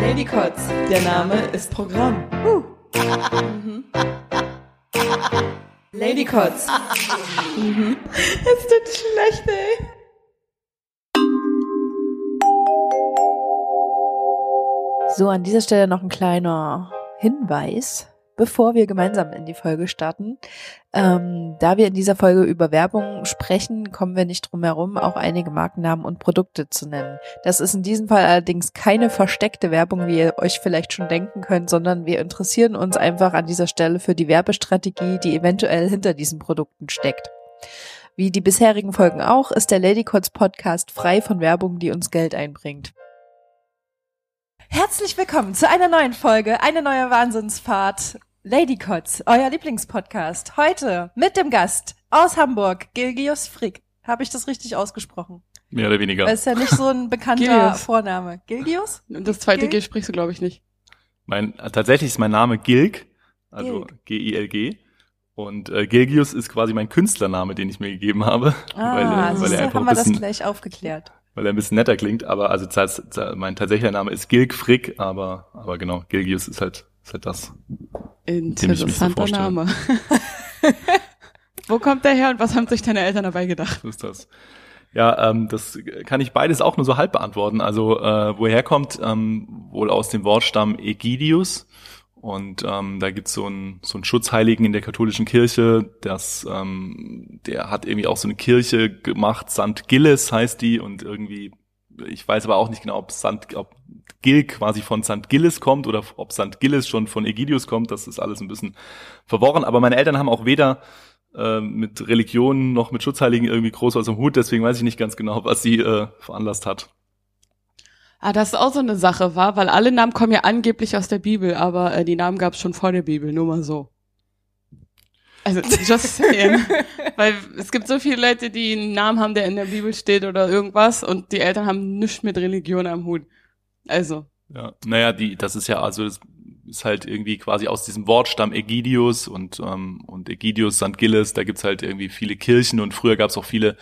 Ladycots, der Name ist Programm. Ladycots. Es tut schlecht, ey. So, an dieser Stelle noch ein kleiner Hinweis, bevor wir gemeinsam in die Folge starten. Ähm, da wir in dieser Folge über Werbung sprechen, kommen wir nicht drum herum, auch einige Markennamen und Produkte zu nennen. Das ist in diesem Fall allerdings keine versteckte Werbung, wie ihr euch vielleicht schon denken könnt, sondern wir interessieren uns einfach an dieser Stelle für die Werbestrategie, die eventuell hinter diesen Produkten steckt. Wie die bisherigen Folgen auch, ist der Ladycots Podcast frei von Werbung, die uns Geld einbringt. Herzlich willkommen zu einer neuen Folge, eine neue Wahnsinnsfahrt. Ladycots, euer Lieblingspodcast. Heute mit dem Gast aus Hamburg, Gilgius Frick. Habe ich das richtig ausgesprochen? Mehr oder weniger. Das ist ja nicht so ein bekannter Gilgius. Vorname. Gilgius? Und das zweite Gil? G sprichst du, glaube ich, nicht. Mein, tatsächlich ist mein Name Gilg, also Gilg. Und äh, Gilgius ist quasi mein Künstlername, den ich mir gegeben habe, Ah, weil, äh, weil, er einfach haben wir das bisschen, gleich aufgeklärt. Weil er ein bisschen netter klingt. Aber also mein tatsächlicher Name ist Gilg Frick, aber, aber genau, Gilgius ist halt, ist halt das. so Interessanter vorstelle. Name. Wo kommt der her und was haben sich deine Eltern dabei gedacht? So ist das. Ja, ähm, das kann ich beides auch nur so halb beantworten. Also äh, woher kommt ähm, wohl aus dem Wortstamm Egidius und ähm, da gibt's so einen so einen Schutzheiligen in der katholischen Kirche, das ähm, der hat irgendwie auch so eine Kirche gemacht, St. Gilles heißt die und irgendwie ich weiß aber auch nicht genau, ob St. ob Gil quasi von St. Gilles kommt oder ob St. Gilles schon von Egidius kommt. Das ist alles ein bisschen verworren. Aber meine Eltern haben auch weder äh, mit Religionen noch mit Schutzheiligen irgendwie groß aus dem Hut. Deswegen weiß ich nicht ganz genau, was sie äh, veranlasst hat. Ah, das ist auch so eine Sache, war, weil alle Namen kommen ja angeblich aus der Bibel, aber äh, die Namen gab es schon vor der Bibel, nur mal so. Also, just saying. weil es gibt so viele Leute, die einen Namen haben, der in der Bibel steht oder irgendwas und die Eltern haben nichts mit Religion am Hut. Also, Ja, naja, die, das ist ja also das ist halt irgendwie quasi aus diesem Wortstamm Egidius und ähm, und Egidius St. Gilles. Da gibt's halt irgendwie viele Kirchen und früher gab's auch viele,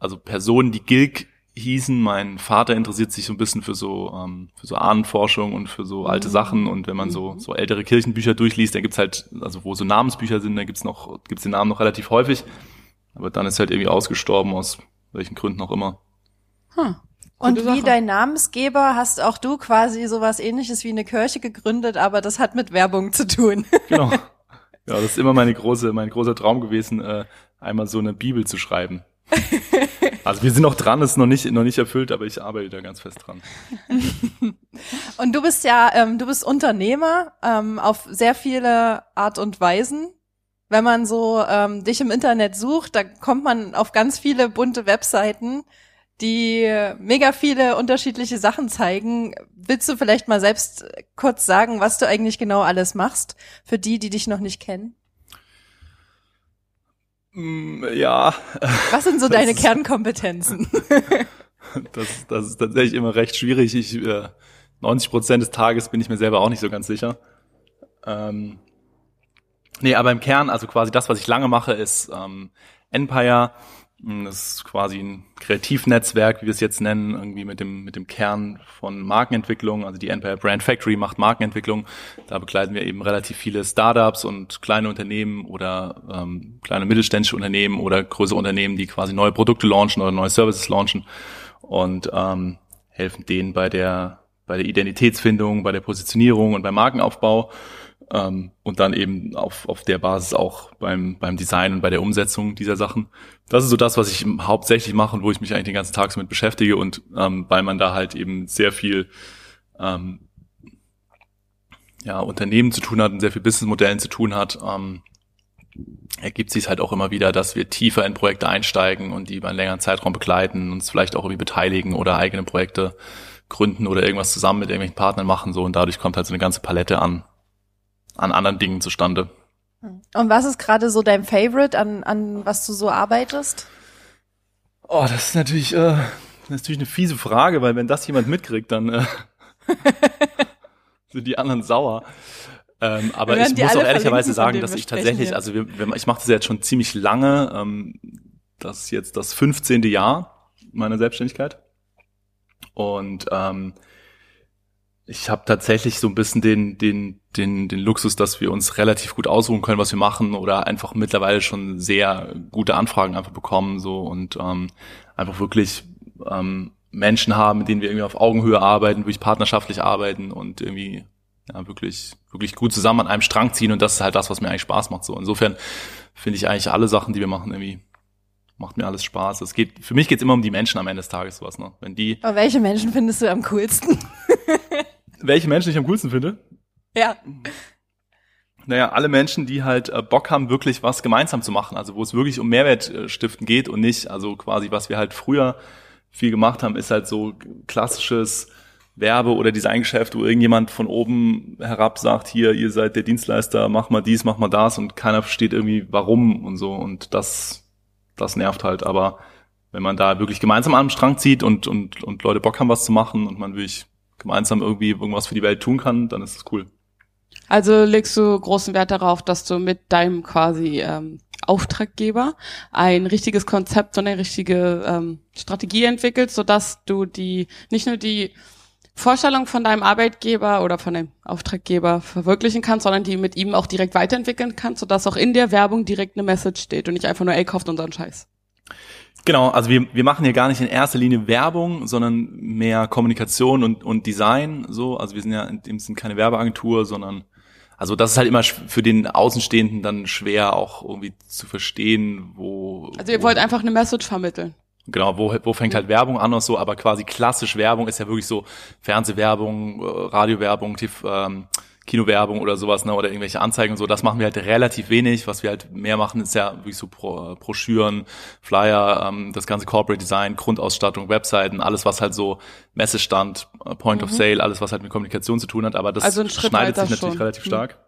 also Personen, die Gilg hießen. Mein Vater interessiert sich so ein bisschen für so ähm, für so Ahnenforschung und für so alte Sachen und wenn man so so ältere Kirchenbücher durchliest, dann gibt's halt also wo so Namensbücher sind, da gibt's noch gibt's den Namen noch relativ häufig, aber dann ist halt irgendwie ausgestorben aus welchen Gründen auch immer. hm. Und wie dein Namensgeber hast auch du quasi sowas ähnliches wie eine Kirche gegründet, aber das hat mit Werbung zu tun. Genau. Ja, das ist immer meine große, mein großer Traum gewesen, äh, einmal so eine Bibel zu schreiben. Also wir sind noch dran, ist noch nicht, noch nicht erfüllt, aber ich arbeite da ganz fest dran. Und du bist ja, ähm, du bist Unternehmer ähm, auf sehr viele Art und Weisen. Wenn man so ähm, dich im Internet sucht, da kommt man auf ganz viele bunte Webseiten, die mega viele unterschiedliche Sachen zeigen. Willst du vielleicht mal selbst kurz sagen, was du eigentlich genau alles machst, für die, die dich noch nicht kennen? Mm, Ja, Was sind so Das deine ist- Kernkompetenzen? das, das ist tatsächlich immer recht schwierig. Ich, äh, 90 Prozent des Tages bin ich mir selber auch nicht so ganz sicher. Ähm, nee, aber im Kern, also quasi das, was ich lange mache, ist ähm, Empire. Mm, Das ist quasi ein Kreativnetzwerk, wie wir es jetzt nennen, irgendwie mit dem, mit dem Kern von Markenentwicklung. Also die Empire Brand Factory macht Markenentwicklung. Da begleiten wir eben relativ viele Startups und kleine Unternehmen oder ähm, kleine mittelständische Unternehmen oder größere Unternehmen, die quasi neue Produkte launchen oder neue Services launchen und ähm, helfen denen bei der, bei der Identitätsfindung, bei der Positionierung und beim Markenaufbau ähm, und dann eben auf, auf der Basis auch beim, beim Design und bei der Umsetzung dieser Sachen. Das ist so das, was ich hauptsächlich mache und wo ich mich eigentlich den ganzen Tag so mit beschäftige und ähm, weil man da halt eben sehr viel ähm, ja, Unternehmen zu tun hat und sehr viel Businessmodellen zu tun hat, ähm, ergibt sich halt auch immer wieder, dass wir tiefer in Projekte einsteigen und die über einen längeren Zeitraum begleiten, uns vielleicht auch irgendwie beteiligen oder eigene Projekte gründen oder irgendwas zusammen mit irgendwelchen Partnern machen so und dadurch kommt halt so eine ganze Palette an an anderen Dingen zustande. Und was ist gerade so dein Favorite, an, an was du so arbeitest? Oh, das ist natürlich, äh, das ist natürlich eine fiese Frage, weil wenn das jemand mitkriegt, dann äh, sind die anderen sauer. Ähm, aber ich muss auch ehrlicherweise sagen, dass ich tatsächlich, hier. also wir, wir, ich mache das jetzt schon ziemlich lange. Ähm, das ist jetzt das 15. Jahr meiner Selbstständigkeit. Und ähm, ich habe tatsächlich so ein bisschen den, den, den, den Luxus, dass wir uns relativ gut aussuchen können, was wir machen oder einfach mittlerweile schon sehr gute Anfragen einfach bekommen so und ähm, einfach wirklich ähm, Menschen haben, mit denen wir irgendwie auf Augenhöhe arbeiten, wirklich partnerschaftlich arbeiten und irgendwie ja, wirklich, wirklich gut zusammen an einem Strang ziehen und das ist halt das, was mir eigentlich Spaß macht. So insofern finde ich eigentlich alle Sachen, die wir machen, irgendwie macht mir alles Spaß. Es geht, für mich geht's immer um die Menschen am Ende des Tages, sowas, ne? Wenn die, Aber welche Menschen findest du am coolsten? Welche Menschen ich am coolsten finde, ja. Naja, alle Menschen, die halt äh, Bock haben, wirklich was gemeinsam zu machen, also wo es wirklich um Mehrwert äh, stiften geht und nicht, also quasi, was wir halt früher viel gemacht haben, ist halt so klassisches Werbe- oder Designgeschäft, wo irgendjemand von oben herab sagt, hier, ihr seid der Dienstleister, mach mal dies, mach mal das und keiner versteht irgendwie warum und so. Und das, das nervt halt, aber wenn man da wirklich gemeinsam an einem Strang zieht und, und, und Leute Bock haben, was zu machen und man wirklich gemeinsam irgendwie irgendwas für die Welt tun kann, dann ist es cool. Also legst du großen Wert darauf, dass du mit deinem quasi ähm, Auftraggeber ein richtiges Konzept und eine richtige ähm, Strategie entwickelst, sodass du die nicht nur die Vorstellung von deinem Arbeitgeber oder von deinem Auftraggeber verwirklichen kannst, sondern die mit ihm auch direkt weiterentwickeln kannst, sodass auch in der Werbung direkt eine Message steht und nicht einfach nur, ey, kauft unseren Scheiß. Genau, also wir, wir machen hier gar nicht in erster Linie Werbung, sondern mehr Kommunikation und, und Design. So, also wir sind ja in dem Sinn keine Werbeagentur, sondern also das ist halt immer für den Außenstehenden dann schwer auch irgendwie zu verstehen, wo Also ihr wo, wollt einfach eine Message vermitteln. genau wo, wo fängt halt Werbung an und so, aber quasi klassisch Werbung ist ja wirklich so Fernsehwerbung, äh, Radiowerbung, TV, ähm, Kinowerbung oder sowas, ne, oder irgendwelche Anzeigen und so, das machen wir halt relativ wenig. Was wir halt mehr machen, ist ja wirklich so Pro, Broschüren, Flyer, ähm, das ganze Corporate Design, Grundausstattung, Webseiten, alles, was halt so Messestand, äh, Point of Sale, alles, was halt mit Kommunikation zu tun hat, aber das Also schneidet sich natürlich schon. relativ Hm. stark.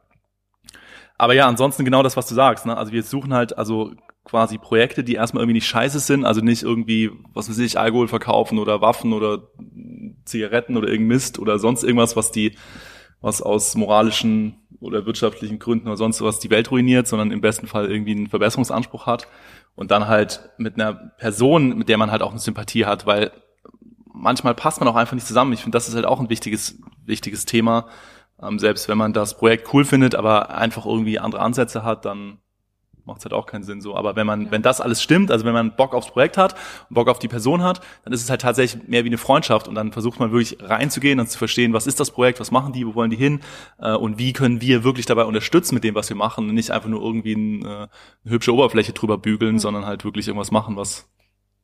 Aber ja, ansonsten genau das, was du sagst, ne? Also wir suchen halt also quasi Projekte, die erstmal irgendwie nicht scheiße sind, also nicht irgendwie, was weiß ich, Alkohol verkaufen oder Waffen oder Zigaretten oder irgendein Mist oder sonst irgendwas, was die, was aus moralischen oder wirtschaftlichen Gründen oder sonst was die Welt ruiniert, sondern im besten Fall irgendwie einen Verbesserungsanspruch hat und dann halt mit einer Person, mit der man halt auch eine Sympathie hat, weil manchmal passt man auch einfach nicht zusammen. Ich finde, das ist halt auch ein wichtiges, wichtiges Thema. Ähm, selbst wenn man das Projekt cool findet, aber einfach irgendwie andere Ansätze hat, dann macht es halt auch keinen Sinn so. Aber wenn man, wenn das alles stimmt, also wenn man Bock aufs Projekt hat Bock auf die Person hat, dann ist es halt tatsächlich mehr wie eine Freundschaft und dann versucht man wirklich reinzugehen und zu verstehen, was ist das Projekt, was machen die, wo wollen die hin äh, und wie können wir wirklich dabei unterstützen mit dem, was wir machen und nicht einfach nur irgendwie ein, äh, eine hübsche Oberfläche drüber bügeln, sondern halt wirklich irgendwas machen, was,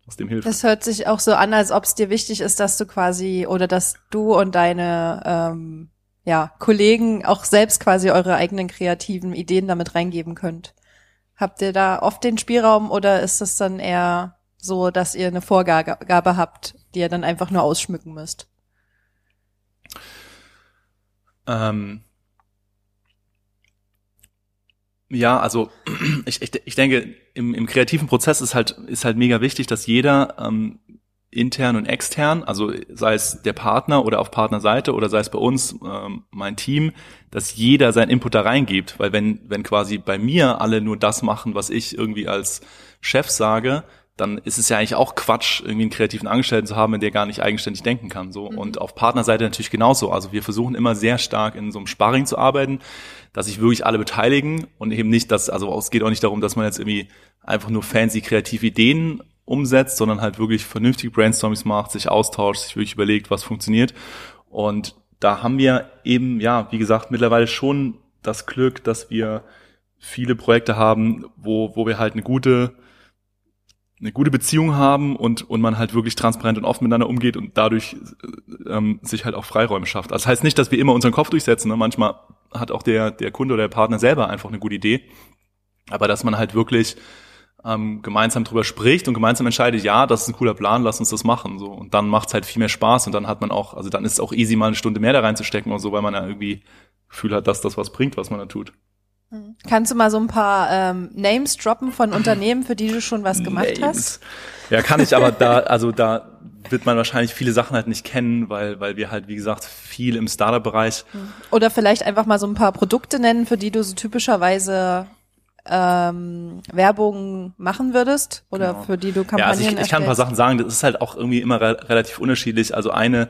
was dem hilft. Das hört sich auch so an, als ob es dir wichtig ist, dass du quasi oder dass du und deine ähm, ja, Kollegen auch selbst quasi eure eigenen kreativen Ideen damit reingeben könnt. Habt ihr da oft den Spielraum oder ist es dann eher so, dass ihr eine Vorgabe habt, die ihr dann einfach nur ausschmücken müsst? Ähm, ja, also ich, ich, ich denke, im, im kreativen Prozess ist halt, ist halt mega wichtig, dass jeder ähm, intern und extern, also sei es der Partner oder auf Partnerseite oder sei es bei uns ähm, mein Team, dass jeder seinen Input da reingibt, weil wenn wenn quasi bei mir alle nur das machen, was ich irgendwie als Chef sage, dann ist es ja eigentlich auch Quatsch, irgendwie einen kreativen Angestellten zu haben, der gar nicht eigenständig denken kann. So und auf Partnerseite natürlich genauso. Also wir versuchen immer sehr stark in so einem Sparring zu arbeiten, dass sich wirklich alle beteiligen und eben nicht, dass also es geht auch nicht darum, dass man jetzt irgendwie einfach nur fancy kreative Ideen umsetzt, sondern halt wirklich vernünftige Brainstormings macht, sich austauscht, sich wirklich überlegt, was funktioniert. Und da haben wir eben, ja, wie gesagt, mittlerweile schon das Glück, dass wir viele Projekte haben, wo, wo wir halt eine gute, eine gute Beziehung haben und, und man halt wirklich transparent und offen miteinander umgeht und dadurch ähm, sich halt auch Freiräume schafft. Also das heißt nicht, dass wir immer unseren Kopf durchsetzen. Ne? Manchmal hat auch der, der Kunde oder der Partner selber einfach eine gute Idee. Aber dass man halt wirklich ähm, gemeinsam drüber spricht und gemeinsam entscheidet, ja, das ist ein cooler Plan, lass uns das machen. So. Und dann macht's halt viel mehr Spaß und dann hat man auch, also dann ist es auch easy, mal eine Stunde mehr da reinzustecken und so, weil man ja irgendwie Gefühl hat, dass das was bringt, was man da tut. Kannst du mal so ein paar ähm, Names droppen von Unternehmen, für die du schon was gemacht hast? Ja, kann ich, aber da, also da wird man wahrscheinlich viele Sachen halt nicht kennen, weil, weil wir halt, wie gesagt, viel im Startup-Bereich. Oder vielleicht einfach mal so ein paar Produkte nennen, für die du so typischerweise ähm, Werbung machen würdest oder Genau. für die du Ja, Kampagnen also ich, ich kann ein paar. Sachen sagen, das ist halt auch irgendwie immer re relativ unterschiedlich. Also eine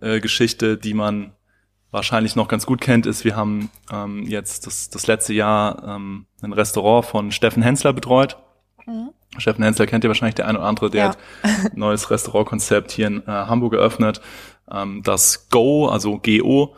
äh, Geschichte, die man wahrscheinlich noch ganz gut kennt, ist, wir haben ähm, jetzt das, das letzte Jahr ähm, ein Restaurant von Steffen Hensler betreut. Steffen Hensler kennt ihr wahrscheinlich der eine oder andere, der Ja. hat ein neues Restaurantkonzept hier in äh, Hamburg eröffnet. Ähm, das Go, also GO,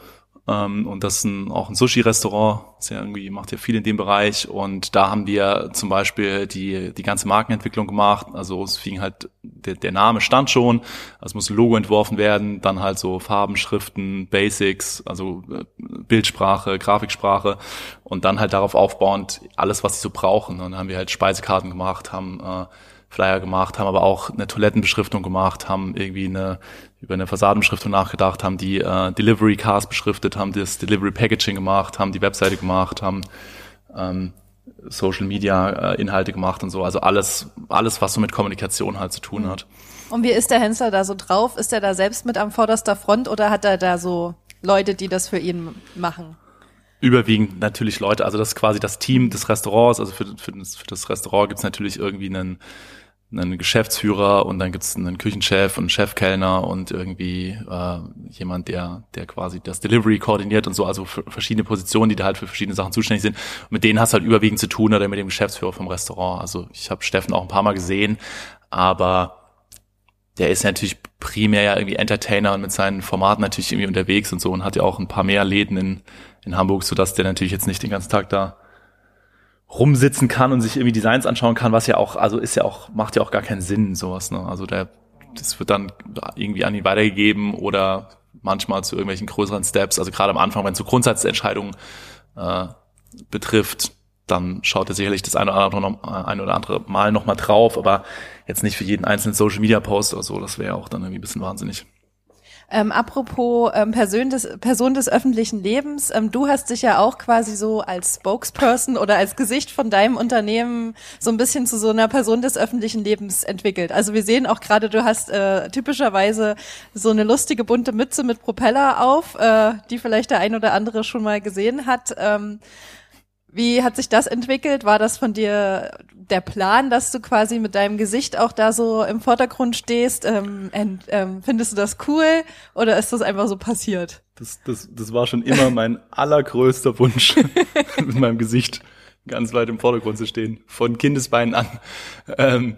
ähm, und das ist ein, auch ein Sushi-Restaurant. Ja irgendwie, macht ja viel in dem Bereich. Und da haben wir zum Beispiel die, die ganze Markenentwicklung gemacht. Also es fing halt, der, der Name stand schon. Also es muss ein Logo entworfen werden. Dann halt so Farben, Schriften, Basics, also äh, Bildsprache, Grafiksprache. Und dann halt darauf aufbauend alles, was sie so brauchen. Und dann haben wir halt Speisekarten gemacht, haben äh, Flyer gemacht, haben aber auch eine Toilettenbeschriftung gemacht, haben irgendwie eine über eine Fassadenbeschriftung nachgedacht, haben die äh, Delivery Cars beschriftet, haben das Delivery Packaging gemacht, haben die Webseite gemacht, haben ähm, Social Media äh, Inhalte gemacht und so. Also alles, alles, was so mit Kommunikation halt zu tun hat. Und wie ist der Hensler da so drauf? Ist er da selbst mit am vorderster Front oder hat er da so Leute, die das für ihn machen? Überwiegend natürlich Leute, also das ist quasi das Team des Restaurants. Also für, für, das, für das Restaurant gibt's natürlich irgendwie einen, einen Geschäftsführer und dann gibt's einen Küchenchef und einen Chefkellner und irgendwie äh, jemand, der, der quasi das Delivery koordiniert und so, also verschiedene Positionen, die da halt für verschiedene Sachen zuständig sind. Und mit denen hast du halt überwiegend zu tun oder mit dem Geschäftsführer vom Restaurant. Also ich habe Steffen auch ein paar Mal gesehen, aber der ist natürlich primär ja irgendwie Entertainer und mit seinen Formaten natürlich irgendwie unterwegs und so und hat ja auch ein paar mehr Läden in, in Hamburg, sodass der natürlich jetzt nicht den ganzen Tag da rumsitzen kann und sich irgendwie Designs anschauen kann, was ja auch, also ist ja auch, macht ja auch gar keinen Sinn, sowas, ne? Also der, das wird dann irgendwie an ihn weitergegeben oder manchmal zu irgendwelchen größeren Steps, also gerade am Anfang, wenn es so Grundsatzentscheidungen äh, betrifft, dann schaut er sicherlich das eine oder andere, noch, äh, ein oder andere Mal nochmal drauf, aber jetzt nicht für jeden einzelnen Social Media Post oder so, das wäre auch dann irgendwie ein bisschen wahnsinnig. Ähm, apropos ähm, Person, des, Person des öffentlichen Lebens, ähm, du hast dich ja auch quasi so als Spokesperson oder als Gesicht von deinem Unternehmen so ein bisschen zu so einer Person des öffentlichen Lebens entwickelt. Also wir sehen auch gerade, du hast äh, typischerweise so eine lustige bunte Mütze mit Propeller auf, äh, die vielleicht der ein oder andere schon mal gesehen hat. Ähm, wie hat sich das entwickelt? War das von dir der Plan, dass du quasi mit deinem Gesicht auch da so im Vordergrund stehst? Ähm, ent, ähm, findest du das cool oder ist das einfach so passiert? Das, das, das war schon immer mein allergrößter Wunsch, mit meinem Gesicht ganz weit im Vordergrund zu stehen, von Kindesbeinen an. Ähm,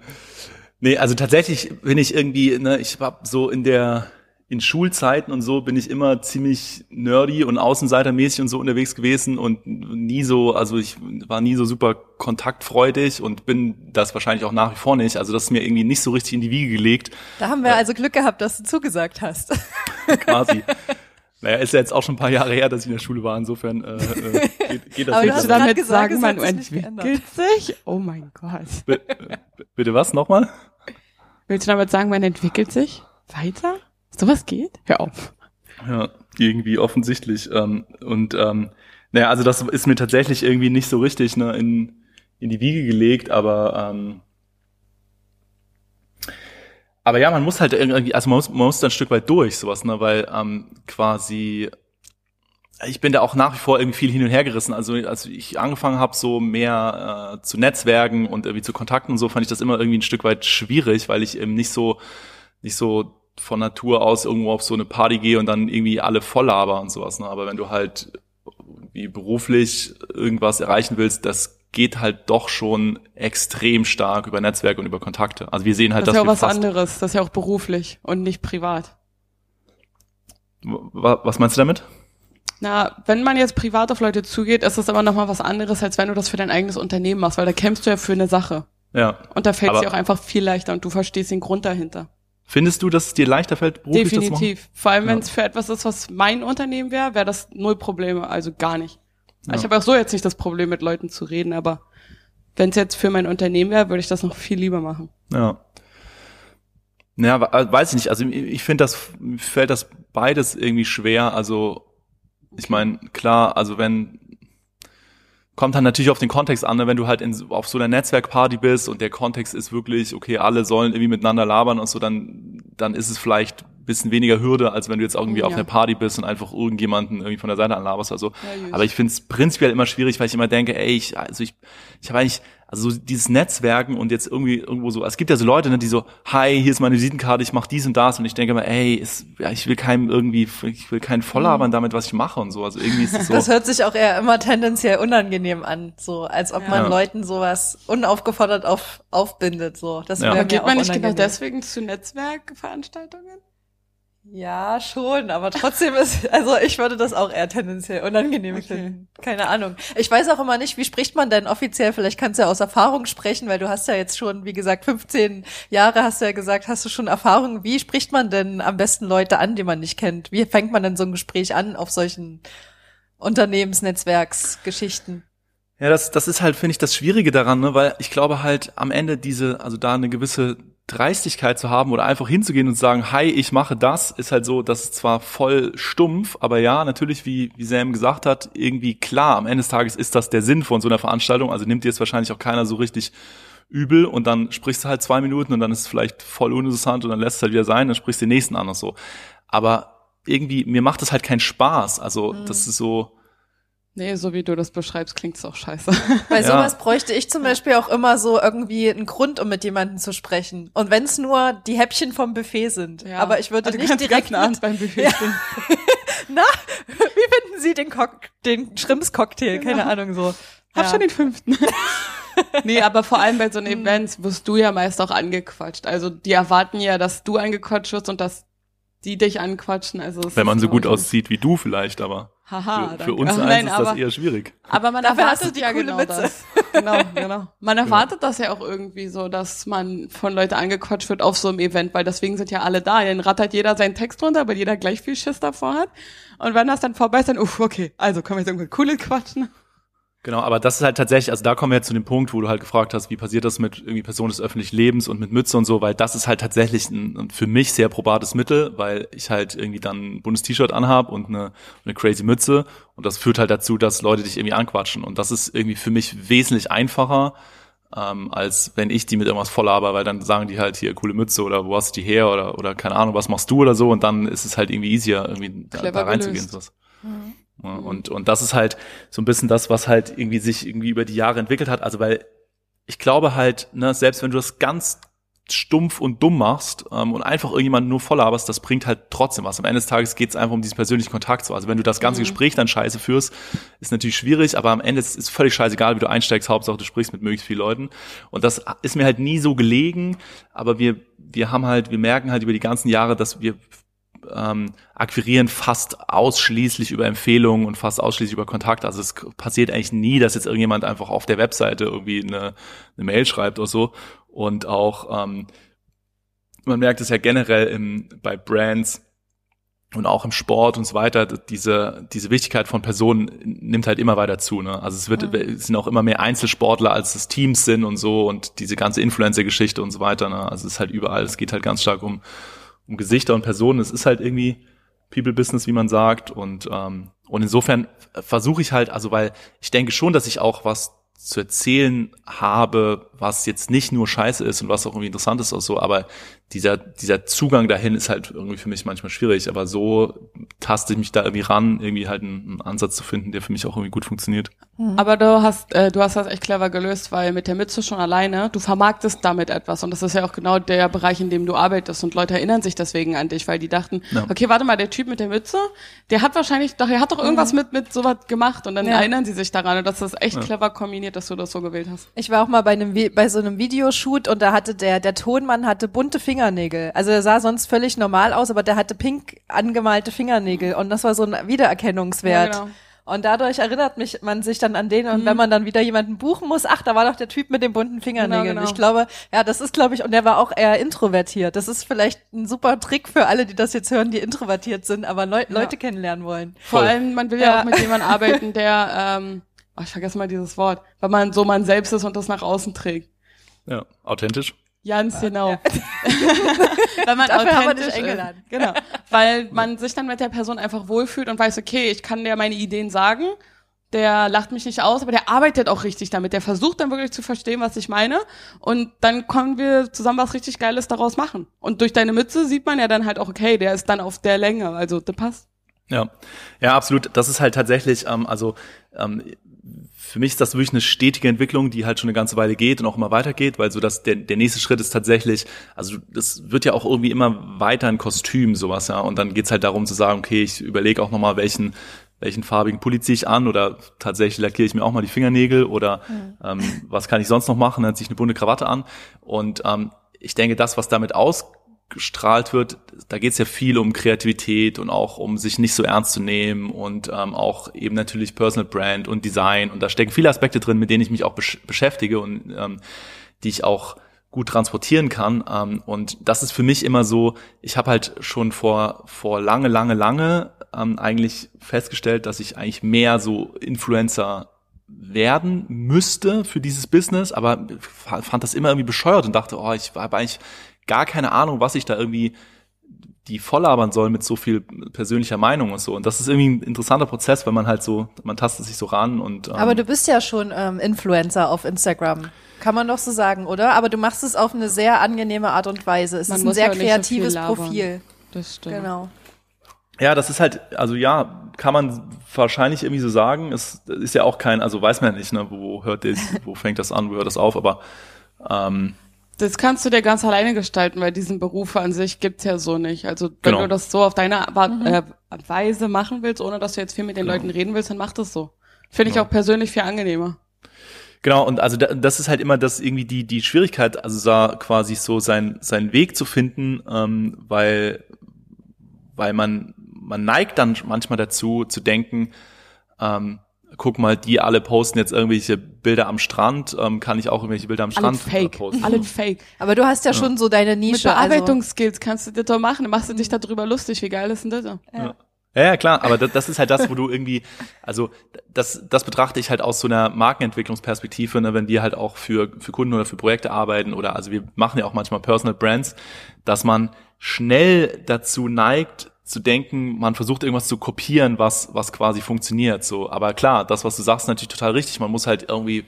nee, also tatsächlich bin ich irgendwie, ne, ich hab so in der in Schulzeiten und so bin ich immer ziemlich nerdy und außenseitermäßig und so unterwegs gewesen und nie so, also ich war nie so super kontaktfreudig und bin das wahrscheinlich auch nach wie vor nicht. Also das ist mir irgendwie nicht so richtig in die Wiege gelegt. Da haben wir also Glück gehabt, dass du zugesagt hast. quasi. Naja, ist ja jetzt auch schon ein paar Jahre her, dass ich in der Schule war. Insofern äh, äh, geht, geht das Aber nicht. hast Willst du damit gesagt, sagen, man entwickelt sich? Oh mein Gott. Bi- äh, Bitte was nochmal? Willst du damit sagen, man entwickelt sich weiter? Sowas geht? Hör auf. Ja, irgendwie offensichtlich. Ähm, und ähm, naja, also das ist mir tatsächlich irgendwie nicht so richtig ne, in, in die Wiege gelegt, aber ähm, aber ja, man muss halt irgendwie, also man muss, man muss da ein Stück weit durch, sowas, ne, weil ähm, quasi ich bin da auch nach wie vor irgendwie viel hin und her gerissen. Also als ich angefangen habe, so mehr äh, zu Netzwerken und irgendwie zu Kontakten und so, fand ich das immer irgendwie ein Stück weit schwierig, weil ich eben nicht so nicht so von Natur aus irgendwo auf so eine Party gehe und dann irgendwie alle voll laber und sowas. Ne? Aber wenn du halt wie beruflich irgendwas erreichen willst, das geht halt doch schon extrem stark über Netzwerke und über Kontakte. Also wir sehen halt, Das ist ja auch was anderes. Das ist ja auch beruflich und nicht privat. Wa- Was meinst du damit? Na, wenn man jetzt privat auf Leute zugeht, ist das aber nochmal was anderes, als wenn du das für dein eigenes Unternehmen machst, weil da kämpfst du ja für eine Sache. Ja. Und da fällt es dir auch einfach viel leichter und du verstehst den Grund dahinter. Findest du, dass es dir leichter fällt, beruflich das zu machen? Definitiv. Vor allem, wenn es für etwas ist, was mein Unternehmen wäre, wäre das null Probleme, also gar nicht. Ja. Ich habe auch so jetzt nicht das Problem, mit Leuten zu reden, aber wenn es jetzt für mein Unternehmen wäre, würde ich das noch viel lieber machen. Ja. Naja, äh, weiß ich nicht. Also ich- finde, das mir fällt das beides irgendwie schwer. Also ich meine, klar, also wenn kommt dann natürlich auf den Kontext an, ne? wenn du halt in, auf so einer Netzwerkparty bist und der Kontext ist wirklich, okay, alle sollen irgendwie miteinander labern und so, dann dann ist es vielleicht ein bisschen weniger Hürde, als wenn du jetzt irgendwie Ja. auf einer Party bist und einfach irgendjemanden irgendwie von der Seite anlaberst oder so. Ja. Aber ich finde es prinzipiell immer schwierig, weil ich immer denke, ey, ich, also ich, ich habe eigentlich, also so dieses Netzwerken und jetzt irgendwie irgendwo so, es gibt ja so Leute, ne, die so, hi, hier ist meine Visitenkarte, ich mache dies und das und ich denke immer, ey, ist, ja, ich will keinem irgendwie, ich will keinen Volllabern damit, was ich mache und so. Also irgendwie ist es so. Das hört sich auch eher immer tendenziell unangenehm an, so als ob man Ja. Leuten sowas unaufgefordert auf, aufbindet. So, das Ja. geht man nicht genau deswegen zu Netzwerkveranstaltungen? Ja, schon, aber trotzdem ist, also ich würde das auch eher tendenziell unangenehm Okay. finden. Keine Ahnung. Ich weiß auch immer nicht, wie spricht man denn offiziell? Vielleicht kannst du ja aus Erfahrung sprechen, weil du hast ja jetzt schon, wie gesagt, 15 Jahre hast du ja gesagt, hast du schon Erfahrung. Wie spricht man denn am besten Leute an, die man nicht kennt? Wie fängt man denn so ein Gespräch an auf solchen Unternehmensnetzwerksgeschichten? Ja, das, das ist halt, finde ich, das Schwierige daran, ne? weil ich glaube halt am Ende diese, also da eine gewisse Dreistigkeit zu haben oder einfach hinzugehen und zu sagen, hi, ich mache das, ist halt so, das ist zwar voll stumpf, aber ja, natürlich, wie, wie Sam gesagt hat, irgendwie klar, am Ende des Tages ist das der Sinn von so einer Veranstaltung, also nimmt dir jetzt wahrscheinlich auch keiner so richtig übel und dann sprichst du halt zwei Minuten und dann ist es vielleicht voll uninteressant und dann lässt es halt wieder sein, dann sprichst du den nächsten an und so. Aber irgendwie, mir macht das halt keinen Spaß, also das ist so, Nee, so wie du das beschreibst, klingt's auch scheiße. Bei Ja. sowas bräuchte ich zum Beispiel auch immer so irgendwie einen Grund, um mit jemandem zu sprechen. Und wenn es nur die Häppchen vom Buffet sind. Aber ich würde Also nicht direkt Abend mit, beim Buffet Ja. stehen. na, wie finden Sie den, Cock den Schrimps-Cocktail? Keine Ahnung so. Hab Ja. schon den fünften. nee, aber vor allem bei so einen Events wirst du ja meist auch angequatscht. Also die erwarten ja, dass du angequatscht wirst und dass die dich anquatschen. Also es wenn man so gut aussieht wie du vielleicht, aber Haha, für, für uns Ach, eins nein, ist aber, das eher schwierig. aber man Dafür hast du erwartet ja coole genau Mütze. das. Genau, genau. Man erwartet das ja auch irgendwie so, dass man von Leuten angequatscht wird auf so einem Event, weil deswegen sind ja alle da. Dann rattert jeder seinen Text runter, weil jeder gleich viel Schiss davor hat. Und wenn das dann vorbei ist, dann, uff, okay, also können wir jetzt irgendwas Cooles quatschen. Genau, aber das ist halt tatsächlich, also da kommen wir jetzt zu dem Punkt, wo du halt gefragt hast, wie passiert das mit irgendwie Personen des öffentlichen Lebens und mit Mütze und so, weil das ist halt tatsächlich ein, für mich sehr probates Mittel, weil ich halt irgendwie dann ein buntes T-Shirt anhab und eine, eine crazy Mütze und das führt halt dazu, dass Leute dich irgendwie anquatschen und das ist irgendwie für mich wesentlich einfacher, ähm, als wenn ich die mit irgendwas voll habe, weil dann sagen die halt hier coole Mütze oder wo hast du die her oder oder keine Ahnung, was machst du oder so und dann ist es halt irgendwie easier irgendwie da, da reinzugehen. gelöst. Sowas. Ja, und, und das ist halt so ein bisschen das, was halt irgendwie sich irgendwie über die Jahre entwickelt hat. Also weil ich glaube halt, ne, selbst wenn du das ganz stumpf und dumm machst ähm, und einfach irgendjemanden nur voll laberst, das bringt halt trotzdem was. Am Ende des Tages geht es einfach um diesen persönlichen Kontakt. So. Also wenn du das ganze Gespräch dann scheiße führst, ist natürlich schwierig, aber am Ende ist es völlig scheißegal, wie du einsteigst. Hauptsache, du sprichst mit möglichst vielen Leuten. Und das ist mir halt nie so gelegen, aber wir, wir haben halt, wir merken halt über die ganzen Jahre, dass wir ähm, akquirieren fast ausschließlich über Empfehlungen und fast ausschließlich über Kontakt. Also es passiert eigentlich nie, dass jetzt irgendjemand einfach auf der Webseite irgendwie eine, eine Mail schreibt oder so. Und auch ähm, man merkt es ja generell im, bei Brands und auch im Sport und so weiter, diese, diese Wichtigkeit von Personen nimmt halt immer weiter zu. Ne? Also es wird, es sind auch immer mehr Einzelsportler, als es Teams sind und so und diese ganze Influencer-Geschichte und so weiter. Ne? Also es ist halt überall, es geht halt ganz stark um, um Gesichter und Personen. Es ist halt irgendwie People-Business, wie man sagt. Und, ähm, und insofern versuche ich halt, also weil ich denke schon, dass ich auch was zu erzählen habe, was jetzt nicht nur scheiße ist und was auch irgendwie interessant ist oder so, aber dieser, dieser Zugang dahin ist halt irgendwie für mich manchmal schwierig, aber so taste ich mich da irgendwie ran, irgendwie halt einen, einen Ansatz zu finden, der für mich auch irgendwie gut funktioniert. Aber du hast, äh, du hast das echt clever gelöst, weil mit der Mütze schon alleine, du vermarktest damit etwas und das ist ja auch genau der Bereich, in dem du arbeitest und Leute erinnern sich deswegen an dich, weil die dachten, Ja. okay, warte mal, der Typ mit der Mütze, der hat wahrscheinlich, doch, er hat doch irgendwas mit mit sowas gemacht und dann Ja. erinnern sie sich daran und das ist echt clever kombiniert, dass du das so gewählt hast. Ich war auch mal bei einem Vi- bei so einem Videoshoot und da hatte der der Tonmann hatte bunte Fingernägel. Also er sah sonst völlig normal aus, aber der hatte pink angemalte Fingernägel und das war so ein Wiedererkennungswert. Ja, genau. Und dadurch erinnert mich man sich dann an den und wenn man dann wieder jemanden buchen muss, ach, da war doch der Typ mit den bunten Fingernägeln. Genau, genau. Ich glaube, ja, das ist glaube ich und der war auch eher introvertiert. Das ist vielleicht ein super Trick für alle, die das jetzt hören, die introvertiert sind, aber Leu Leute kennenlernen wollen. Vor allem, man will ja, Ja. auch mit jemandem arbeiten, der, ähm, oh, ich vergesse mal dieses Wort, weil man so man selbst ist und das nach außen trägt. Ja, authentisch. Ganz genau. Weil man Dafür haben authentisch eingeladen. Ist. Genau. Weil man sich dann mit der Person einfach wohlfühlt und weiß, okay, ich kann dir meine Ideen sagen. der lacht mich nicht aus, aber der arbeitet auch richtig damit. Der versucht dann wirklich zu verstehen, was ich meine. Und dann können wir zusammen was richtig Geiles daraus machen. Und durch deine Mütze sieht man ja dann halt auch, okay, der ist dann auf der Länge. Also, der passt. Ja, ja, absolut. Das ist halt tatsächlich, ähm, also ähm, für mich ist das wirklich eine stetige Entwicklung, die halt schon eine ganze Weile geht und auch immer weitergeht, weil so dass der, der nächste Schritt ist tatsächlich, also das wird ja auch irgendwie immer weiter ein Kostüm, sowas, ja. Und dann geht's halt darum zu sagen, okay, ich überlege auch nochmal, welchen, welchen farbigen Pulli ziehe ich an oder tatsächlich lackiere ich mir auch mal die Fingernägel oder mhm. ähm, was kann ich sonst noch machen, dann ziehe ich eine bunte Krawatte an. Und ähm, ich denke, das, was damit aus gestrahlt wird, da geht es ja viel um Kreativität und auch um sich nicht so ernst zu nehmen und ähm, auch eben natürlich Personal Brand und Design und da stecken viele Aspekte drin, mit denen ich mich auch besch beschäftige und ähm, die ich auch gut transportieren kann. Ähm, und das ist für mich immer so, ich habe halt schon vor, vor lange, lange, lange ähm, eigentlich festgestellt, dass ich eigentlich mehr so Influencer werden müsste für dieses Business, aber fand das immer irgendwie bescheuert und dachte, oh, ich habe eigentlich gar keine Ahnung, was ich da irgendwie die volllabern soll mit so viel persönlicher Meinung und so. Und das ist irgendwie ein interessanter Prozess, weil man halt so, man tastet sich so ran und. Ähm, Aber du bist ja schon ähm, Influencer auf Instagram. Kann man doch so sagen, oder? Aber du machst es auf eine sehr angenehme Art und Weise. Es man ist ein sehr kreatives so Profil. Das stimmt. Genau. Ja, das ist halt, also ja, kann man wahrscheinlich irgendwie so sagen. Es ist ja auch kein, also weiß man ja nicht, ne, wo hört das, wo fängt das an, wo hört das auf, aber ähm, das kannst du dir ganz alleine gestalten, weil diesen Berufe an sich gibt's ja so nicht. Also wenn genau. du das so auf deine mhm. äh, Weise machen willst, ohne dass du jetzt viel mit den genau. Leuten reden willst, dann mach das so. Finde genau. ich auch persönlich viel angenehmer. Genau, und also das ist halt immer das irgendwie die, die Schwierigkeit, also da quasi so sein, seinen Weg zu finden, ähm, weil, weil man, man neigt dann manchmal dazu zu denken, ähm, guck mal, die alle posten jetzt irgendwelche Bilder am Strand, ähm, kann ich auch irgendwelche Bilder am Strand Alle fake. posten. Alle fake. Aber du hast ja, ja. schon so deine Nische. Mit also Bearbeitungsskills also. kannst du das doch machen, dann machst du dich darüber lustig, wie geil ist denn das? Ja. ja. Ja, klar, aber das, das ist halt das, wo du irgendwie, also das, das betrachte ich halt aus so einer Markenentwicklungsperspektive, ne, wenn wir halt auch für, für Kunden oder für Projekte arbeiten oder also wir machen ja auch manchmal Personal Brands, dass man schnell dazu neigt, zu denken, man versucht irgendwas zu kopieren, was, was quasi funktioniert, so. Aber klar, das, was du sagst, ist natürlich total richtig. Man muss halt irgendwie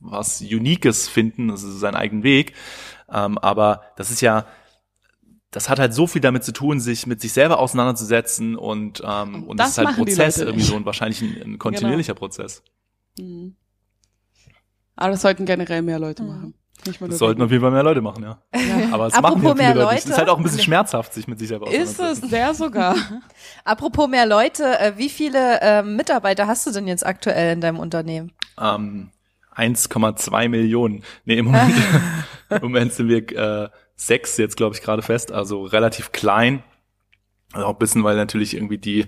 was Uniques finden, das ist sein eigenen Weg. Ähm, aber das ist ja, das hat halt so viel damit zu tun, sich mit sich selber auseinanderzusetzen und, ähm, und das, das ist halt ein Prozess irgendwie so und wahrscheinlich ein, ein kontinuierlicher genau. Prozess. Mhm. Aber das sollten generell mehr Leute mhm. machen. Das sollten auf jeden Fall mehr Leute machen, ja. ja. Aber es machen ja viele Leute. Es ist halt auch ein bisschen schmerzhaft, sich mit sich selber Ist es, sehr sogar. Apropos mehr Leute, äh, wie viele äh, Mitarbeiter hast du denn jetzt aktuell in deinem Unternehmen? Ähm, 1,2 Millionen. Nee, im Moment, im Moment sind wir äh, sechs jetzt, glaube ich, gerade fest, also relativ klein. Also auch ein bisschen, weil natürlich irgendwie die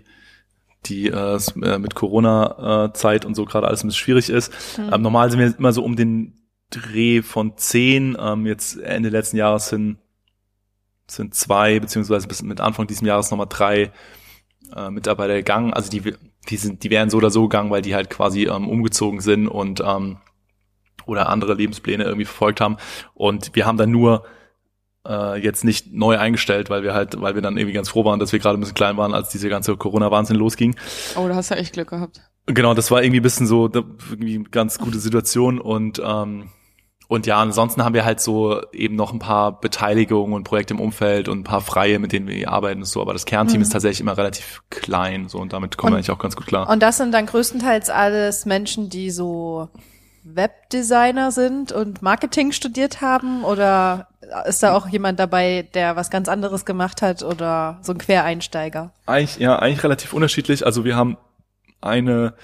die äh, äh mit Corona-Zeit und so gerade alles ein bisschen schwierig ist. Hm. Ähm, normal sind wir immer so um den Dreh von zehn, ähm, jetzt Ende letzten Jahres sind, sind zwei, beziehungsweise bis mit Anfang dieses Jahres nochmal drei äh, Mitarbeiter gegangen. Also die, die sind, die wären so oder so gegangen, weil die halt quasi ähm, umgezogen sind und ähm, oder andere Lebenspläne irgendwie verfolgt haben. Und wir haben dann nur äh, jetzt nicht neu eingestellt, weil wir halt, weil wir dann irgendwie ganz froh waren, dass wir gerade ein bisschen klein waren, als diese ganze Corona-Wahnsinn losging. Oh, da hast du echt Glück gehabt. Genau, das war irgendwie ein bisschen so irgendwie ganz gute Situation und ähm, und ja, ansonsten haben wir halt so eben noch ein paar Beteiligungen und Projekte im Umfeld und ein paar Freie, mit denen wir arbeiten und so, aber das Kernteam mhm. ist tatsächlich immer relativ klein, so und damit kommen und, wir eigentlich auch ganz gut klar. Und das sind dann größtenteils alles Menschen, die so Webdesigner sind und Marketing studiert haben oder ist da auch jemand dabei, der was ganz anderes gemacht hat oder so ein Quereinsteiger? Eigentlich, ja, eigentlich relativ unterschiedlich. Also wir haben eine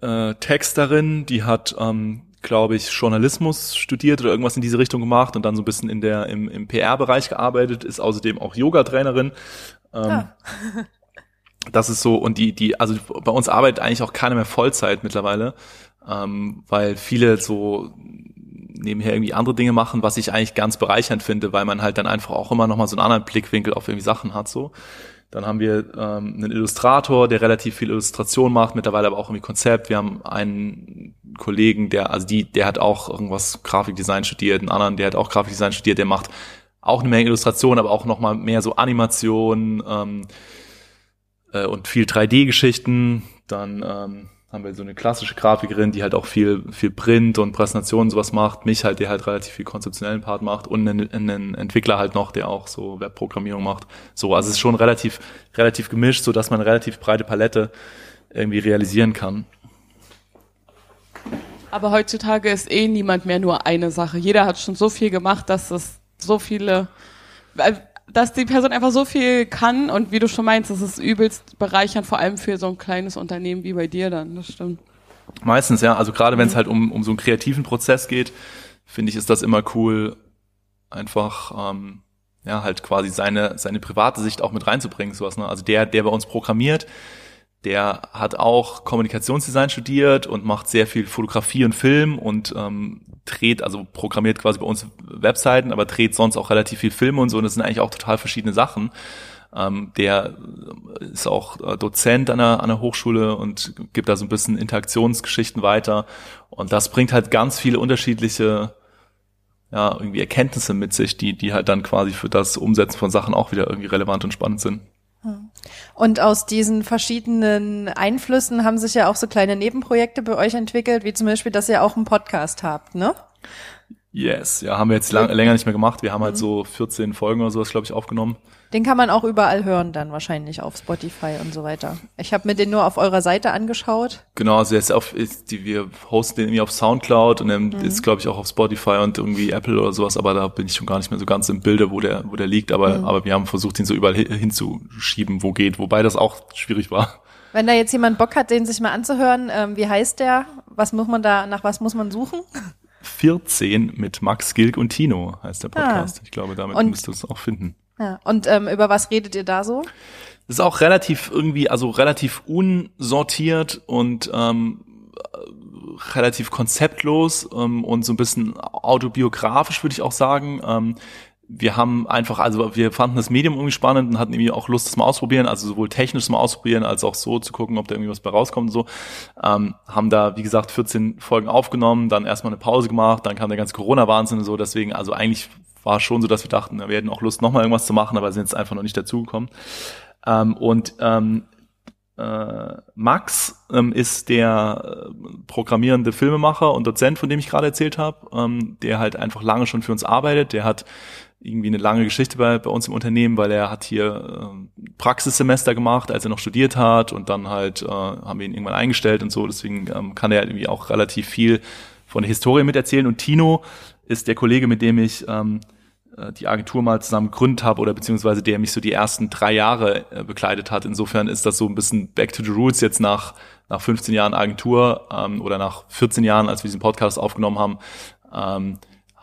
äh, Texterin, die hat ähm, glaube ich, Journalismus studiert oder irgendwas in diese Richtung gemacht und dann so ein bisschen in der im, im PR-Bereich gearbeitet, ist außerdem auch Yoga-Trainerin. Ähm, ah. das ist so, und die, die, also bei uns arbeitet eigentlich auch keiner mehr Vollzeit mittlerweile, ähm, weil viele so nebenher irgendwie andere Dinge machen, was ich eigentlich ganz bereichernd finde, weil man halt dann einfach auch immer nochmal so einen anderen Blickwinkel auf irgendwie Sachen hat, so. Dann haben wir ähm, einen Illustrator, der relativ viel Illustration macht, mittlerweile aber auch irgendwie Konzept. Wir haben einen Kollegen, der, also die, der hat auch irgendwas Grafikdesign studiert, einen anderen, der hat auch Grafikdesign studiert, der macht auch eine Menge Illustration, aber auch nochmal mehr so Animation ähm, äh, und viel 3D-Geschichten. Dann ähm, haben wir so eine klassische Grafikerin, die halt auch viel, viel Print und Präsentationen sowas macht. Mich halt, der halt relativ viel konzeptionellen Part macht und einen, einen Entwickler halt noch, der auch so Webprogrammierung macht. So, also es ist schon relativ, relativ gemischt, so dass man relativ breite Palette irgendwie realisieren kann. Aber heutzutage ist eh niemand mehr nur eine Sache. Jeder hat schon so viel gemacht, dass es so viele, dass die Person einfach so viel kann und wie du schon meinst, das ist übelst bereichernd, vor allem für so ein kleines Unternehmen wie bei dir dann, das stimmt. Meistens, ja. Also gerade wenn es halt um, um so einen kreativen Prozess geht, finde ich, ist das immer cool, einfach ähm, ja halt quasi seine seine private Sicht auch mit reinzubringen, sowas. Ne? Also der, der bei uns programmiert, der hat auch Kommunikationsdesign studiert und macht sehr viel Fotografie und Film und ähm, dreht, also programmiert quasi bei uns Webseiten, aber dreht sonst auch relativ viel Filme und so. Und das sind eigentlich auch total verschiedene Sachen. Ähm, der ist auch äh, Dozent an der, an der Hochschule und gibt da so ein bisschen Interaktionsgeschichten weiter. Und das bringt halt ganz viele unterschiedliche ja, irgendwie Erkenntnisse mit sich, die, die halt dann quasi für das Umsetzen von Sachen auch wieder irgendwie relevant und spannend sind. Und aus diesen verschiedenen Einflüssen haben sich ja auch so kleine Nebenprojekte bei euch entwickelt, wie zum Beispiel, dass ihr auch einen Podcast habt, ne? Yes, ja, haben wir jetzt lang, länger nicht mehr gemacht. Wir haben halt so 14 Folgen oder sowas, glaube ich, aufgenommen. Den kann man auch überall hören dann wahrscheinlich auf Spotify und so weiter. Ich habe mir den nur auf eurer Seite angeschaut. Genau, also ist auf, ist die, wir hosten den irgendwie auf Soundcloud und er mhm. ist, glaube ich, auch auf Spotify und irgendwie Apple oder sowas, aber da bin ich schon gar nicht mehr so ganz im Bilde, wo der, wo der liegt. Aber, mhm. aber wir haben versucht, ihn so überall hinzuschieben, wo geht, wobei das auch schwierig war. Wenn da jetzt jemand Bock hat, den sich mal anzuhören, ähm, wie heißt der? Was muss man da, nach was muss man suchen? 14 mit Max Gilg und Tino heißt der Podcast. Ah. Ich glaube, damit und, müsst ihr es auch finden. Und ähm, über was redet ihr da so? Das ist auch relativ irgendwie, also relativ unsortiert und ähm, relativ konzeptlos ähm, und so ein bisschen autobiografisch, würde ich auch sagen. Ähm, wir haben einfach, also wir fanden das Medium irgendwie spannend und hatten irgendwie auch Lust, das mal ausprobieren, also sowohl technisch mal ausprobieren, als auch so zu gucken, ob da irgendwie was bei rauskommt und so. Ähm, haben da, wie gesagt, 14 Folgen aufgenommen, dann erstmal eine Pause gemacht, dann kam der ganze Corona-Wahnsinn und so, deswegen, also eigentlich war schon so, dass wir dachten, wir hätten auch Lust, nochmal irgendwas zu machen, aber sind jetzt einfach noch nicht dazugekommen. Ähm, und ähm, äh, Max ähm, ist der äh, programmierende Filmemacher und Dozent, von dem ich gerade erzählt habe, ähm, der halt einfach lange schon für uns arbeitet. Der hat irgendwie eine lange Geschichte bei, bei uns im Unternehmen, weil er hat hier äh, Praxissemester gemacht, als er noch studiert hat und dann halt äh, haben wir ihn irgendwann eingestellt und so. Deswegen ähm, kann er irgendwie auch relativ viel von der Historie miterzählen. Und Tino ist der Kollege, mit dem ich ähm, äh, die Agentur mal zusammen gegründet habe oder beziehungsweise der mich so die ersten drei Jahre äh, begleitet hat. Insofern ist das so ein bisschen back to the roots jetzt nach, nach 15 Jahren Agentur ähm, oder nach 14 Jahren, als wir diesen Podcast aufgenommen haben, ähm,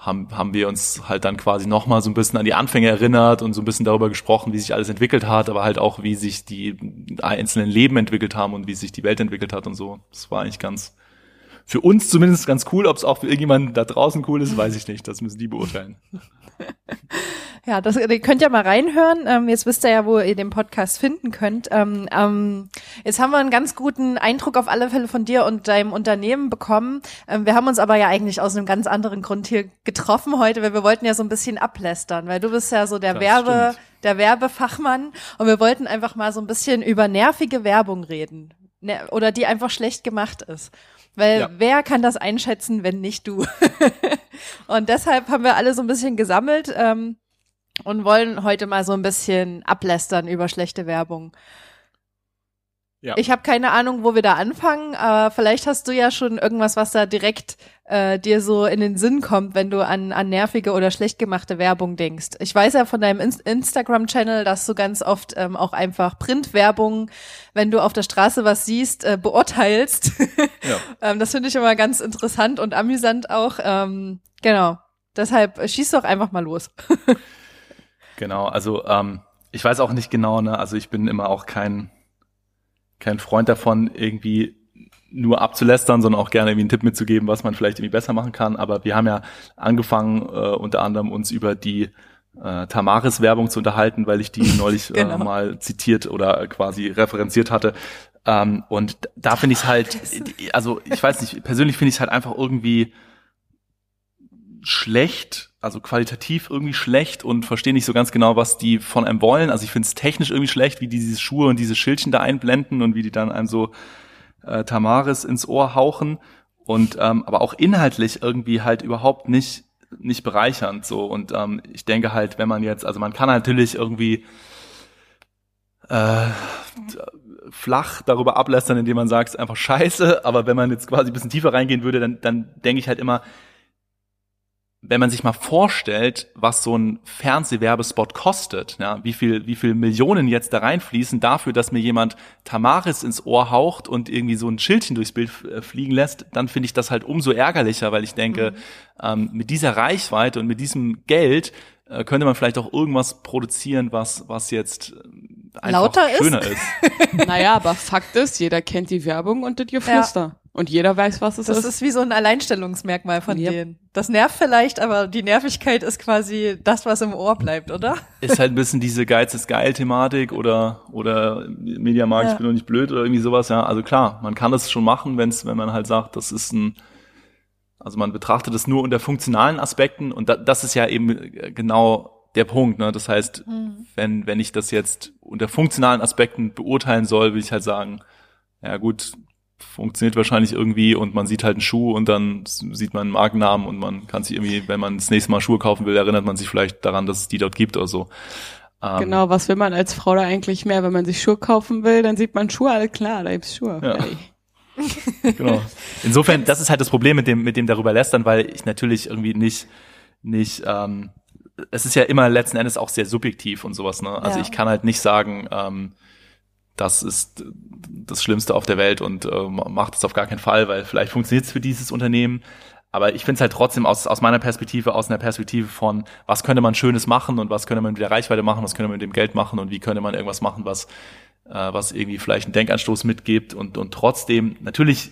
haben, haben wir uns halt dann quasi nochmal so ein bisschen an die Anfänge erinnert und so ein bisschen darüber gesprochen, wie sich alles entwickelt hat, aber halt auch, wie sich die einzelnen Leben entwickelt haben und wie sich die Welt entwickelt hat und so. Das war eigentlich ganz, für uns zumindest ganz cool. Ob es auch für irgendjemanden da draußen cool ist, weiß ich nicht. Das müssen die beurteilen. Ja, das, ihr könnt ja mal reinhören. Ähm, jetzt wisst ihr ja, wo ihr den Podcast finden könnt. Ähm, ähm, jetzt haben wir einen ganz guten Eindruck auf alle Fälle von dir und deinem Unternehmen bekommen. Ähm, wir haben uns aber ja eigentlich aus einem ganz anderen Grund hier getroffen heute, weil wir wollten ja so ein bisschen ablästern, weil du bist ja so der das Werbe, stimmt. der Werbefachmann und wir wollten einfach mal so ein bisschen über nervige Werbung reden. Ne, oder die einfach schlecht gemacht ist. Weil ja. wer kann das einschätzen, wenn nicht du? und deshalb haben wir alle so ein bisschen gesammelt ähm, und wollen heute mal so ein bisschen ablästern über schlechte Werbung. Ja. Ich habe keine Ahnung, wo wir da anfangen, aber vielleicht hast du ja schon irgendwas, was da direkt äh, dir so in den Sinn kommt, wenn du an, an nervige oder schlecht gemachte Werbung denkst. Ich weiß ja von deinem In Instagram-Channel, dass du ganz oft ähm, auch einfach Printwerbung, wenn du auf der Straße was siehst, äh, beurteilst. Ja. ähm, das finde ich immer ganz interessant und amüsant auch. Ähm, genau. Deshalb äh, schieß doch einfach mal los. genau, also ähm, ich weiß auch nicht genau, ne? Also ich bin immer auch kein kein Freund davon, irgendwie nur abzulästern, sondern auch gerne irgendwie einen Tipp mitzugeben, was man vielleicht irgendwie besser machen kann. Aber wir haben ja angefangen, äh, unter anderem uns über die äh, Tamaris-Werbung zu unterhalten, weil ich die neulich äh, genau. äh, mal zitiert oder quasi referenziert hatte. Ähm, und da finde ich es halt, also ich weiß nicht, persönlich finde ich es halt einfach irgendwie schlecht, also qualitativ irgendwie schlecht und verstehe nicht so ganz genau, was die von einem wollen. Also ich finde es technisch irgendwie schlecht, wie die diese Schuhe und diese Schildchen da einblenden und wie die dann einem so äh, Tamaris ins Ohr hauchen und ähm, aber auch inhaltlich irgendwie halt überhaupt nicht nicht bereichernd so und ähm, ich denke halt, wenn man jetzt, also man kann natürlich irgendwie äh, flach darüber ablästern, indem man sagt, es ist einfach scheiße, aber wenn man jetzt quasi ein bisschen tiefer reingehen würde, dann, dann denke ich halt immer, wenn man sich mal vorstellt, was so ein Fernsehwerbespot kostet, ja, wie viel, wie viel Millionen jetzt da reinfließen dafür, dass mir jemand Tamaris ins Ohr haucht und irgendwie so ein Schildchen durchs Bild äh, fliegen lässt, dann finde ich das halt umso ärgerlicher, weil ich denke, mhm. ähm, mit dieser Reichweite und mit diesem Geld äh, könnte man vielleicht auch irgendwas produzieren, was, was jetzt äh, einfach Lauter schöner ist. ist. Naja, aber Fakt ist, jeder kennt die Werbung und das Geflüster. Und jeder weiß, was es Das ist. ist wie so ein Alleinstellungsmerkmal von Yep. denen. Das nervt vielleicht, aber die Nervigkeit ist quasi das, was im Ohr bleibt, oder? ist halt ein bisschen diese Geiz ist geil Thematik oder oder Mediamarkt, Ja. ich bin doch nicht blöd oder irgendwie sowas, ja. Also klar, man kann das schon machen, wenn's, wenn man halt sagt, das ist ein also man betrachtet es nur unter funktionalen Aspekten und da, das ist ja eben genau der Punkt, ne? Das heißt, wenn wenn ich das jetzt unter funktionalen Aspekten beurteilen soll, will ich halt sagen, ja gut, funktioniert wahrscheinlich irgendwie und man sieht halt einen Schuh und dann sieht man einen Markennamen und man kann sich irgendwie, wenn man das nächste Mal Schuhe kaufen will, erinnert man sich vielleicht daran, dass es die dort gibt oder so. Ähm, Genau, was will man als Frau da eigentlich mehr? Wenn man sich Schuhe kaufen will, dann sieht man Schuhe, alles klar, da gibt's Schuhe. Ja. Genau. Insofern, das ist halt das Problem mit dem, mit dem darüber lästern, weil ich natürlich irgendwie nicht, nicht, ähm, es ist ja immer letzten Endes auch sehr subjektiv und sowas, ne? Also Ja. ich kann halt nicht sagen, ähm, das ist das Schlimmste auf der Welt und äh, macht es auf gar keinen Fall, weil vielleicht funktioniert es für dieses Unternehmen. Aber ich finde es halt trotzdem aus, aus meiner Perspektive, aus einer Perspektive von, was könnte man Schönes machen und was könnte man mit der Reichweite machen, was könnte man mit dem Geld machen und wie könnte man irgendwas machen, was, äh, was irgendwie vielleicht einen Denkanstoß mitgibt und, und trotzdem, natürlich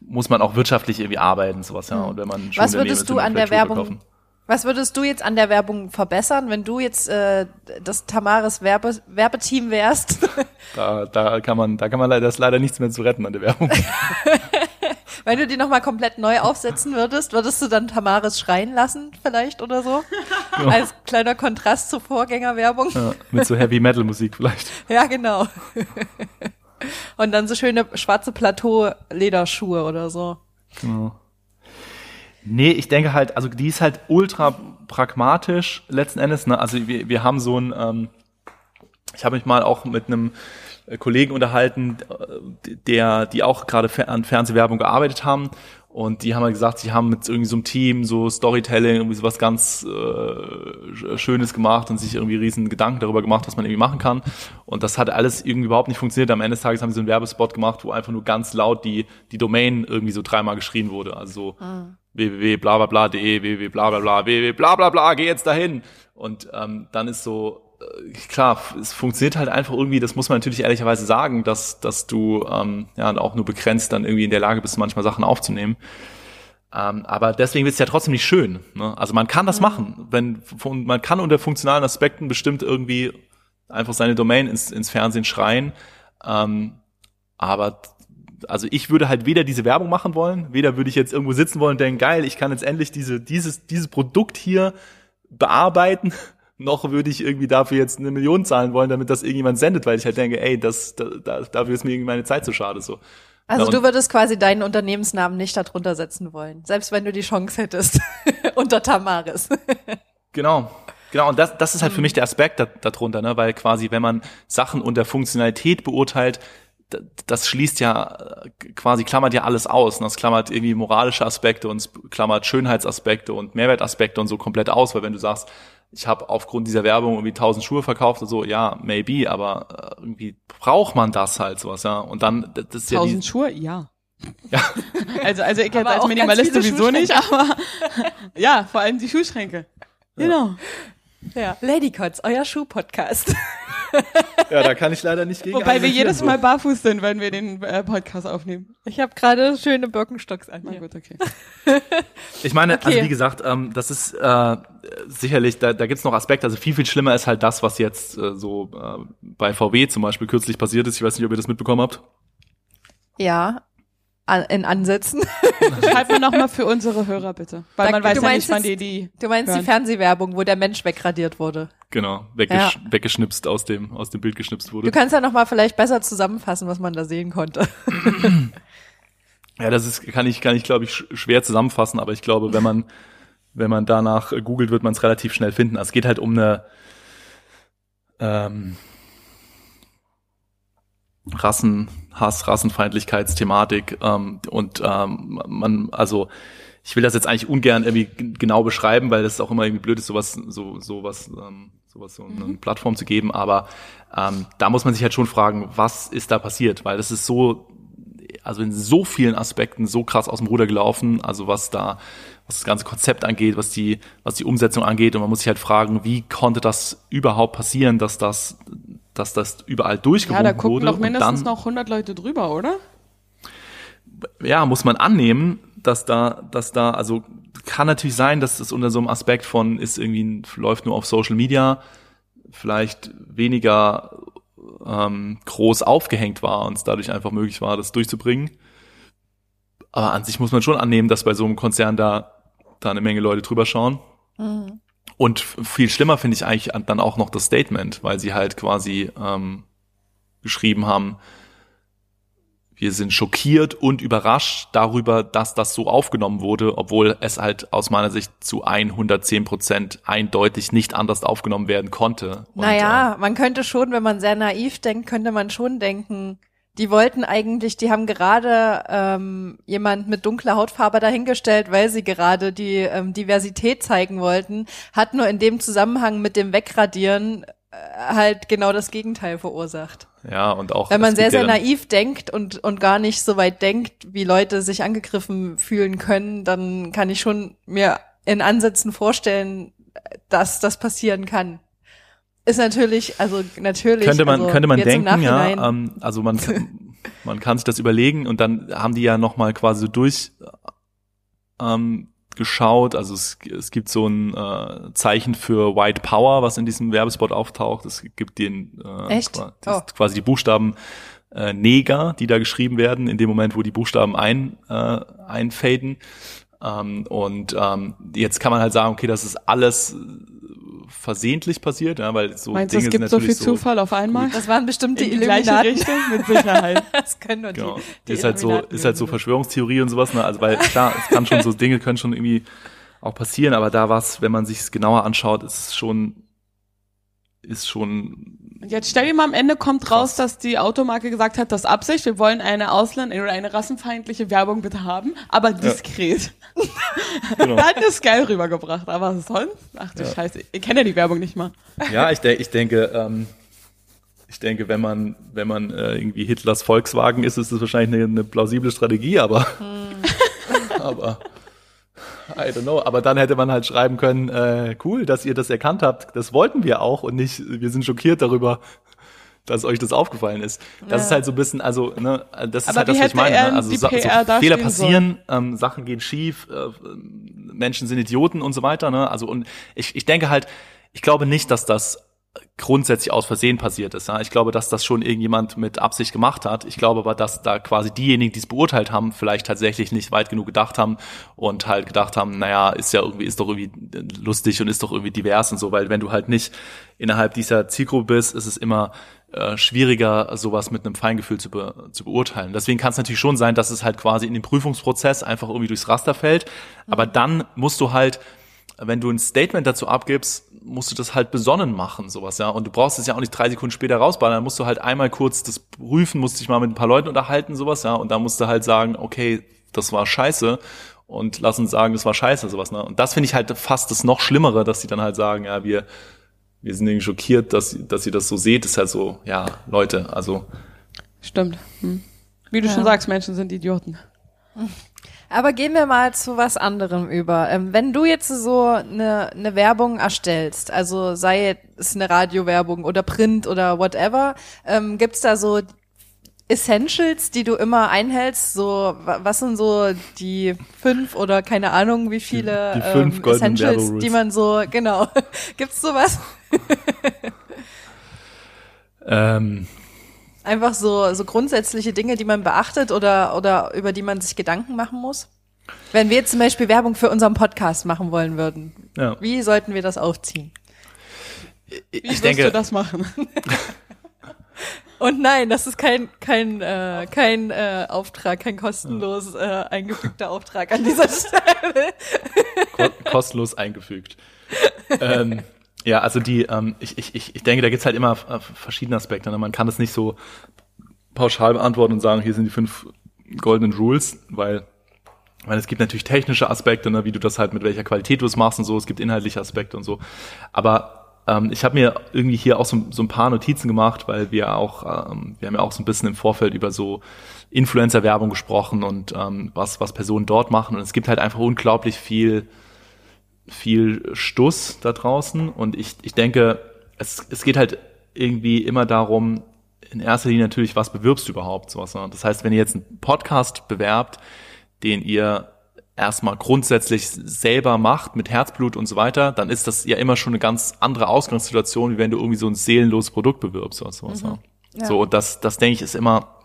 muss man auch wirtschaftlich irgendwie arbeiten, sowas, ja. Und wenn man Hm. Was würdest du an der Schuhe Werbung, verkaufen. Was würdest du jetzt an der Werbung verbessern, wenn du jetzt äh, das Tamaris Werbe, Werbeteam wärst? Da, da kann man, da kann man leider, das ist leider nichts mehr zu retten an der Werbung. wenn du die nochmal komplett neu aufsetzen würdest, würdest du dann Tamaris schreien lassen vielleicht oder so? Als kleiner Kontrast zur Vorgängerwerbung. ja, mit so Heavy Metal Musik vielleicht. Ja, genau. Und dann so schöne schwarze Plateau-Lederschuhe oder so. Genau. Nee, ich denke halt, also die ist halt ultra pragmatisch letzten Endes. Ne? Also wir, wir haben so ein, ähm, ich habe mich mal auch mit einem äh, Kollegen unterhalten, äh, der, die auch gerade an Fernsehwerbung gearbeitet haben. Und die haben halt gesagt, sie haben mit irgendwie so einem Team so Storytelling, irgendwie sowas ganz äh, Sch- Schönes gemacht und sich irgendwie riesen Gedanken darüber gemacht, was man irgendwie machen kann. Und das hat alles irgendwie überhaupt nicht funktioniert. Am Ende des Tages haben sie so einen Werbespot gemacht, wo einfach nur ganz laut die, die Domain irgendwie so dreimal geschrien wurde. Also so www.blablabla.de, www.blablabla, www.blablabla, geh jetzt dahin. Und ähm, dann ist so, äh, klar, es funktioniert halt einfach irgendwie, das muss man natürlich ehrlicherweise sagen, dass, dass du ähm, ja auch nur begrenzt dann irgendwie in der Lage bist, manchmal Sachen aufzunehmen. Ähm, aber deswegen ist es ja trotzdem nicht schön. Ne? Also man kann das machen, wenn von, man kann unter funktionalen Aspekten bestimmt irgendwie einfach seine Domain ins, ins Fernsehen schreien. Ähm, aber also ich würde halt weder diese Werbung machen wollen, weder würde ich jetzt irgendwo sitzen wollen und denken, geil, ich kann jetzt endlich diese, dieses, dieses Produkt hier bearbeiten, noch würde ich irgendwie dafür jetzt eine Million zahlen wollen, damit das irgendjemand sendet, weil ich halt denke, ey, das, da, da, dafür ist mir irgendwie meine Zeit zu schade, so. Also Ja, du würdest quasi deinen Unternehmensnamen nicht darunter setzen wollen, selbst wenn du die Chance hättest unter Tamaris. Genau. Genau, und das, das ist halt für mich der Aspekt da, darunter, ne? weil quasi, wenn man Sachen unter Funktionalität beurteilt, das schließt ja äh, quasi, klammert ja alles aus. Ne? Das klammert irgendwie moralische Aspekte und es klammert Schönheitsaspekte und Mehrwertaspekte und so komplett aus, weil wenn du sagst, ich habe aufgrund dieser Werbung irgendwie tausend Schuhe verkauft, so, ja, maybe, aber äh, irgendwie braucht man das halt sowas, ja. Und dann, das ist ja Tausend Schuhe? Ja. Ja. Also, also ich jetzt als Minimalist sowieso nicht, aber ja, vor allem die Schuhschränke. Genau. Ja. Ladycots, euer Schuh-Podcast. ja, da kann ich leider nicht gegen Wobei wir jedes so. Mal barfuß sind, wenn wir den äh, Podcast aufnehmen. Ich habe gerade schöne Birkenstocks an. Na gut, okay. Ich meine, Okay. also wie gesagt, ähm, das ist äh, sicherlich, da, da gibt's noch Aspekte, also viel, viel schlimmer ist halt das, was jetzt äh, so äh, bei VW zum Beispiel kürzlich passiert ist. Ich weiß nicht, ob ihr das mitbekommen habt. Ja, in Ansätzen. Schreib mir noch mal für unsere Hörer bitte. Weil Da- man weiß du ja meinst nicht, wann die die... Du meinst Hören. die Fernsehwerbung, wo der Mensch wegradiert wurde. Genau, weggesch weggeschnipst aus dem, aus dem Bild geschnipst wurde. Du kannst ja noch mal vielleicht besser zusammenfassen, was man da sehen konnte. Ja, das ist, kann ich, kann ich, glaube ich, sch- schwer zusammenfassen, aber ich glaube, wenn man, wenn man danach googelt, wird man es relativ schnell finden. Also es geht halt um eine ähm, Rassenhass, Rassenfeindlichkeitsthematik ähm, und ähm, man, also ich will das jetzt eigentlich ungern irgendwie genau beschreiben, weil das auch immer irgendwie blöd ist, sowas, so, sowas, ähm, sowas so eine Plattform zu geben, aber ähm, da muss man sich halt schon fragen, was ist da passiert, weil das ist so also in so vielen Aspekten so krass aus dem Ruder gelaufen, also was da, was das ganze Konzept angeht, was die, was die Umsetzung angeht. Und man muss sich halt fragen, wie konnte das überhaupt passieren, dass das, dass das überall Ja, durchgewunken da gucken wurde. doch mindestens dann, noch 100 Leute drüber, oder? ja, muss man annehmen, dass da, dass da, also kann natürlich sein, dass es unter so einem Aspekt von ist irgendwie läuft nur auf Social Media, vielleicht weniger ähm, groß aufgehängt war und es dadurch einfach möglich war, das durchzubringen. Aber an sich muss man schon annehmen, dass bei so einem Konzern da da eine Menge Leute drüber schauen. Und f- viel schlimmer finde ich eigentlich an- dann auch noch das Statement, weil sie halt quasi ähm, geschrieben haben, wir sind schockiert und überrascht darüber, dass das so aufgenommen wurde, obwohl es halt aus meiner Sicht zu 110 Prozent eindeutig nicht anders aufgenommen werden konnte. Und, naja, man könnte schon, wenn man sehr naiv denkt, könnte man schon denken, die wollten eigentlich, die haben gerade ähm, jemand mit dunkler Hautfarbe dahingestellt, weil sie gerade die ähm, Diversität zeigen wollten, hat nur in dem Zusammenhang mit dem Wegradieren äh, halt genau das Gegenteil verursacht. Ja, und auch. Wenn man sehr, ja sehr dann- naiv denkt und, und gar nicht so weit denkt, wie Leute sich angegriffen fühlen können, dann kann ich schon mir in Ansätzen vorstellen, dass das passieren kann. Ist natürlich, also natürlich. könnte man also könnte man denken, ja. Ähm, also man kann, man kann sich das überlegen und dann haben die ja noch mal quasi durch ähm, geschaut. Also es, es gibt so ein äh, Zeichen für White Power, was in diesem Werbespot auftaucht. Es gibt den äh, Echt? qua- das Oh. quasi die Buchstaben äh, Neger, die da geschrieben werden, in dem Moment, wo die Buchstaben ein, äh, einfaden. Ähm, und ähm, jetzt kann man halt sagen, okay, das ist alles versehentlich passiert, ja, weil so Meinst du, Dinge es gibt sind so viel Zufall auf einmal? das waren bestimmt die In die gleiche Illuminaten. Richtung? Mit Sicherheit. Das können nur die, Genau. die ist halt so, ist halt so Verschwörungstheorie und sowas, ne? Also weil klar, es kann schon so Dinge können schon irgendwie auch passieren, aber da was, wenn man sich es genauer anschaut, ist es schon, ist schon, Jetzt stell dir mal am Ende kommt raus, dass die Automarke gesagt hat, das ist Absicht, wir wollen eine Ausland- oder eine rassenfeindliche Werbung bitte haben, aber diskret. genau. Da hat das geil rübergebracht, aber sonst? Ach du Ja. Scheiße, ihr kennt ja die Werbung nicht mal. Ja, ich, de ich denke, ähm, ich denke, wenn man, wenn man äh, irgendwie Hitlers Volkswagen ist, ist das wahrscheinlich eine, eine plausible Strategie, aber, aber I don't know. Aber dann hätte man halt schreiben können, äh, cool, dass ihr das erkannt habt. Das wollten wir auch und nicht, wir sind schockiert darüber, dass euch das aufgefallen ist. Das Ja. ist halt so ein bisschen, also, ne, das ist Aber halt das, was ich meine. Ne? Also so, Fehler passieren, ähm, Sachen gehen schief, äh, Menschen sind Idioten und so weiter. Ne? Also und ich, ich denke halt, ich glaube nicht, dass das grundsätzlich aus Versehen passiert ist. Ja? Ich glaube, dass das schon irgendjemand mit Absicht gemacht hat. Ich glaube aber, dass da quasi diejenigen, die es beurteilt haben, vielleicht tatsächlich nicht weit genug gedacht haben und halt gedacht haben, naja, ist ja irgendwie, ist doch irgendwie lustig und ist doch irgendwie divers und so, weil wenn du halt nicht innerhalb dieser Zielgruppe bist, ist es immer äh, schwieriger, sowas mit einem Feingefühl zu, be zu beurteilen. Deswegen kann es natürlich schon sein, dass es halt quasi in dem Prüfungsprozess einfach irgendwie durchs Raster fällt. Aber dann musst du halt wenn du ein Statement dazu abgibst, musst du das halt besonnen machen, sowas, ja. Und du brauchst es ja auch nicht drei Sekunden später rausballern, dann musst du halt einmal kurz das prüfen, musst dich mal mit ein paar Leuten unterhalten, sowas, ja. Und dann musst du halt sagen, okay, das war scheiße. Und lass uns sagen, das war scheiße, sowas, ne. Und das finde ich halt fast das noch Schlimmere, dass die dann halt sagen, ja, wir, wir sind irgendwie schockiert, dass, dass ihr das so seht, ist halt so, ja, Leute, also, Stimmt. Hm. Wie du Ja. schon sagst, Menschen sind Idioten. Aber gehen wir mal zu was anderem über. Ähm, wenn du jetzt so eine, eine Werbung erstellst, also sei es eine Radiowerbung oder Print oder whatever, ähm, gibt's da so Essentials, die du immer einhältst? So, wa- was sind so die fünf oder keine Ahnung, wie viele die fünf ähm, Essentials, die man so, genau. Gibt's sowas? ähm, Einfach so, so grundsätzliche Dinge, die man beachtet oder, oder über die man sich Gedanken machen muss? Wenn wir jetzt zum Beispiel Werbung für unseren Podcast machen wollen würden, ja. wie sollten wir das aufziehen? Wie ich wirst denke, du das machen? Und nein, das ist kein kein äh, kein äh, Auftrag, kein kostenlos äh, eingefügter Auftrag an dieser Stelle. ko kostenlos eingefügt. ähm, ja, also die, ähm, ich, ich, ich ich denke, da gibt's halt immer äh, verschiedene Aspekte. Ne? Man kann das nicht so pauschal beantworten und sagen, hier sind die fünf goldenen Rules, weil weil es gibt natürlich technische Aspekte, ne, wie du das halt mit welcher Qualität du es machst und so. Es gibt inhaltliche Aspekte und so. Aber ähm, ich habe mir irgendwie hier auch so, so ein paar Notizen gemacht, weil wir auch, ähm, wir haben ja auch so ein bisschen im Vorfeld über so Influencer-Werbung gesprochen und ähm, was was Personen dort machen. Und es gibt halt einfach unglaublich viel viel Stuss da draußen. Und ich ich denke, es es geht halt irgendwie immer darum, in erster Linie natürlich, was bewirbst du überhaupt sowas. Ne? Das heißt, wenn ihr jetzt einen Podcast bewerbt, den ihr erstmal grundsätzlich selber macht mit Herzblut und so weiter, dann ist das ja immer schon eine ganz andere Ausgangssituation, wie wenn du irgendwie so ein seelenloses Produkt bewirbst oder sowas. Mhm. Ja. So, und das, das denke ich ist immer,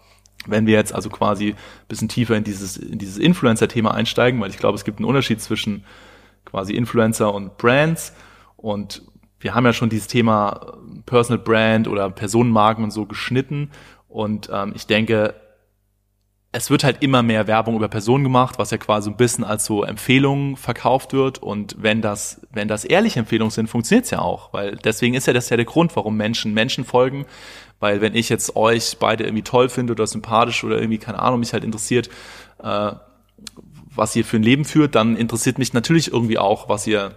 wenn wir jetzt also quasi ein bisschen tiefer in dieses, in dieses Influencer-Thema einsteigen, weil ich glaube, es gibt einen Unterschied zwischen quasi Influencer und Brands und wir haben ja schon dieses Thema Personal Brand oder Personenmarken und so geschnitten und ähm, ich denke, es wird halt immer mehr Werbung über Personen gemacht, was ja quasi ein bisschen als so Empfehlungen verkauft wird. Und wenn das, wenn das ehrliche Empfehlungen sind, funktioniert's ja auch. Weil deswegen ist ja das ja der Grund, warum Menschen Menschen folgen. Weil wenn ich jetzt euch beide irgendwie toll finde oder sympathisch oder irgendwie, keine Ahnung, mich halt interessiert, äh, was ihr für ein Leben führt, dann interessiert mich natürlich irgendwie auch, was ihr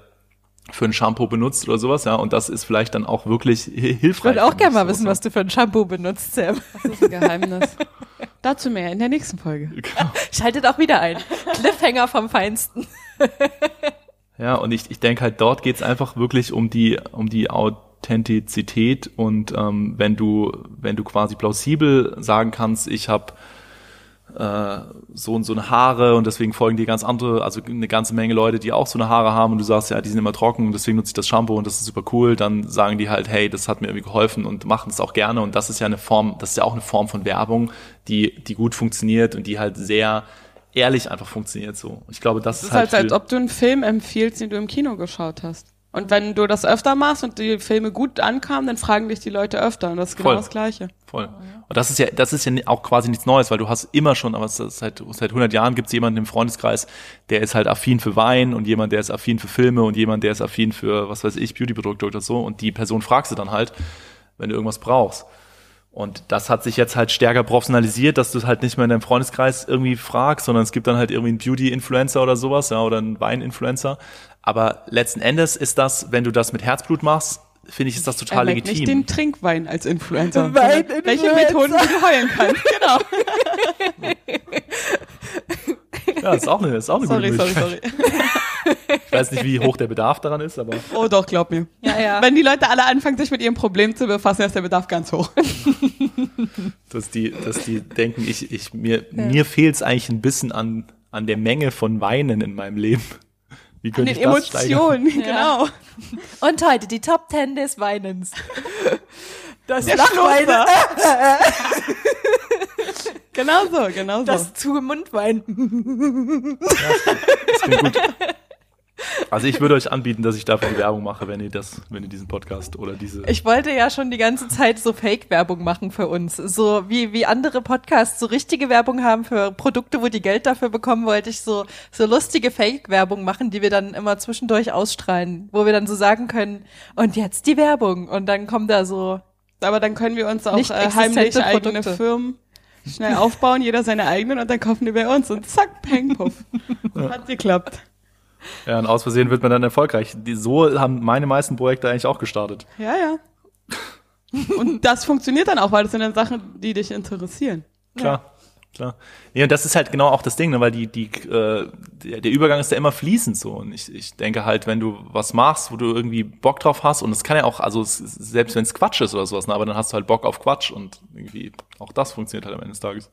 für ein Shampoo benutzt oder sowas, ja, und das ist vielleicht dann auch wirklich hilfreich. Ich würde auch gerne mal wissen, was du für ein Shampoo benutzt, Sam. Das ist ein Geheimnis. Dazu mehr in der nächsten Folge. Genau. Schaltet auch wieder ein. Cliffhanger vom Feinsten. ja, und ich, ich denke halt, dort geht's einfach wirklich um die, um die Authentizität und ähm, wenn du, wenn du quasi plausibel sagen kannst, ich habe äh, so und so eine Haare und deswegen folgen dir ganz andere, also eine ganze Menge Leute, die auch so eine Haare haben und du sagst, ja, die sind immer trocken und deswegen nutze ich das Shampoo und das ist super cool, dann sagen die halt, hey, das hat mir irgendwie geholfen und machen es auch gerne und das ist ja eine Form, das ist ja auch eine Form von Werbung, die, die gut funktioniert und die halt sehr ehrlich einfach funktioniert so. Ich glaube, das, das ist, ist halt, als ob du einen Film empfiehlst, den du im Kino geschaut hast. Und wenn du das öfter machst und die Filme gut ankamen, dann fragen dich die Leute öfter und das ist genau Voll. das Gleiche. Voll. Und das ist ja, das ist ja auch quasi nichts Neues, weil du hast immer schon, aber seit, seit 100 Jahren gibt es jemanden im Freundeskreis, der ist halt affin für Wein und jemand, der ist affin für Filme und jemand, der ist affin für, was weiß ich, Beautyprodukte oder so und die Person fragst du dann halt, wenn du irgendwas brauchst. Und das hat sich jetzt halt stärker professionalisiert, dass du es halt nicht mehr in deinem Freundeskreis irgendwie fragst, sondern es gibt dann halt irgendwie einen Beauty-Influencer oder sowas, ja, oder einen Wein-Influencer. Aber letzten Endes ist das, wenn du das mit Herzblut machst, finde ich, ist das total er legitim. nicht den Trinkwein als Influencer. Wein Welche Methoden du heulen kannst. Genau. Ja, ist auch eine, ist auch eine Sorry, gute sorry, Möglichkeit. sorry. Ich weiß nicht, wie hoch der Bedarf daran ist, aber Oh doch, glaub mir. Ja, ja. Wenn die Leute alle anfangen, sich mit ihrem Problem zu befassen, ist der Bedarf ganz hoch. dass die, dass die denken, ich, ich, mir, mir fehlt es eigentlich ein bisschen an, an der Menge von Weinen in meinem Leben. Wie könnte ich das steigern? Emotionen, genau. Und heute die Top 10 des Weinens. Das Der Lachwein, Schlurfer. genau so, genau so. das zu Mundwein. Das klingt gut. Also ich würde euch anbieten, dass ich davon Werbung mache, wenn ihr das, wenn ihr diesen Podcast oder diese. Ich wollte ja schon die ganze Zeit so Fake-Werbung machen für uns. So wie, wie andere Podcasts so richtige Werbung haben für Produkte, wo die Geld dafür bekommen, wollte ich so, so lustige Fake-Werbung machen, die wir dann immer zwischendurch ausstrahlen, wo wir dann so sagen können, und jetzt die Werbung. Und dann kommt da so, Aber dann können wir uns auch Nicht äh, heimlich eigene Produkte. Firmen schnell aufbauen, jeder seine eigenen und dann kaufen die bei uns und zack, peng, puff. Hat geklappt. Ja, und aus Versehen wird man dann erfolgreich. Die, so haben meine meisten Projekte eigentlich auch gestartet. Ja, ja. Und das funktioniert dann auch, weil das sind dann Sachen, die dich interessieren. Klar, klar. Ja, und das ist halt genau auch das Ding, ne, weil die, die, äh, der, Übergang ist ja immer fließend so. Und ich, ich denke halt, wenn du was machst, wo du irgendwie Bock drauf hast, und es kann ja auch, also selbst wenn es Quatsch ist oder sowas, ne, aber dann hast du halt Bock auf Quatsch und irgendwie auch das funktioniert halt am Ende des Tages.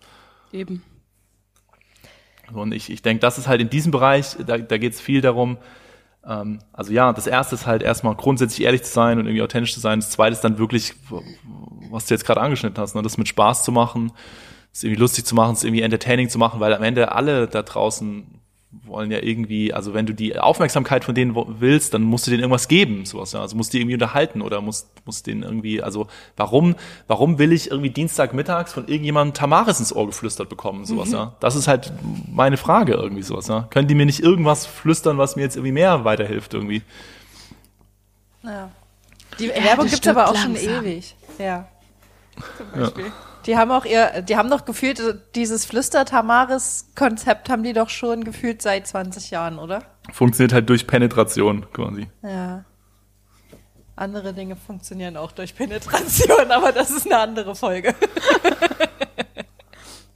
Eben. Und ich, ich denke, das ist halt in diesem Bereich, da, da geht es viel darum, ähm, also ja, das erste ist halt erstmal grundsätzlich ehrlich zu sein und irgendwie authentisch zu sein. Das zweite ist dann wirklich, was du jetzt gerade angeschnitten hast, ne, das mit Spaß zu machen, es irgendwie lustig zu machen, es irgendwie entertaining zu machen, weil am Ende alle da draußen wollen ja irgendwie, also wenn du die Aufmerksamkeit von denen willst, dann musst du denen irgendwas geben, sowas, ja. Also musst du die irgendwie unterhalten oder musst, musst denen irgendwie, also warum, warum will ich irgendwie Dienstagmittags von irgendjemandem Tamaris ins Ohr geflüstert bekommen, sowas, ja. Das ist halt meine Frage irgendwie, sowas, ja. Können die mir nicht irgendwas flüstern, was mir jetzt irgendwie mehr weiterhilft, irgendwie? Ja. Die Ja, Werbung das gibt's aber auch stirbt schon langsam. ewig. Ja. Zum Beispiel. Die haben auch ihr, die haben doch gefühlt, dieses Flüster-Tamaris-Konzept haben die doch schon gefühlt seit 20 Jahren, oder? Funktioniert halt durch Penetration, quasi. Ja. Andere Dinge funktionieren auch durch Penetration, aber das ist eine andere Folge.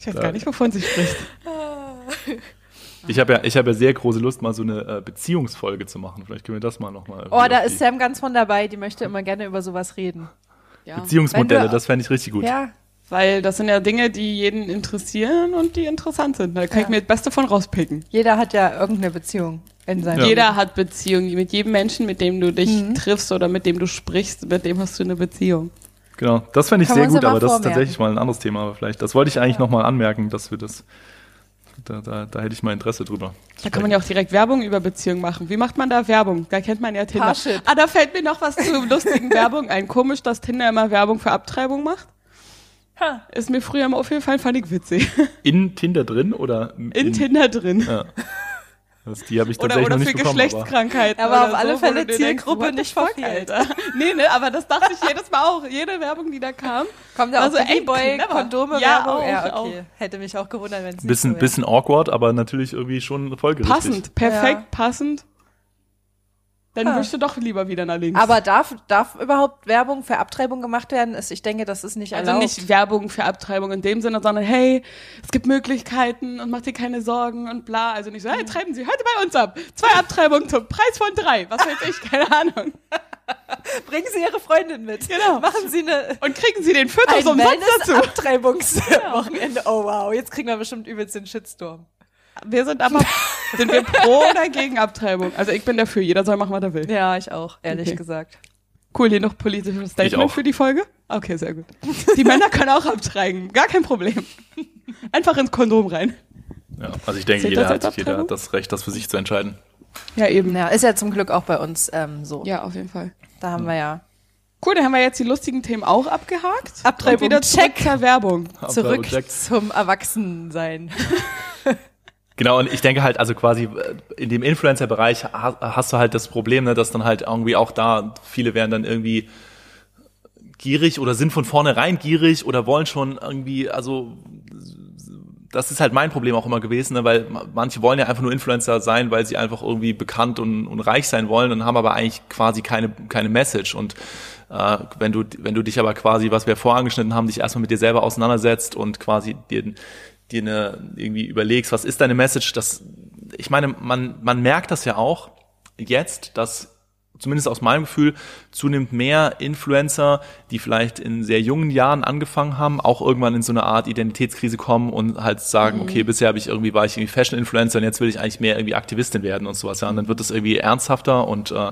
Ich weiß gar nicht, wovon sie spricht. Ich habe ja, ich habe ja sehr große Lust, mal so eine äh, Beziehungsfolge zu machen. Vielleicht können wir das mal nochmal. Oh, da ist Sam ganz von dabei, die möchte immer gerne über sowas reden. Ja. Beziehungsmodelle, du- das fände ich richtig gut. Ja, Weil das sind ja Dinge, die jeden interessieren und die interessant sind. Da kann ich Ja. mir das Beste von rauspicken. jeder hat ja irgendeine Beziehung in seinem Ja. Jeder hat Beziehungen. Mit jedem Menschen, mit dem du dich Mhm. triffst oder mit dem du sprichst, mit dem hast du eine Beziehung. Genau, das fände ich Kann sehr gut, ja aber das ist tatsächlich mal ein anderes Thema. Aber vielleicht, das wollte ich eigentlich noch mal anmerken, dass wir das, da, da, da hätte ich mal Interesse drüber. Da kann man ja auch direkt Werbung über Beziehungen machen. Wie macht man da Werbung? Da kennt man ja Tinder. Ah, da fällt mir noch was zu lustigen Werbung ein. Komisch, dass Tinder immer Werbung für Abtreibung macht. Ha. Ist mir früher mal aufgefallen, fand ich witzig. In Tinder drin oder In, Tinder drin. Ja. Das, die habe ich Oder, tatsächlich oder noch für nicht bekommen. Aber Geschlechtskrankheiten. Aber oder auf alle so, wo Fälle denkst, Zielgruppe the nicht verfehlt. Alter. Nee, ne, aber das dachte ich jedes Mal auch. Jede Werbung, die da kam. Kommt da Also, auch ey, Boy clever. Kondome Ja, Werbung? auch, ja, auch. okay. Hätte mich auch gewundert, wenn es nicht bisschen, so wäre. bisschen awkward, aber natürlich irgendwie schon folgerichtig. Passend, perfekt Ja. passend. Dann wischst du doch lieber wieder nach links. Aber darf, darf überhaupt Werbung für Abtreibung gemacht werden? Ich denke, das ist nicht Also erlaubt. nicht Werbung für Abtreibung in dem Sinne, sondern hey, es gibt Möglichkeiten und mach dir keine Sorgen und bla. Also nicht so, hey, treiben Sie heute bei uns ab. Zwei Abtreibungen zum Preis von drei. Was weiß ich, keine Ahnung. Bringen Sie Ihre Freundin mit. Genau. Machen Sie eine Und kriegen Sie den ein umsonst dazu. Wellness-Abtreibungswochenende. Oh wow, jetzt kriegen wir bestimmt übelst den Shitstorm. Wir sind aber, sind wir pro oder gegen Abtreibung? Also ich bin dafür, jeder soll machen, was er will. Ja, ich auch, ehrlich Okay. gesagt. Cool, hier noch politisches Ich Statement auch. für die Folge? Okay, sehr gut. Die Männer können auch abtreiben, gar kein Problem. Einfach ins Kondom rein. Ja, also ich denke, jeder hat, jeder Abtreibung? hat das Recht, das für sich zu entscheiden. Ja, eben. Ja, ist ja zum Glück auch bei uns ähm, so. Ja, auf jeden Fall. Da haben wir ja Cool, dann haben wir jetzt die lustigen Themen auch abgehakt. Abtreibung, Und wieder zurück check. zur Werbung. zurück Aber Jack- zum Erwachsensein. Genau, und ich denke halt, also quasi äh, in dem Influencer-Bereich ha- hast du halt das Problem, ne, dass dann halt irgendwie auch da, viele werden dann irgendwie gierig oder sind von vornherein gierig oder wollen schon irgendwie, also das ist halt mein Problem auch immer gewesen, ne, weil ma- manche wollen ja einfach nur Influencer sein, weil sie einfach irgendwie bekannt und, und reich sein wollen und haben aber eigentlich quasi keine, keine Message. Und äh, wenn du, wenn du dich aber quasi, was wir vorangeschnitten haben, dich erstmal mit dir selber auseinandersetzt und quasi dir, dir eine, irgendwie überlegst, was ist deine Message, das, ich meine, man, man merkt das ja auch jetzt, dass zumindest aus meinem Gefühl, zunehmend mehr Influencer, die vielleicht in sehr jungen Jahren angefangen haben, auch irgendwann in so eine Art Identitätskrise kommen und halt sagen, okay, bisher habe ich irgendwie, war ich irgendwie Fashion-Influencer und jetzt will ich eigentlich mehr irgendwie Aktivistin werden und sowas. Ja, und dann wird das irgendwie ernsthafter und äh,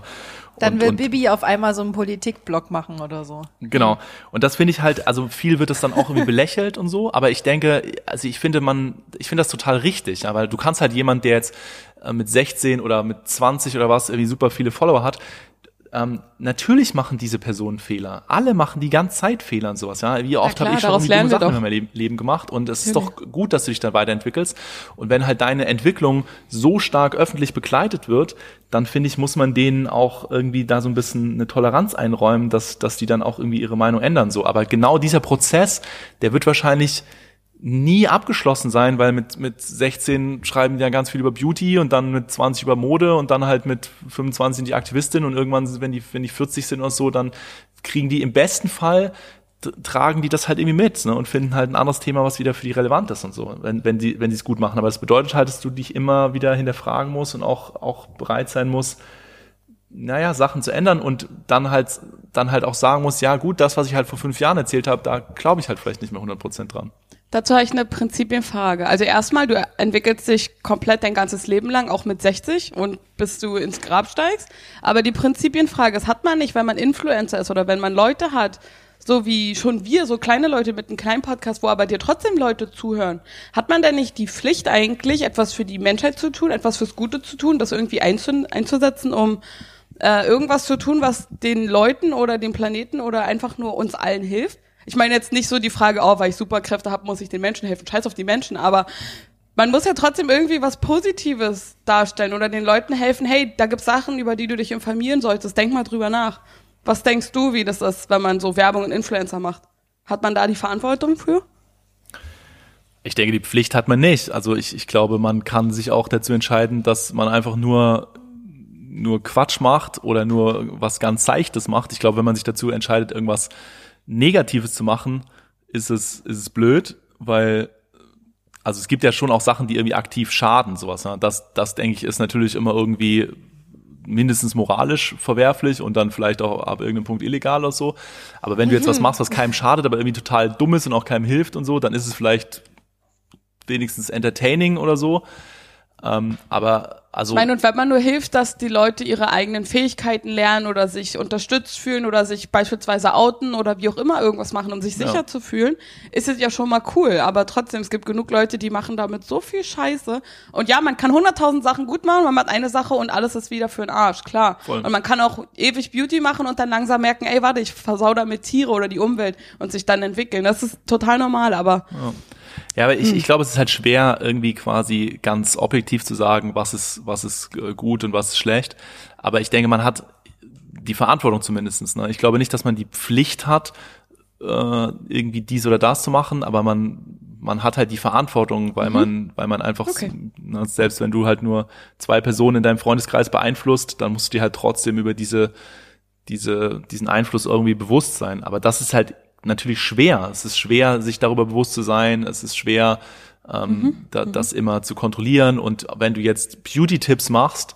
Dann und, will und, Bibi auf einmal so einen Politikblog machen oder so. Genau. Und das finde ich halt, also viel wird es dann auch irgendwie belächelt und so, aber ich denke, also ich finde man, ich finde das total richtig, ja, weil du kannst halt jemand, der jetzt mit 16 oder mit 20 oder was irgendwie super viele Follower hat, ähm, natürlich machen diese Personen Fehler. Alle machen die ganze Zeit Fehler und sowas. Ja, wie oft klar, habe ich schon dumme Sachen in meinem Leben, gemacht und es ist doch gut, dass du dich dann weiterentwickelst. Und wenn halt deine Entwicklung so stark öffentlich begleitet wird, dann finde ich, muss man denen auch irgendwie da so ein bisschen eine Toleranz einräumen, dass, dass die dann auch irgendwie ihre Meinung ändern. So, aber genau dieser Prozess, der wird wahrscheinlich nie abgeschlossen sein, weil mit, mit 16 schreiben die ja ganz viel über Beauty und dann mit 20 über Mode und dann halt mit 25 sind die Aktivistin und irgendwann, wenn die, wenn die 40 sind oder so, dann kriegen die im besten Fall tragen die das halt irgendwie mit ne, und finden halt ein anderes Thema, was wieder für die relevant ist und so, wenn, wenn die wenn sie es gut machen. Aber das bedeutet halt, dass du dich immer wieder hinterfragen musst und auch, auch bereit sein musst, naja, Sachen zu ändern und dann halt, dann halt auch sagen musst, ja gut, das, was ich halt vor fünf Jahren erzählt habe, da glaube ich halt vielleicht nicht mehr 100% dran. Dazu habe ich eine Prinzipienfrage. Also erstmal, du entwickelst dich komplett dein ganzes Leben lang, auch mit 60 und bis du ins Grab steigst. Aber die Prinzipienfrage, das hat man nicht, wenn man Influencer ist oder wenn man Leute hat, so wie schon wir, so kleine Leute mit einem kleinen Podcast, wo aber dir trotzdem Leute zuhören, hat man denn nicht die Pflicht eigentlich, etwas für die Menschheit zu tun, etwas fürs Gute zu tun, das irgendwie einzu einzusetzen, um äh, irgendwas zu tun, was den Leuten oder dem Planeten oder einfach nur uns allen hilft? Ich meine jetzt nicht so die Frage, oh, weil ich Superkräfte habe, muss ich den Menschen helfen. Scheiß auf die Menschen, aber man muss ja trotzdem irgendwie was Positives darstellen oder den Leuten helfen, hey, da gibt's Sachen, über die du dich informieren solltest, denk mal drüber nach. Was denkst du, wie das ist, wenn man so Werbung und Influencer macht? Hat man da die Verantwortung für? Ich denke, die Pflicht hat man nicht. Also ich, ich glaube, man kann sich auch dazu entscheiden, dass man einfach nur nur Quatsch macht oder nur was ganz Seichtes macht. Ich glaube, wenn man sich dazu entscheidet, irgendwas Negatives zu machen, ist es, ist es blöd, weil also es gibt ja schon auch Sachen, die irgendwie aktiv schaden, sowas. Ne? Das, das denke ich, ist natürlich immer irgendwie mindestens moralisch verwerflich und dann vielleicht auch ab irgendeinem Punkt illegal oder so. Aber wenn du jetzt was machst, was keinem schadet, aber irgendwie total dumm ist und auch keinem hilft und so, dann ist es vielleicht wenigstens entertaining oder so. Ähm, aber also. Ich meine, und wenn man nur hilft, dass die Leute ihre eigenen Fähigkeiten lernen oder sich unterstützt fühlen oder sich beispielsweise outen oder wie auch immer irgendwas machen, um sich sicher ja. zu fühlen, ist es ja schon mal cool. Aber trotzdem, es gibt genug Leute, die machen damit so viel Scheiße. Und ja, man kann hunderttausend Sachen gut machen, man macht eine Sache und alles ist wieder für den Arsch, klar. Voll. Und man kann auch ewig Beauty machen und dann langsam merken, ey, warte, ich versau damit Tiere oder die Umwelt und sich dann entwickeln. Das ist total normal, aber. Ja. Ja, aber ich, hm. ich glaube, es ist halt schwer, irgendwie quasi ganz objektiv zu sagen, was ist, was ist äh, gut und was ist schlecht. Aber ich denke, man hat die Verantwortung zumindestens. Ne? Ich glaube nicht, dass man die Pflicht hat, äh, irgendwie dies oder das zu machen, aber man, man hat halt die Verantwortung, weil mhm. man, weil man einfach, okay. ne, selbst wenn du halt nur zwei Personen in deinem Freundeskreis beeinflusst, dann musst du dir halt trotzdem über diese, diese, diesen Einfluss irgendwie bewusst sein. Aber das ist halt natürlich schwer. Es ist schwer, sich darüber bewusst zu sein. Es ist schwer, ähm, mhm. Da, mhm. das immer zu kontrollieren. Und wenn du jetzt Beauty-Tipps machst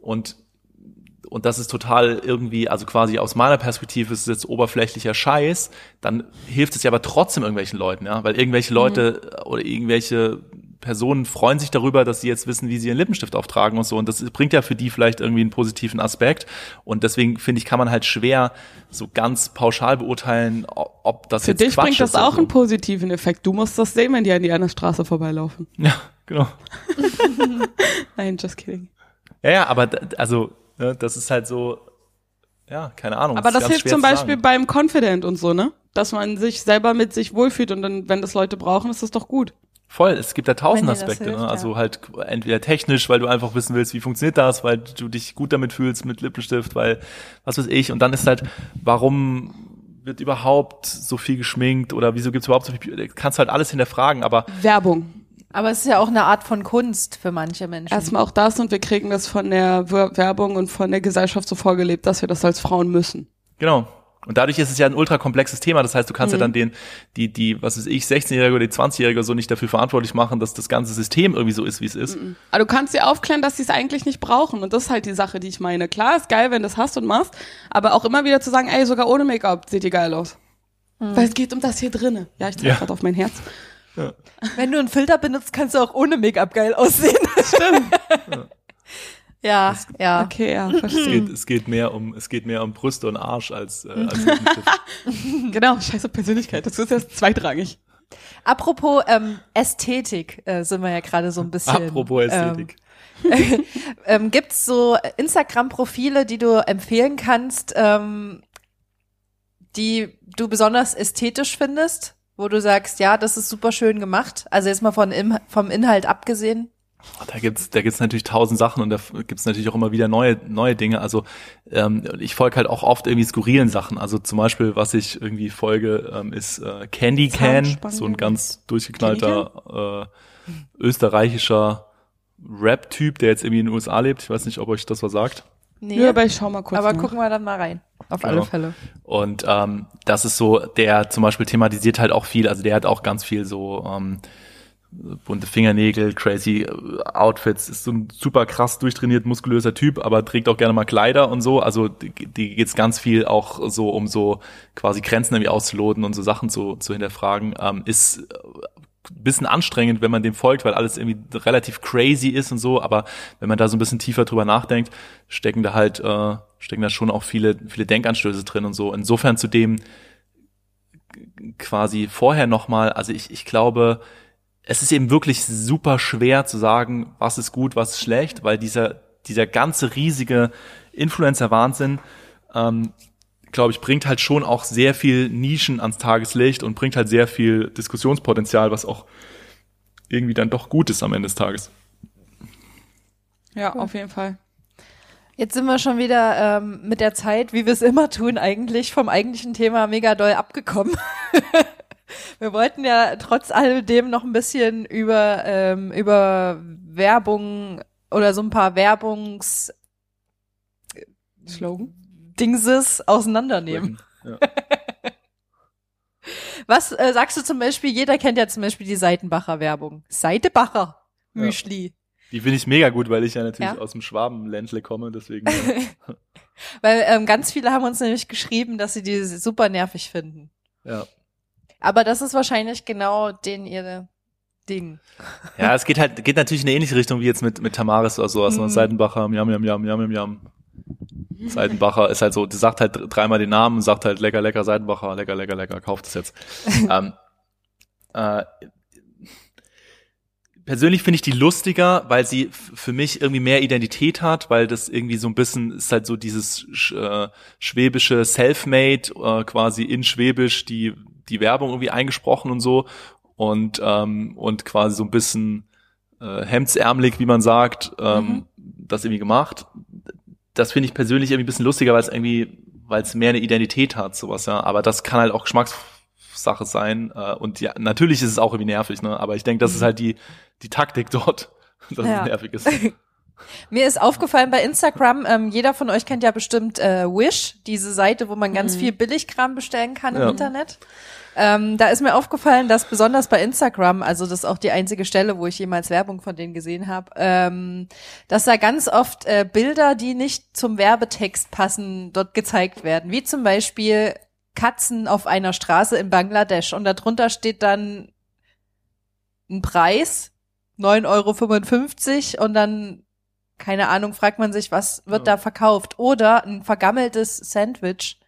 und und das ist total irgendwie, also quasi aus meiner Perspektive ist es jetzt oberflächlicher Scheiß, dann hilft es ja aber trotzdem irgendwelchen Leuten, ja, weil irgendwelche Leute mhm. oder irgendwelche Personen freuen sich darüber, dass sie jetzt wissen, wie sie ihren Lippenstift auftragen und so. Und das bringt ja für die vielleicht irgendwie einen positiven Aspekt. Und deswegen finde ich, kann man halt schwer so ganz pauschal beurteilen, ob das für jetzt Quatsch ist. Für dich bringt das auch so. einen positiven Effekt. Du musst das sehen, wenn die an die einer Straße vorbeilaufen. Ja, genau. Nein, just kidding. Ja, ja, aber also ne, das ist halt so, ja, keine Ahnung. Aber das, das hilft zum Beispiel beim Confident und so, ne? Dass man sich selber mit sich wohlfühlt und dann, wenn das Leute brauchen, ist das doch gut. Voll, es gibt da tausend Aspekte, hilft, ne? Also ja. halt entweder technisch, weil du einfach wissen willst, wie funktioniert das, weil du dich gut damit fühlst mit Lippenstift, weil was weiß ich. Und dann ist halt, warum wird überhaupt so viel geschminkt oder wieso gibt's überhaupt so viel, kannst halt alles hinterfragen, aber. Werbung. Aber es ist ja auch eine Art von Kunst für manche Menschen. Erstmal auch das und wir kriegen das von der Werbung und von der Gesellschaft so vorgelebt, dass wir das als Frauen müssen. Genau. Und dadurch ist es ja ein ultra komplexes Thema. Das heißt, du kannst mhm. ja dann den, die, die, was weiß ich, 16-Jährige oder die 20-Jährige so nicht dafür verantwortlich machen, dass das ganze System irgendwie so ist, wie es ist. Mhm. Aber du kannst sie aufklären, dass sie es eigentlich nicht brauchen. Und das ist halt die Sache, die ich meine. Klar, ist geil, wenn du es hast und machst, aber auch immer wieder zu sagen, ey, sogar ohne Make-up sieht die geil aus. Mhm. Weil es geht um das hier drinnen. Ja, ich treffe ja. gerade auf mein Herz. Ja. Wenn du einen Filter benutzt, kannst du auch ohne Make-up geil aussehen. Stimmt. Ja. Ja, es, ja. Okay, ja, verstehe. Es geht, es geht mehr um, es geht mehr um Brüste und Arsch als, äh, als Genau, scheiße Persönlichkeit. Das ist erst zweitrangig. Apropos ähm, Ästhetik äh, sind wir ja gerade so ein bisschen. Apropos Ästhetik. Ähm, ähm, gibt's so Instagram-Profile, die du empfehlen kannst, ähm, die du besonders ästhetisch findest, wo du sagst, ja, das ist super schön gemacht. Also jetzt mal von, vom Inhalt abgesehen. Da gibt's, da gibt's natürlich tausend Sachen und da gibt's natürlich auch immer wieder neue, neue Dinge. Also ähm, ich folge halt auch oft irgendwie skurrilen Sachen. Also zum Beispiel, was ich irgendwie folge, ähm, ist äh, Candy Can, so ein ganz durchgeknallter äh, österreichischer Rap-Typ, der jetzt irgendwie in den USA lebt. Ich weiß nicht, ob euch das was sagt. Nee, ja, aber ich schau mal kurz. Aber nach. gucken wir dann mal rein. Auf genau. alle Fälle. Und ähm, das ist so, der zum Beispiel thematisiert halt auch viel, also der hat auch ganz viel so ähm, bunte Fingernägel, crazy äh, Outfits, ist so ein super krass durchtrainiert, muskulöser Typ, aber trägt auch gerne mal Kleider und so. Also die, die geht's ganz viel auch so um so quasi Grenzen irgendwie auszuloten und so Sachen zu, zu hinterfragen. Ähm, ist äh, bisschen anstrengend, wenn man dem folgt, weil alles irgendwie relativ crazy ist und so, aber wenn man da so ein bisschen tiefer drüber nachdenkt, stecken da halt, äh, stecken da schon auch viele, viele Denkanstöße drin und so. Insofern zu dem quasi vorher nochmal, also ich, ich glaube, es ist eben wirklich super schwer zu sagen, was ist gut, was ist schlecht, weil dieser, dieser ganze riesige Influencer-Wahnsinn, ähm, glaube ich, bringt halt schon auch sehr viel Nischen ans Tageslicht und bringt halt sehr viel Diskussionspotenzial, was auch irgendwie dann doch gut ist am Ende des Tages. Ja, auf jeden Fall. Jetzt sind wir schon wieder ähm, mit der Zeit, wie wir es immer tun, eigentlich vom eigentlichen Thema mega doll abgekommen. wir wollten ja trotz alledem noch ein bisschen über, ähm, über Werbung oder so ein paar Werbungs Slogan? Dingses auseinandernehmen. Ja. Was äh, sagst du zum Beispiel? Jeder kennt ja zum Beispiel die Seitenbacher Werbung. Seitenbacher Müsli. Die finde ich mega gut, weil ich ja natürlich Ja. aus dem Schwabenländle komme, deswegen. Weil ähm, ganz viele haben uns nämlich geschrieben, dass sie die super nervig finden. ja. Aber das ist wahrscheinlich genau den ihre Ding. Ja, es geht halt, geht natürlich in eine ähnliche Richtung wie jetzt mit, mit Tamaris oder sowas. Mhm. Ne? Seidenbacher, jam, jam, jam, jam, jam. Seidenbacher ist halt so, die sagt halt dreimal den Namen und sagt halt lecker, lecker, Seidenbacher, lecker, lecker, lecker, kauft es jetzt. ähm, äh, persönlich finde ich die lustiger, weil sie für mich irgendwie mehr Identität hat, weil das irgendwie so ein bisschen ist halt so dieses sch, äh, schwäbische Selfmade, äh, quasi in Schwäbisch die, die Werbung irgendwie eingesprochen und so und, ähm, und quasi so ein bisschen äh, hemdsärmelig, wie man sagt, ähm, Mhm. das irgendwie gemacht. Das finde ich persönlich irgendwie ein bisschen lustiger, weil es irgendwie, weil es mehr eine Identität hat, sowas, ja. Aber das kann halt auch Geschmackssache sein. Äh, und ja, natürlich ist es auch irgendwie nervig, ne? Aber ich denke, das ist halt die, die Taktik dort, dass Ja. es nervig ist. Mir ist aufgefallen bei Instagram, ähm, jeder von euch kennt ja bestimmt äh, Wish, diese Seite, wo man ganz viel Billigkram bestellen kann im Ja. Internet. Ähm, da ist mir aufgefallen, dass besonders bei Instagram, also das ist auch die einzige Stelle, wo ich jemals Werbung von denen gesehen habe, ähm, dass da ganz oft äh, Bilder, die nicht zum Werbetext passen, dort gezeigt werden. Wie zum Beispiel Katzen auf einer Straße in Bangladesch und darunter steht dann ein Preis, 9,55 Euro und dann, keine Ahnung, fragt man sich, was wird Ja. da verkauft? Oder ein vergammeltes Sandwich,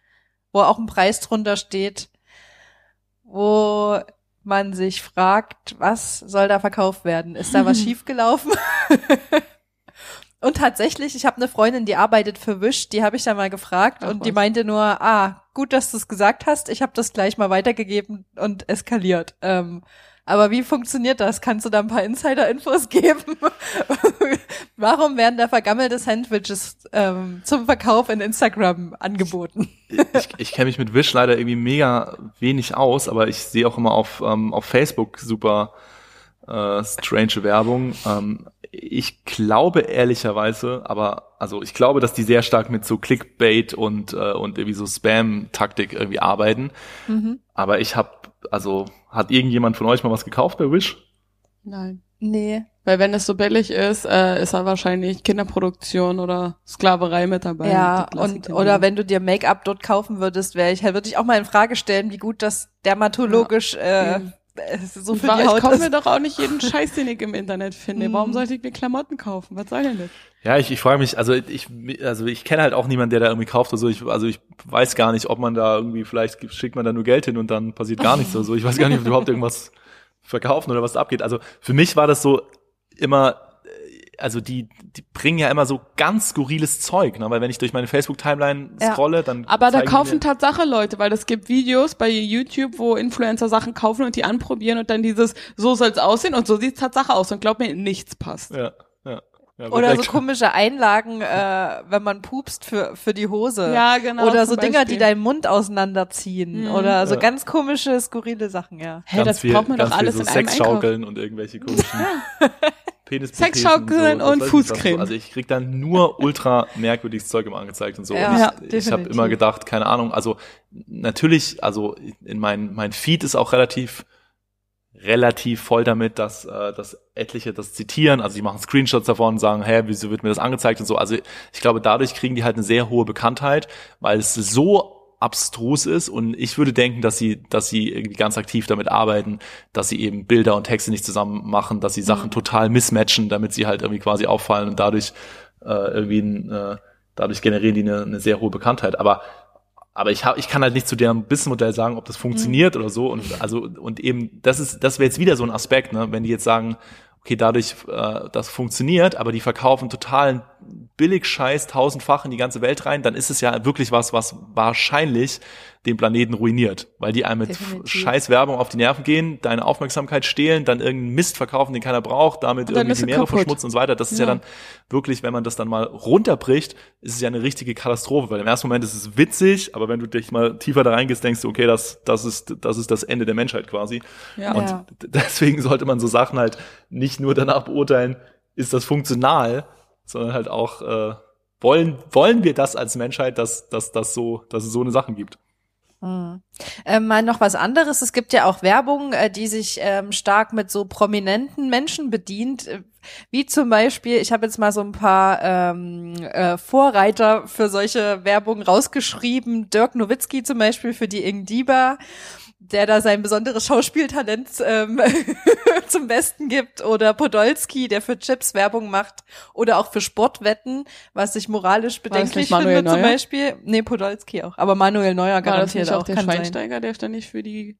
wo auch ein Preis drunter steht, wo man sich fragt, was soll da verkauft werden? Ist da was schiefgelaufen? Und tatsächlich, ich habe eine Freundin, die arbeitet für Wish, die habe ich da mal gefragt Ach und die was. meinte nur, ah, gut, dass du es gesagt hast, ich habe das gleich mal weitergegeben und eskaliert. Ähm, aber wie funktioniert das? Kannst du da ein paar Insider-Infos geben? Warum werden da vergammelte Sandwiches ähm, zum Verkauf in Instagram angeboten? ich ich kenne mich mit Wish leider irgendwie mega wenig aus, aber ich sehe auch immer auf, ähm, auf Facebook super äh, strange Werbung. Ähm, ich glaube ehrlicherweise, aber also ich glaube, dass die sehr stark mit so Clickbait und äh, und irgendwie so Spam-Taktik irgendwie arbeiten. Mhm. Aber ich habe, also hat irgendjemand von euch mal was gekauft bei Wish? Nein. Nee. Weil wenn es so billig ist, äh, ist da wahrscheinlich Kinderproduktion oder Sklaverei mit dabei. Ja, und oder wenn du dir Make-up dort kaufen würdest, wäre ich, würde ich auch mal in Frage stellen, wie gut das dermatologisch äh, Eben. äh, so Und für die ich Haut kaufe mir doch auch nicht jeden Scheiß, den ich im Internet finde. Mhm. Warum sollte ich mir Klamotten kaufen? Was soll denn das? Ja, ich, ich frage mich, also ich, also ich kenne halt auch niemanden, der da irgendwie kauft oder so. Ich, also ich weiß gar nicht, ob man da irgendwie, vielleicht schickt man da nur Geld hin und dann passiert gar nichts oder so. Ich weiß gar nicht, ob die überhaupt irgendwas verkaufen oder was da abgeht. Also für mich war das so immer, äh, also die, die bringen ja immer so ganz skurriles Zeug, ne? weil wenn ich durch meine Facebook-Timeline Ja. scrolle, dann. Aber da kaufen Tatsache Leute, weil es gibt Videos bei YouTube, wo Influencer Sachen kaufen und die anprobieren und dann dieses, so soll's aussehen und so sieht's Tatsache aus und glaub mir, nichts passt. Ja, ja. Oder so komische Einlagen, äh, wenn man pupst für, für die Hose. Ja, genau. Oder so Dinger, die Beispiel. deinen Mund auseinanderziehen. Mhm. Oder so Ja. ganz komische, skurrile Sachen, ja. Hä, ganz das viel, braucht man doch alles viel in so einem Einkauf. Sexschaukeln und irgendwelche komischen Penis Sexschaukeln und Fußcreme. Also ich krieg dann nur ultra merkwürdiges Zeug immer angezeigt und so. Ja, und ja, ich ich habe immer gedacht, keine Ahnung, also natürlich, also in mein, mein Feed ist auch relativ relativ voll damit, dass, äh, dass etliche das zitieren, also die machen Screenshots davon und sagen, hä, wieso wird mir das angezeigt und so. Also ich glaube, dadurch kriegen die halt eine sehr hohe Bekanntheit, weil es so abstrus ist und ich würde denken, dass sie, dass sie irgendwie ganz aktiv damit arbeiten, dass sie eben Bilder und Texte nicht zusammen machen, dass sie Sachen total mismatchen, damit sie halt irgendwie quasi auffallen und dadurch äh, irgendwie ein, äh, dadurch generieren die eine, eine sehr hohe Bekanntheit. Aber aber ich hab, ich kann halt nicht zu deren Businessmodell sagen, ob das funktioniert oder so. Und also und eben das ist, das wäre jetzt wieder so ein Aspekt, ne? wenn die jetzt sagen, okay, dadurch äh, das funktioniert, aber die verkaufen totalen Billig-Scheiß tausendfach in die ganze Welt rein, dann ist es ja wirklich was, was wahrscheinlich den Planeten ruiniert, weil die einem mit Definitiv. scheiß Werbung auf die Nerven gehen, deine Aufmerksamkeit stehlen, dann irgendeinen Mist verkaufen, den keiner braucht, damit irgendwie die Meere kaputt. verschmutzen und so weiter. Das ist ja. Ja. dann wirklich, wenn man das dann mal runterbricht, ist es ja eine richtige Katastrophe, weil im ersten Moment ist es witzig, aber wenn du dich mal tiefer da reingehst, denkst du, okay, das, das ist, das ist das Ende der Menschheit quasi. Ja. Und Ja. deswegen sollte man so Sachen halt nicht nur danach beurteilen, ist das funktional, sondern halt auch, äh, wollen, wollen wir das als Menschheit, dass, dass, dass, so, dass es so eine Sachen gibt. Mhm. Ähm, mal noch was anderes. Es gibt ja auch Werbung, äh, die sich ähm, stark mit so prominenten Menschen bedient. äh, Wie zum Beispiel, ich habe jetzt mal so ein paar ähm, äh, Vorreiter für solche Werbung rausgeschrieben. Dirk Nowitzki zum Beispiel für die Ingdiba, der da sein besonderes Schauspieltalent ähm, zum Besten gibt. Oder Podolski, der für Chips Werbung macht. Oder auch für Sportwetten, was ich moralisch bedenklich finde zum Neuer? Beispiel. Nee, Podolski auch. Aber Manuel Neuer War das garantiert nicht auch auch. der kann sein. Schweinsteiger, der ständig für die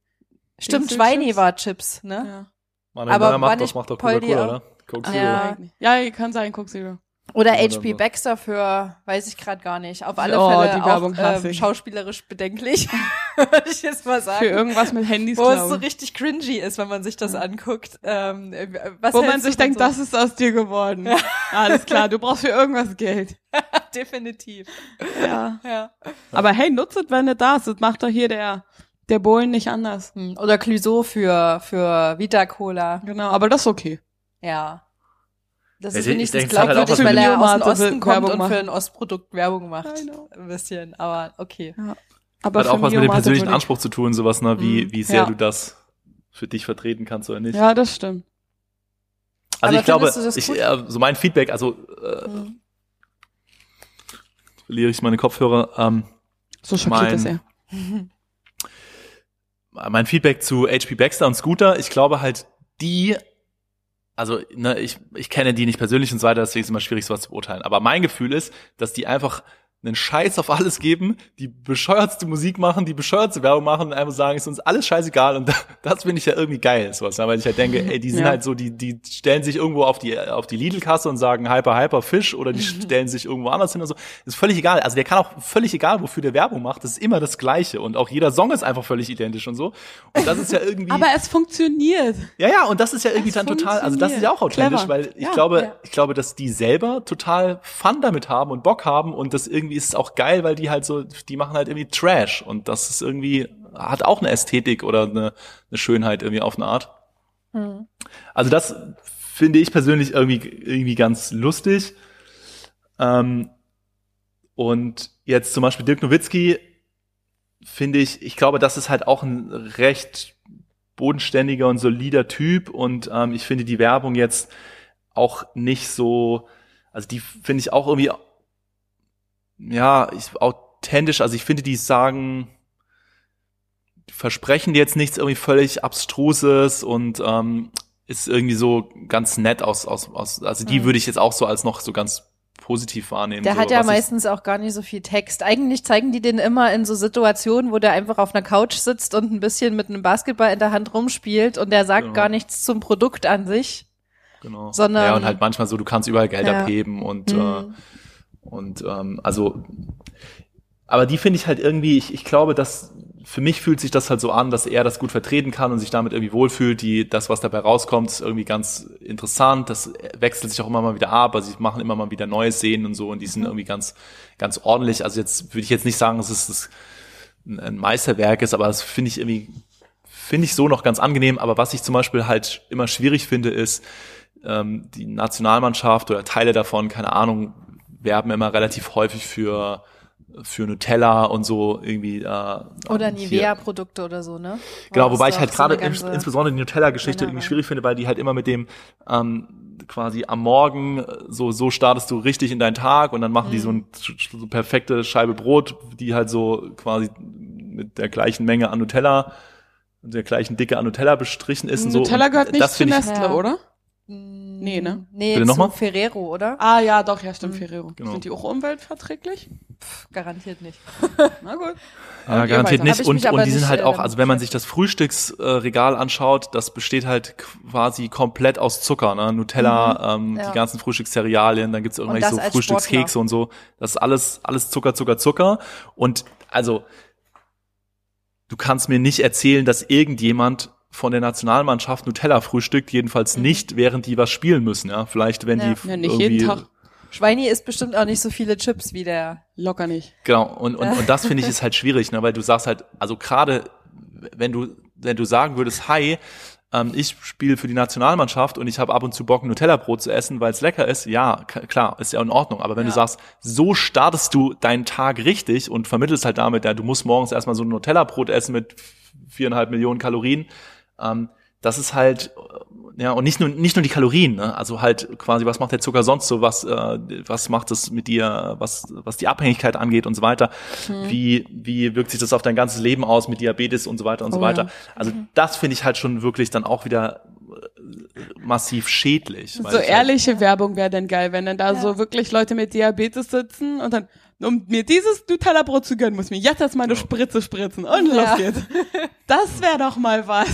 Stimmt? Schweini war Chips, ne? Ja. Manuel Aber Neuer war macht, das macht doch Coca-Cola, oder? Coke Ja. Zero. Ja, ja kann sein, Coke Zero. Oder H.P. Baxter für, weiß ich gerade gar nicht. Auf alle Oh, Fälle die Werbung auch ähm, schauspielerisch bedenklich, würde ich jetzt mal Für sagen. irgendwas mit Handys, Wo es glaube so ich. richtig cringy ist, wenn man sich das anguckt. Ähm, äh, Wo man sich denkt, so? das ist aus dir geworden. Alles klar, du brauchst für irgendwas Geld. definitiv. Ja. Ja. Aber hey, nutzt es, wenn du da ist. Das macht doch hier der, der Bohlen nicht anders. Hm, Oder Clouseau für für Vita Cola. Genau, aber das ist okay. Ja. Das Ja, ist wenigstens halt auch glaubwürdig, was weil er aus dem Osten kommt Werbung und für machen. ein Ostprodukt Werbung macht. Ein bisschen, aber okay. Aber Hat auch für was mit dem persönlichen Anspruch zu tun, sowas, ne, wie, Mhm. wie sehr Ja. du das für dich vertreten kannst oder nicht. Ja, das stimmt. Also Aber ich glaube, das ich, äh, so mein Feedback, also äh, Hm. verliere ich meine Kopfhörer. Ähm, So schockiert Mein- ist er. mein Feedback zu HP Baxter und Scooter, ich glaube halt, die, also ne, ich, ich kenne die nicht persönlich und so weiter, deswegen ist es immer schwierig, sowas zu beurteilen. Aber mein Gefühl ist, dass die einfach einen Scheiß auf alles geben, die bescheuertste Musik machen, die bescheuertste Werbung machen und einfach sagen, ist uns alles scheißegal und das finde ich ja irgendwie geil, sowas, ne? weil ich halt denke, ey, die sind Ja. halt so, die, die stellen sich irgendwo auf die, auf die Lidl-Kasse und sagen Hyper, Hyper, Fisch oder die stellen sich irgendwo anders hin und so. Ist völlig egal. Also der kann auch völlig egal, wofür der Werbung macht, das ist immer das Gleiche und auch jeder Song ist einfach völlig identisch und so. Und das ist ja irgendwie. Aber es funktioniert. Ja, ja, und das ist ja irgendwie Es dann total, also das ist ja auch authentisch, Clever. weil ich Ja, glaube, ja. ich glaube, dass die selber total Fun damit haben und Bock haben und das irgendwie ist auch geil, weil die halt so, die machen halt irgendwie Trash und das ist irgendwie, hat auch eine Ästhetik oder eine, eine Schönheit irgendwie auf eine Art. Hm. Also das finde ich persönlich irgendwie, irgendwie ganz lustig. Ähm, und jetzt zum Beispiel Dirk Nowitzki finde ich, ich glaube, das ist halt auch ein recht bodenständiger und solider Typ und ähm, ich finde die Werbung jetzt auch nicht so, also die finde ich auch irgendwie, ja, ich, authentisch, also ich finde, die sagen, versprechen dir jetzt nichts irgendwie völlig abstruses und ähm, ist irgendwie so ganz nett aus, aus, aus also die Mhm. würde ich jetzt auch so als noch so ganz positiv wahrnehmen. Der so, hat ja meistens auch gar nicht so viel Text. Eigentlich zeigen die den immer in so Situationen, wo der einfach auf einer Couch sitzt und ein bisschen mit einem Basketball in der Hand rumspielt und der sagt Genau. gar nichts zum Produkt an sich. Genau. sondern- ja, und halt manchmal so, du kannst überall Geld Ja. abheben und, äh, Mhm. Und ähm, also, aber die finde ich halt irgendwie, ich, ich glaube, dass für mich fühlt sich das halt so an, dass er das gut vertreten kann und sich damit irgendwie wohlfühlt. Die, das, was dabei rauskommt, ist irgendwie ganz interessant. Das wechselt sich auch immer mal wieder ab. Also sie machen immer mal wieder neue Szenen und so und die sind irgendwie ganz, ganz ordentlich. Also jetzt würde ich jetzt nicht sagen, dass es das ein- ein Meisterwerk ist, aber das finde ich irgendwie, finde ich so noch ganz angenehm. Aber was ich zum Beispiel halt immer schwierig finde, ist, ähm, die Nationalmannschaft oder Teile davon, keine Ahnung, werben immer relativ häufig für für Nutella und so irgendwie. Äh, Oder Nivea-Produkte oder so, ne? Genau, wobei ich halt so gerade ins, insbesondere die Nutella-Geschichte irgendwie schwierig finde, weil die halt immer mit dem ähm, quasi am Morgen äh, so so startest du richtig in deinen Tag und dann machen die so Mhm. eine so perfekte Scheibe Brot, die halt so quasi mit der gleichen Menge an Nutella und der gleichen Dicke an Nutella bestrichen ist und so. Nutella und gehört nicht das zu Nestle, Ja. oder? Nee, ne? Nee, Bitte nochmal? Ferrero, oder? Ah ja, doch, ja, stimmt, Ferrero. Genau. Sind die auch umweltverträglich? Pff, garantiert nicht. Na gut. Ja, Und ihr garantiert nicht. Und, und die sind halt auch, damit also wenn man sich das Frühstücksregal anschaut, das besteht halt quasi komplett aus Zucker, ne? Nutella, ähm, Mhm. Ja. die ganzen Frühstückscerealien, dann gibt's irgendwelche so Frühstückskekse und so. Das ist alles, alles Zucker, Zucker, Zucker. Und also, du kannst mir nicht erzählen, dass irgendjemand von der Nationalmannschaft Nutella frühstückt, jedenfalls nicht, während die was spielen müssen, ja. Vielleicht, wenn Mhm. Ja. die Ja, nicht irgendwie jeden Tag. Schweini isst bestimmt auch nicht so viele Chips wie der. Locker nicht. Genau, und, und, und das finde ich ist halt schwierig, ne, weil du sagst halt, also gerade wenn du, wenn du sagen würdest, hi, ähm, ich spiele für die Nationalmannschaft und ich habe ab und zu Bock, Nutella-Brot zu essen, weil es lecker ist, ja, klar, ist ja in Ordnung. Aber wenn du sagst, so startest du deinen Tag richtig und vermittelst halt damit, ja, du musst morgens erstmal so ein Nutella-Brot essen mit viereinhalb Millionen Kalorien, ähm, das ist halt, äh, ja, und nicht nur, nicht nur die Kalorien, ne? also halt quasi, was macht der Zucker sonst so, was, äh, was macht es mit dir, was, was die Abhängigkeit angeht und so weiter, wie, wie wirkt sich das auf dein ganzes Leben aus mit Diabetes und so weiter und so Oh, weiter. ja. Also das finde ich halt schon wirklich dann auch wieder massiv schädlich. So ich halt- ehrliche Werbung wäre denn geil, wenn dann da so wirklich Leute mit Diabetes sitzen und dann, um mir dieses Nutella-Brot zu gönnen, muss mir jetzt erst mal eine Spritze spritzen und Ja. los geht's. Das wäre doch mal was.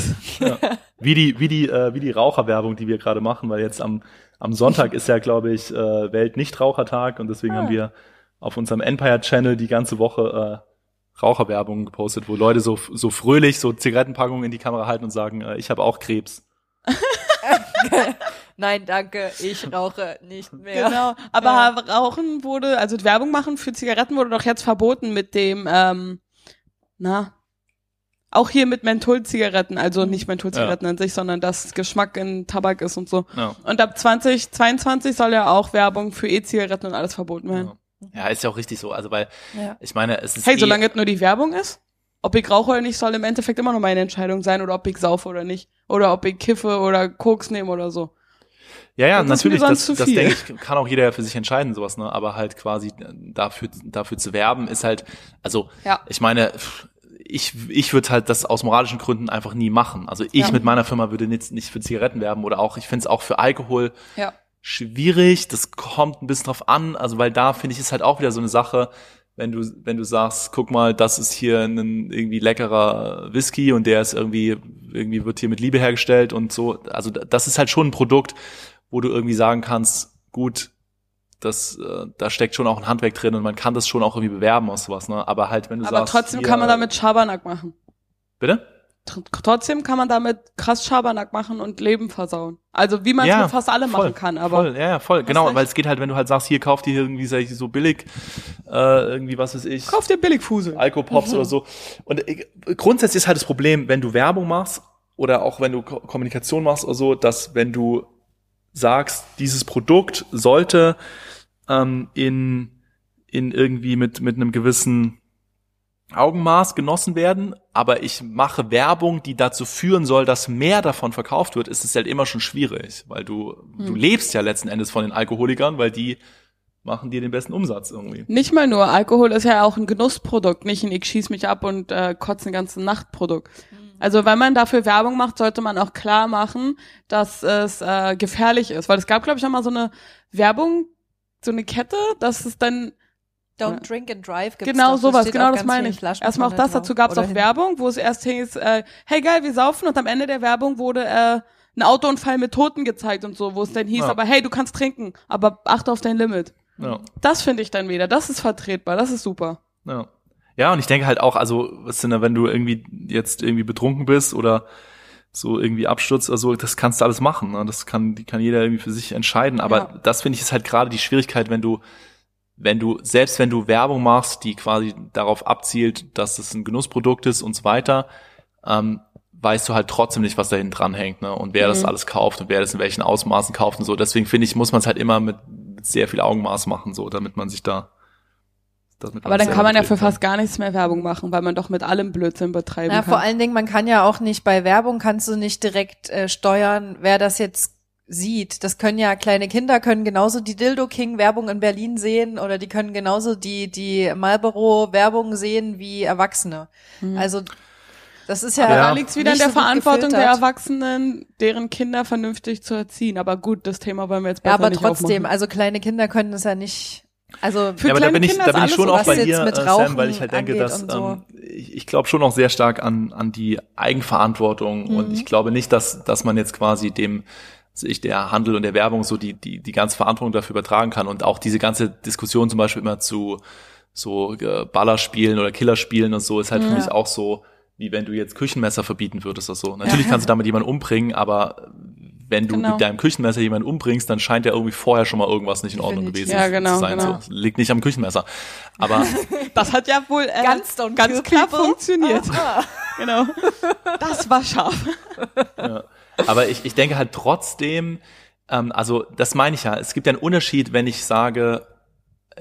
Wie die, wie die, äh, wie die Raucherwerbung, die wir gerade machen, weil jetzt am, am Sonntag ist ja, glaube ich, äh, Welt-Nichtrauchertag und deswegen Ah. haben wir auf unserem Empire-Channel die ganze Woche äh, Raucherwerbung gepostet, wo Leute so, so fröhlich so Zigarettenpackungen in die Kamera halten und sagen, äh, ich habe auch Krebs. Nein, danke, ich rauche nicht mehr. Genau. Aber Rauchen wurde, also Werbung machen für Zigaretten wurde doch jetzt verboten mit dem, ähm, na, auch hier mit Mentholzigaretten, also nicht Mentholzigaretten an sich, sondern dass Geschmack in Tabak ist und so. Ja. Und ab 2022 soll ja auch Werbung für E-Zigaretten und alles verboten werden. Ja, ist ja auch richtig so. Also weil Ja. ich meine, es ist Hey, eh, solange es nur die Werbung ist, ob ich rauche oder nicht, soll im Endeffekt immer noch meine Entscheidung sein oder ob ich saufe oder nicht. Oder ob ich kiffe oder Koks nehme oder so. Ja, ja, Das natürlich, das, das denke ich, kann auch jeder für sich entscheiden, sowas, ne? Aber halt quasi äh, dafür, dafür zu werben, ist halt, also Ja. ich meine, ich, ich würde halt das aus moralischen Gründen einfach nie machen. Also ich Ja. mit meiner Firma würde nicht, nicht für Zigaretten werben oder auch, ich finde es auch für Alkohol Ja. schwierig. Das kommt ein bisschen drauf an, also weil da finde ich ist halt auch wieder so eine Sache, wenn du, wenn du sagst, guck mal, das ist hier ein irgendwie leckerer Whisky und der ist irgendwie, irgendwie wird hier mit Liebe hergestellt und so. Also das ist halt schon ein Produkt, wo du irgendwie sagen kannst, gut, das, äh, da steckt schon auch ein Handwerk drin und man kann das schon auch irgendwie bewerben aus sowas, ne? Aber halt, wenn du Aber sagst. trotzdem hier- kann man damit Schabernack machen. Bitte? Tr trotzdem kann man damit krass Schabernack machen und Leben versauen. Also wie man es mit fast allem machen kann, aber voll, ja, ja, voll, genau, weil es geht halt, wenn du halt sagst, hier kauft ihr irgendwie sag ich, so billig, äh, irgendwie was weiß ich, kauf dir Billigfusel. Alkopops oder so. Und äh, grundsätzlich ist halt das Problem, wenn du Werbung machst oder auch wenn du Ko Kommunikation machst oder so, dass wenn du sagst, dieses Produkt sollte ähm, in, in irgendwie mit, mit einem gewissen Augenmaß genossen werden, aber ich mache Werbung, die dazu führen soll, dass mehr davon verkauft wird, ist es halt immer schon schwierig, weil du, du lebst ja letzten Endes von den Alkoholikern, weil die machen dir den besten Umsatz irgendwie. Nicht mal nur, Alkohol ist ja auch ein Genussprodukt, nicht ein ich schieß mich ab und äh, kotze eine ganze Nacht Produkt. Also wenn man dafür Werbung macht, sollte man auch klar machen, dass es äh, gefährlich ist. Weil es gab, glaube ich, auch mal so eine Werbung, so eine Kette, dass es dann Don't drink and drive gibt's genau doch, sowas, genau das ganz meine vielen ich. Erstmal auch das, dazu gab es auch. Werbung, wo es erst hieß, äh, hey geil, wir saufen und am Ende der Werbung wurde äh, ein Autounfall mit Toten gezeigt und so, wo es dann hieß, Ja. aber hey, du kannst trinken, aber achte auf dein Limit. Ja. Das finde ich dann wieder, das ist vertretbar, das ist super. Ja. Ja, und ich denke halt auch, also, was denn, da, wenn du irgendwie jetzt irgendwie betrunken bist oder so irgendwie abstürzt oder so, das kannst du alles machen. Ne? Das kann, die kann jeder irgendwie für sich entscheiden. Aber Ja. das finde ich ist halt gerade die Schwierigkeit, wenn du, wenn du, selbst wenn du Werbung machst, die quasi darauf abzielt, dass es ein Genussprodukt ist und so weiter, ähm, weißt du halt trotzdem nicht, was da hinten dran hängt, ne? Und wer das Mhm. alles kauft und wer das in welchen Ausmaßen kauft und so. Deswegen finde ich, muss man es halt immer mit, mit sehr viel Augenmaß machen, so, damit man sich da. damit Aber dann kann man ja für fast gar nichts mehr Werbung machen, weil man doch mit allem Blödsinn betreiben Ja, kann. vor allen Dingen, man kann ja auch nicht bei Werbung kannst du nicht direkt äh, steuern, wer das jetzt sieht. Das können ja kleine Kinder können genauso die Dildo King Werbung in Berlin sehen oder die können genauso die die Marlboro Werbung sehen wie Erwachsene. Also das ist ja, Aber Ja. da liegt's wieder in der so Verantwortung der. Erwachsenen, deren Kinder vernünftig zu erziehen. Aber gut, das Thema wollen wir jetzt Ja, besser aber nicht trotzdem, aufmachen. also kleine Kinder können das ja nicht Also Für ja, aber da kleine bin ich, Kinder da bin ich alles schon so, auch was bei jetzt dir, mit äh, Rauchen Sam, weil ich halt denke, angeht dass und so. ähm, ich, ich glaube schon auch sehr stark an, an die Eigenverantwortung und ich glaube nicht, dass, dass man jetzt quasi dem sich der Handel und der Werbung so die, die, die ganze Verantwortung dafür übertragen kann und auch diese ganze Diskussion zum Beispiel immer zu so äh, Ballerspielen oder Killerspielen und so ist halt für Ja. mich auch so, wie wenn du jetzt Küchenmesser verbieten würdest oder so. Natürlich kannst du damit jemanden umbringen, aber wenn du Genau. mit deinem Küchenmesser jemanden umbringst, dann scheint ja irgendwie vorher schon mal irgendwas nicht in Ordnung gewesen Ja, genau, zu sein. genau. So, liegt nicht am Küchenmesser. Aber Das hat ja wohl äh, Ganz ganz people. funktioniert. Ah. Genau. Das war scharf. Ja. Aber ich, ich denke halt trotzdem, ähm, also das meine ich ja, es gibt ja einen Unterschied, wenn ich sage,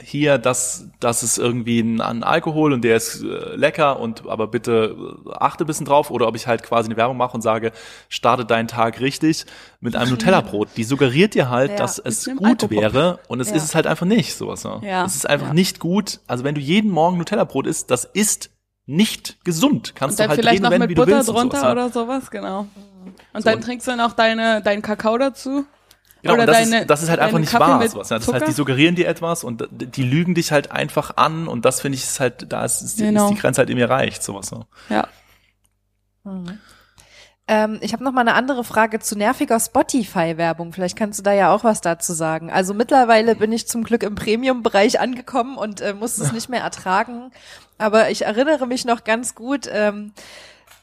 hier, das, das ist irgendwie ein, ein Alkohol und der ist äh, lecker und aber bitte äh, achte ein bisschen drauf oder ob ich halt quasi eine Werbung mache und sage, starte deinen Tag richtig mit einem Nutella-Brot. Die suggeriert dir halt, Ja, dass es gut Alkopop. wäre und es Ja. ist es halt einfach nicht, sowas. Ja. Ja. Es ist einfach nicht gut. Also wenn du jeden Morgen Nutella-Brot isst, das ist nicht gesund. Kannst Und du halt vielleicht reden, noch wenn, mit wie du Butter willst und drunter sowas, oder sowas, genau. Und So. dann trinkst du noch deine, deinen Kakao dazu. Genau, Oder und das, deine- ist, das ist halt einfach nicht Kaffee wahr. Sowas, ja. Das Zucker? heißt, die suggerieren dir etwas und die lügen dich halt einfach an und das finde ich ist halt, da ist, ist, die, Genau. ist die Grenze halt eben erreicht, sowas. Ja. Ja. Ähm, ich habe noch mal eine andere Frage zu nerviger Spotify-Werbung. Vielleicht kannst du da ja auch was dazu sagen. Also mittlerweile bin ich zum Glück im Premium-Bereich angekommen und äh, muss es nicht mehr ertragen. Aber ich erinnere mich noch ganz gut, ähm,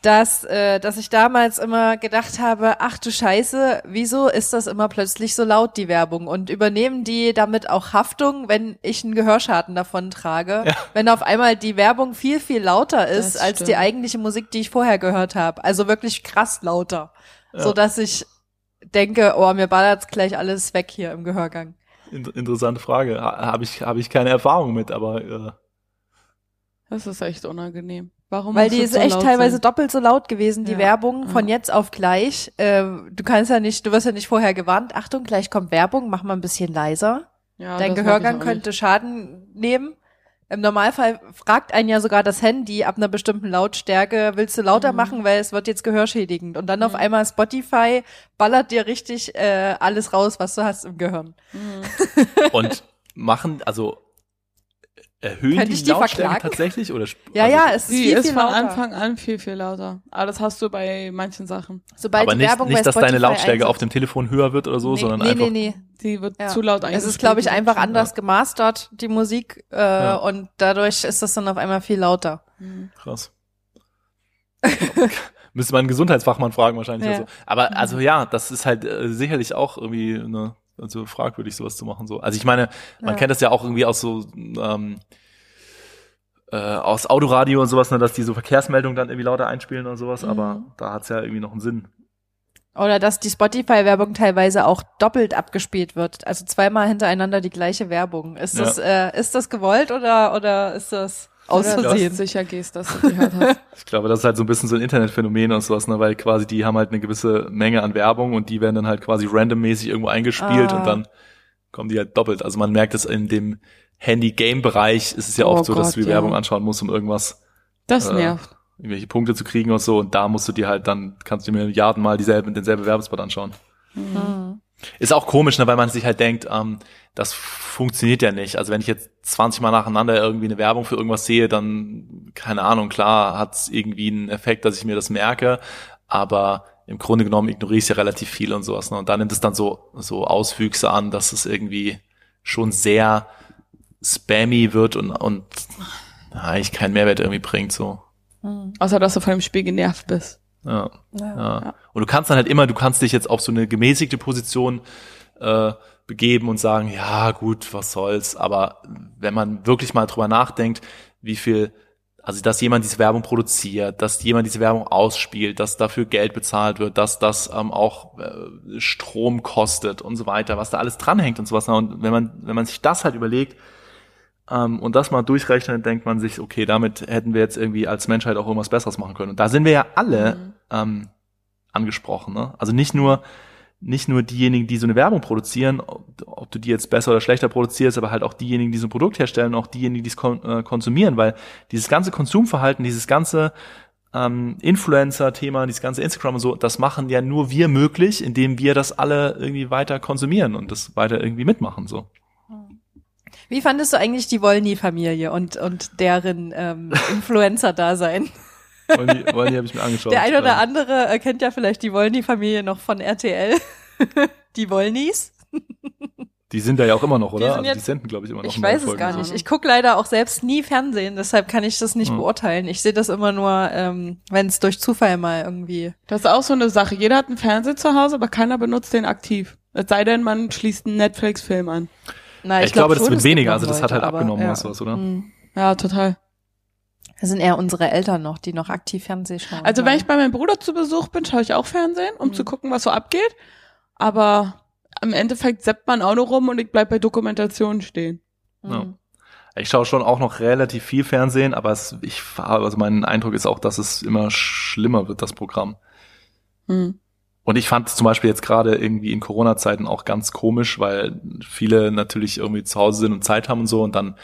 dass, äh, dass ich damals immer gedacht habe, ach du Scheiße, wieso ist das immer plötzlich so laut, die Werbung? Und übernehmen die damit auch Haftung, wenn ich einen Gehörschaden davon trage? Ja. Wenn auf einmal die Werbung viel, viel lauter ist Das als die eigentliche Musik, die ich vorher gehört habe. Also wirklich krass lauter. Ja. So dass ich denke, oh, mir ballert's gleich alles weg hier im Gehörgang. In, interessante Frage. Ha- Habe ich, habe ich keine Erfahrung mit, aber äh, Das ist echt unangenehm. Warum Weil die ist so echt teilweise sein? doppelt so laut gewesen, die Ja. Werbung, von Ja. jetzt auf gleich. Äh, du kannst ja nicht, du wirst ja nicht vorher gewarnt, Achtung, gleich kommt Werbung, mach mal ein bisschen leiser. Ja, Dein Gehörgang könnte Schaden nehmen. Im Normalfall fragt einen ja sogar das Handy ab einer bestimmten Lautstärke, willst du lauter Mhm. machen, weil es wird jetzt gehörschädigend. Und dann auf Mhm. einmal Spotify ballert dir richtig äh, alles raus, was du hast im Gehirn. Mhm. und machen, also erhöhen Könnte die, ich die Lautstärke verklagen? tatsächlich oder sp- Ja, also, ja, es ist Die viel, ist viel von lauter. Anfang an viel, viel lauter. Aber das hast du bei manchen Sachen. Sobald aber die nicht, Werbung nicht, dass deine Lautstärke auf dem Telefon höher wird oder so, nee, sondern nee, einfach. nee, nee. Die wird Ja. zu laut Es eingestellt. ist, glaube ich, einfach anders Ja. gemastert, die Musik, äh, Ja. und dadurch ist das dann auf einmal viel lauter. Mhm. Krass. Müsste man einen Gesundheitsfachmann fragen wahrscheinlich. Ja. so. Aber also ja, das ist halt äh, sicherlich auch irgendwie ne, also fragwürdig sowas zu machen. So. Also ich meine, man Ja. kennt das ja auch irgendwie aus so ähm, äh, aus Autoradio und sowas, ne, dass die so Verkehrsmeldungen dann irgendwie lauter einspielen und sowas. Aber Mhm. da hat's ja irgendwie noch einen Sinn. Oder dass die Spotify-Werbung teilweise auch doppelt abgespielt wird. Also zweimal hintereinander die gleiche Werbung. Ist Ja. das, äh, ist das gewollt oder, oder ist das aus dass Versehen? sicher gehst, dass du gehört hast. Ich glaube, das ist halt so ein bisschen so ein Internetphänomen und sowas, ne, weil quasi die haben halt eine gewisse Menge an Werbung und die werden dann halt quasi randommäßig irgendwo eingespielt Ah. und dann kommen die halt doppelt. Also man merkt es in dem Handy-Game-Bereich ist es ja Oh oft so, dass Gott, du die ja. Werbung anschauen musst, um irgendwas, Das Äh, nervt. irgendwelche Punkte zu kriegen und so. Und da musst du dir halt dann, kannst du dir Milliarden mal dieselben, denselben Werbespot anschauen. Mhm. Ist auch komisch, ne, weil man sich halt denkt, ähm, das funktioniert ja nicht. Also wenn ich jetzt 20 Mal nacheinander irgendwie eine Werbung für irgendwas sehe, dann, keine Ahnung, klar hat es irgendwie einen Effekt, dass ich mir das merke, aber im Grunde genommen ignoriere ich ja relativ viel und sowas. Ne? Und da nimmt es dann so, so Auswüchse an, dass es irgendwie schon sehr spammy wird und, und eigentlich keinen Mehrwert irgendwie bringt. So. Mhm. Außer, dass du von dem Spiel genervt bist. Ja. Ja. Ja. Und du kannst dann halt immer, du kannst dich jetzt auf so eine gemäßigte Position äh, begeben und sagen, ja gut, was soll's. Aber wenn man wirklich mal drüber nachdenkt, wie viel, also dass jemand diese Werbung produziert, dass jemand diese Werbung ausspielt, dass dafür Geld bezahlt wird, dass das ähm, auch äh, Strom kostet und so weiter, was da alles dranhängt und sowas. Und wenn man, wenn man sich das halt überlegt, ähm, und das mal durchrechnet, denkt man sich, okay, damit hätten wir jetzt irgendwie als Menschheit auch irgendwas Besseres machen können. Und da sind wir ja alle Mhm. Ähm, angesprochen. Ne? Also nicht nur nicht nur diejenigen, die so eine Werbung produzieren, ob, ob du die jetzt besser oder schlechter produzierst, aber halt auch diejenigen, die so ein Produkt herstellen, auch diejenigen, die es kon äh, konsumieren, weil dieses ganze Konsumverhalten, dieses ganze ähm, Influencer-Thema, dieses ganze Instagram und so, das machen ja nur wir möglich, indem wir das alle irgendwie weiter konsumieren und das weiter irgendwie mitmachen so. Wie fandest du eigentlich die Wollny-Familie und, und deren ähm, Influencer-Dasein? Wollen die, wollen die habe ich mir angeschaut. Der ein oder Ähm, andere äh, kennt ja vielleicht die Wollny-Familie noch von RTL. die Wollnys. Die sind da ja auch immer noch, Die oder? sind Also die jetzt- senden, glaube ich, immer noch Ich weiß es gar nicht. so. Ich gucke leider auch selbst nie Fernsehen, deshalb kann ich das nicht Hm. beurteilen. Ich sehe das immer nur, ähm, wenn es durch Zufall mal irgendwie. Das ist auch so eine Sache. Jeder hat einen Fernseher zu Hause, aber keiner benutzt den aktiv. Es sei denn, man schließt einen Netflix-Film an. Na, Ich, glaub glaube, das wird weniger. Also das hat halt aber, abgenommen, ja. was was, oder? Hm. Ja, total. Das sind eher unsere Eltern noch, die noch aktiv Fernsehen schauen. Also wenn Ja. ich bei meinem Bruder zu Besuch bin, schaue ich auch Fernsehen, um Mhm. zu gucken, was so abgeht. Aber im Endeffekt seppt man auch noch rum und ich bleib bei Dokumentationen stehen. Ja. Hm. Ich schaue schon auch noch relativ viel Fernsehen, aber es, ich habe, also mein Eindruck ist auch, dass es immer schlimmer wird, das Programm. Hm. Und ich fand es zum Beispiel jetzt gerade irgendwie in Corona-Zeiten auch ganz komisch, weil viele natürlich irgendwie zu Hause sind und Zeit haben und so und dann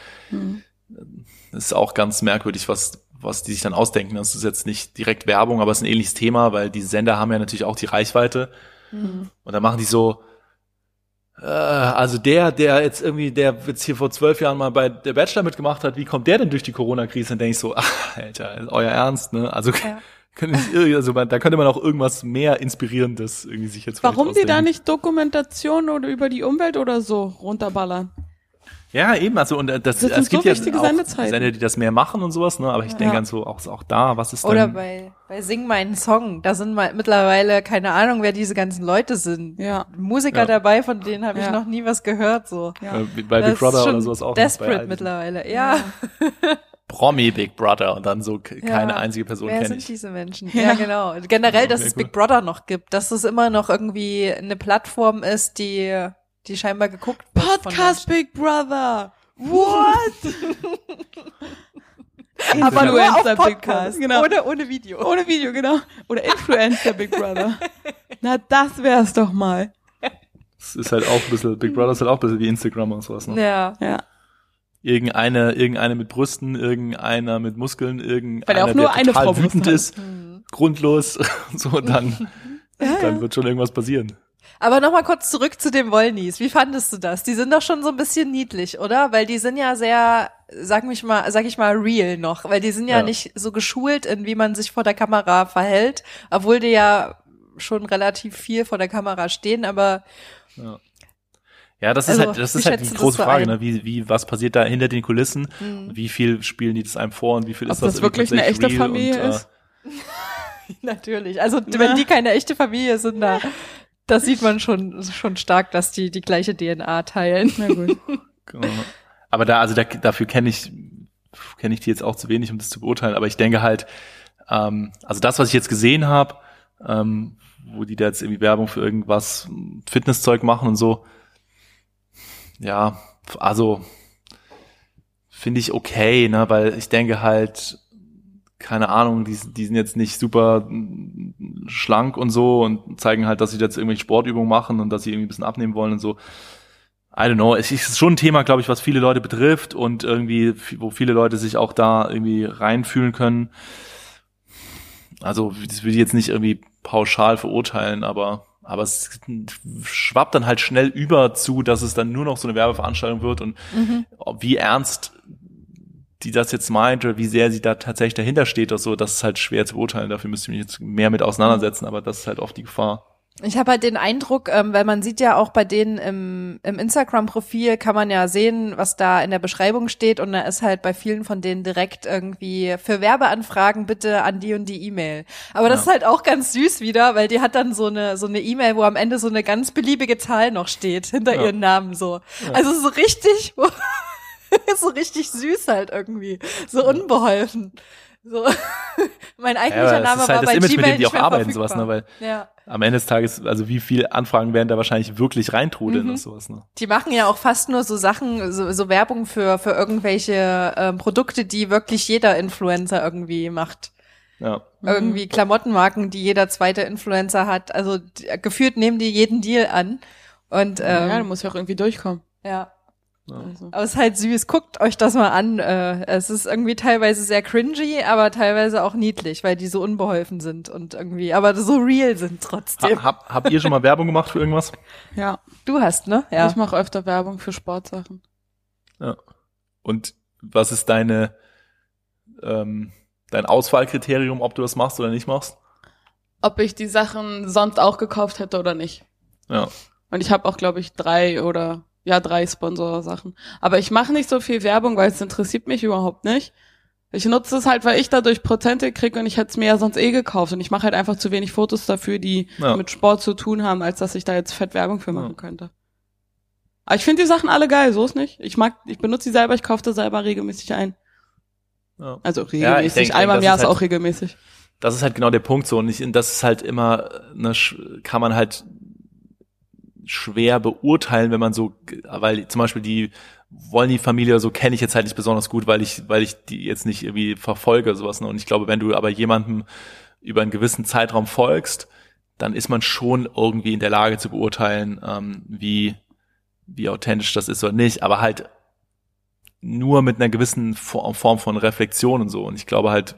Hm. ist auch ganz merkwürdig, was, was die sich dann ausdenken. Das ist jetzt nicht direkt Werbung, aber es ist ein ähnliches Thema, weil die Sender haben ja natürlich auch die Reichweite Hm. und dann machen die so, äh, also der, der jetzt irgendwie, der jetzt hier vor zwölf Jahren mal bei der Bachelor mitgemacht hat, wie kommt der denn durch die Corona-Krise? Dann denke ich so, ach, Alter, euer Ernst, ne? Also, Ja. können also man, da könnte man auch irgendwas mehr Inspirierendes irgendwie sich jetzt Warum die da nicht Dokumentation oder über die Umwelt oder so runterballern? Ja, eben, also und äh, das, Das sind es gibt so ja auch Sendezeiten. Sender, die das mehr machen und sowas, ne? Aber ich denke Ja. an so auch, auch da, was ist Oder dann? bei, bei Sing meinen Song, da sind mal mittlerweile keine Ahnung, wer diese ganzen Leute sind. Ja. Musiker Ja. dabei, von denen habe ich Ja. noch nie was gehört. So. Ja. äh, bei Das Big Brother oder sowas auch. Desperate mittlerweile. Ja. Promi Big Brother und dann so keine einzige Person Wer kenne sind ich. diese Menschen? Ja. Ja, genau. Generell, dass Okay, es cool. Big Brother noch gibt, dass es immer noch irgendwie eine Plattform ist, die, die scheinbar geguckt wird. Podcast Big Brother. What? Aber nur auf Influencer Big Podcast, Brother. Genau. ohne, ohne Video. Ohne Video, genau. Oder Influencer Big Brother. Na, das wär's doch mal. Es ist halt auch ein bisschen, Big Brother ist halt auch ein bisschen wie Instagram und sowas, ne? Ja. Ja. Irgendeine, irgendeine mit Brüsten, irgendeiner mit Muskeln, irgendeiner, Weil er auch nur der eine total Frau wütend ist, Hm. grundlos und so, dann, dann wird schon irgendwas passieren. Aber nochmal kurz zurück zu den Wollnies. Wie fandest du das? Die sind doch schon so ein bisschen niedlich, oder? Weil die sind ja sehr, sag mich mal, sag ich mal, real noch. Weil die sind ja, Ja. nicht so geschult in, wie man sich vor der Kamera verhält. Obwohl die ja schon relativ viel vor der Kamera stehen, aber Ja. Ja, das Also, ist halt, das ist halt die große Frage, ne? Wie, wie, was passiert da hinter den Kulissen? hm, Wie viel spielen die das einem vor und wie viel Ob ist das, das wirklich eine echte Familie und, äh, ist? natürlich. Also Ja. wenn die keine echte Familie sind, da, da sieht man schon, schon stark, dass die die gleiche DNA teilen. Na gut. Genau. Aber da, also da, dafür kenne ich, kenne ich die jetzt auch zu wenig, um das zu beurteilen. Aber ich denke halt, ähm, also das, was ich jetzt gesehen habe, ähm, wo die da jetzt irgendwie Werbung für irgendwas Fitnesszeug machen und so, ja, also finde ich okay, ne, weil ich denke halt, keine Ahnung, die, die sind jetzt nicht super schlank und so und zeigen halt, dass sie jetzt irgendwelche Sportübungen machen und dass sie irgendwie ein bisschen abnehmen wollen und so. I don't know. Es ist schon ein Thema, glaube ich, was viele Leute betrifft und irgendwie, wo viele Leute sich auch da irgendwie reinfühlen können. Also, das will ich jetzt nicht irgendwie pauschal verurteilen, aber, aber es schwappt dann halt schnell über zu, dass es dann nur noch so eine Werbeveranstaltung wird und Mhm. wie ernst die das jetzt meint oder wie sehr sie da tatsächlich dahinter steht oder so, das ist halt schwer zu beurteilen. Dafür müsste ich mich jetzt mehr mit auseinandersetzen, aber das ist halt oft die Gefahr. Ich habe halt den Eindruck, ähm, weil man sieht ja auch bei denen im, im Instagram-Profil kann man ja sehen, was da in der Beschreibung steht und da ist halt bei vielen von denen direkt irgendwie für Werbeanfragen bitte an die und die E-Mail. Aber das Ja. ist halt auch ganz süß wieder, weil die hat dann so eine so eine E-Mail, wo am Ende so eine ganz beliebige Zahl noch steht hinter Ja. ihren Namen so. Also so richtig so richtig süß halt irgendwie, so unbeholfen. So mein eigentlicher Ja, Name ist war halt das bei Image, mit Gmail dem die auch arbeiten, verfügbar. sowas, ne, weil ja. am Ende des Tages, also wie viele Anfragen werden da wahrscheinlich wirklich reintrudeln Mhm. und sowas, ne? Die machen ja auch fast nur so Sachen, so, so Werbung für, für irgendwelche ähm, Produkte, die wirklich jeder Influencer irgendwie macht. Ja. Irgendwie Klamottenmarken, die jeder zweite Influencer hat. Also die, gefühlt nehmen die jeden Deal an. Und ja, du ähm, musst ja auch irgendwie durchkommen. ja. Also. Aber es ist halt süß. Guckt euch das mal an. Äh, es ist irgendwie teilweise sehr cringy, aber teilweise auch niedlich, weil die so unbeholfen sind und irgendwie, aber so real sind trotzdem. Ha, hab, habt ihr schon mal Werbung gemacht für irgendwas? Ja, Du hast, ne? Ja. ich mache öfter Werbung für Sportsachen. Ja. Und was ist deine, ähm, dein Auswahlkriterium, ob du das machst oder nicht machst? Ob ich die Sachen sonst auch gekauft hätte oder nicht. Ja. Und ich habe auch, glaube ich, drei oder ja, drei Sponsorsachen. Aber ich mache nicht so viel Werbung, weil es interessiert mich überhaupt nicht. Ich nutze es halt, weil ich dadurch Prozente kriege und ich hätte es mir ja sonst eh gekauft. Und ich mache halt einfach zu wenig Fotos dafür, die Ja. mit Sport zu tun haben, als dass ich da jetzt fett Werbung für machen Ja. könnte. Aber ich finde die Sachen alle geil, so ist nicht. Ich mag, ich benutze die selber, ich kaufe da selber regelmäßig ein. ja. Also Ja, ich regelmäßig, denk- einmal im das Jahr ist halt- auch regelmäßig. Das ist halt genau der Punkt so. Und ich, das ist halt immer, ne, kann man halt schwer beurteilen, wenn man so, weil zum Beispiel die wollen die Familie so kenne ich jetzt halt nicht besonders gut, weil ich, weil ich die jetzt nicht irgendwie verfolge sowas. Ne? Und ich glaube, wenn du aber jemandem über einen gewissen Zeitraum folgst, dann ist man schon irgendwie in der Lage zu beurteilen, ähm, wie, wie authentisch das ist oder nicht, aber halt nur mit einer gewissen For- Form von Reflexion und so. Und ich glaube halt,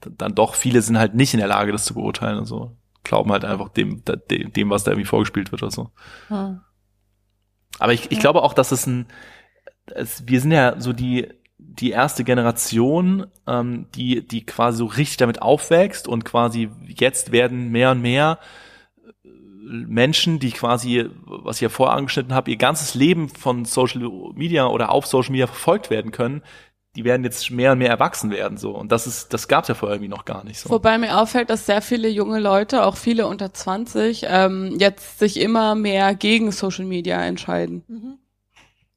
dann doch viele sind halt nicht in der Lage, das zu beurteilen und so. Glauben halt einfach dem, dem, dem, was da irgendwie vorgespielt wird oder so. Hm. Aber ich, ich glaube auch, dass es ein, es, wir sind ja so die, die erste Generation, ähm, die, die quasi so richtig damit aufwächst und quasi jetzt werden mehr und mehr äh, Menschen, die quasi, was ich ja vorher angeschnitten habe, ihr ganzes Leben von Social Media oder auf Social Media verfolgt werden können, die werden jetzt mehr und mehr erwachsen werden so und das ist das gab's ja vorher irgendwie noch gar nicht so. Wobei mir auffällt, dass sehr viele junge Leute, auch viele unter 20, ähm, jetzt sich immer mehr gegen Social Media entscheiden.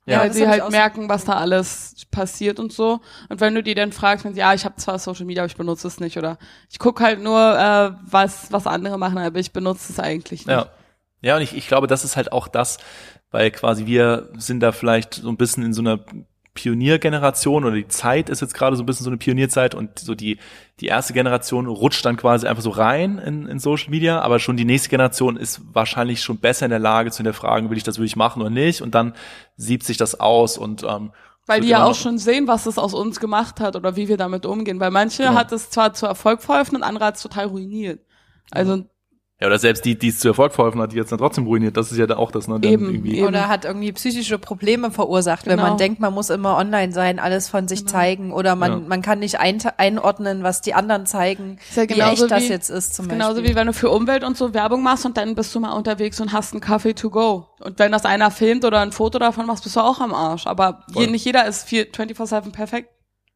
Ja, weil sie halt merken, was da alles passiert und so. Und wenn du die dann fragst, wenn sie, ja, ich habe zwar Social Media, aber ich benutze es nicht. Oder ich guck halt nur, äh, was, was andere machen, aber ich benutze es eigentlich nicht. Ja. Ja, und ich, ich glaube, das ist halt auch das, weil quasi wir sind da vielleicht so ein bisschen in so einer Pioniergeneration oder die Zeit ist jetzt gerade so ein bisschen so eine Pionierzeit und so die, die erste Generation rutscht dann quasi einfach so rein in, in Social Media, aber schon die nächste Generation ist wahrscheinlich schon besser in der Lage zu hinterfragen, will ich das wirklich machen oder nicht und dann siebt sich das aus und ähm, Weil die ja immer auch schon sehen, was es aus uns gemacht hat oder wie wir damit umgehen. Weil manche Genau. hat es zwar zu Erfolg verholfen und andere hat es total ruiniert. Also ja oder selbst die, die es zu Erfolg verholfen hat, die jetzt dann trotzdem ruiniert, das ist ja dann auch das, ne? dann Eben, irgendwie. Oder hat irgendwie psychische Probleme verursacht, wenn Genau. man denkt, man muss immer online sein, alles von sich Genau. zeigen oder man, Ja. man kann nicht ein, einordnen, was die anderen zeigen, Ist ja wie genauso echt das wie- jetzt ist zum Genauso Beispiel. wie wenn du für Umwelt und so Werbung machst und dann bist du mal unterwegs und hast einen Kaffee to go. Und wenn das einer filmt oder ein Foto davon machst, bist du auch am Arsch. Aber je, nicht jeder ist vier- 24-7 perfekt.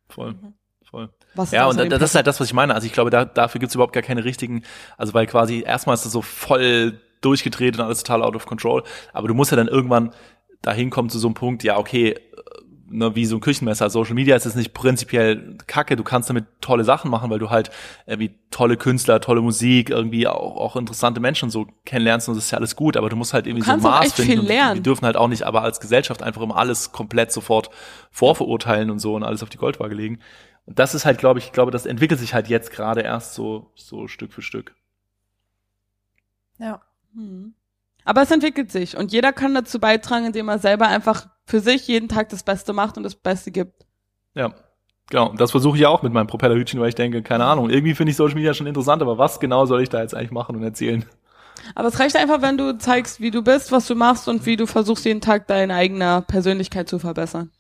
voll, Mhm. Was Ja, und das ist halt das, was ich meine. Also ich glaube, da, dafür gibt's überhaupt gar keine richtigen, also weil quasi erstmal ist das so voll durchgedreht und alles total out of control. Aber du musst ja dann irgendwann dahin kommen zu so einem Punkt, ja, okay, äh, ne, wie so ein Küchenmesser. Social Media ist jetzt nicht prinzipiell kacke, du kannst damit tolle Sachen machen, weil du halt irgendwie tolle Künstler, tolle Musik, irgendwie auch, auch interessante Menschen so kennenlernst und das ist ja alles gut, aber du musst halt irgendwie so ein Maß finden. viel und lernen. Wir dürfen halt auch nicht aber als Gesellschaft einfach immer alles komplett sofort vorverurteilen und so und alles auf die Goldwaage legen. Und das ist halt, glaube ich, ich glaube, das entwickelt sich halt jetzt gerade erst so, so Stück für Stück. Ja. Hm. Aber es entwickelt sich und jeder kann dazu beitragen, indem er selber einfach für sich jeden Tag das Beste macht und das Beste gibt. Ja. Genau, und das versuche ich auch mit meinem Propellerhütchen, weil ich denke, keine Ahnung, irgendwie finde ich Social Media schon interessant, aber was genau soll ich da jetzt eigentlich machen und erzählen? Aber es reicht einfach, wenn du zeigst, wie du bist, was du machst und wie du versuchst, jeden Tag deine eigene Persönlichkeit zu verbessern.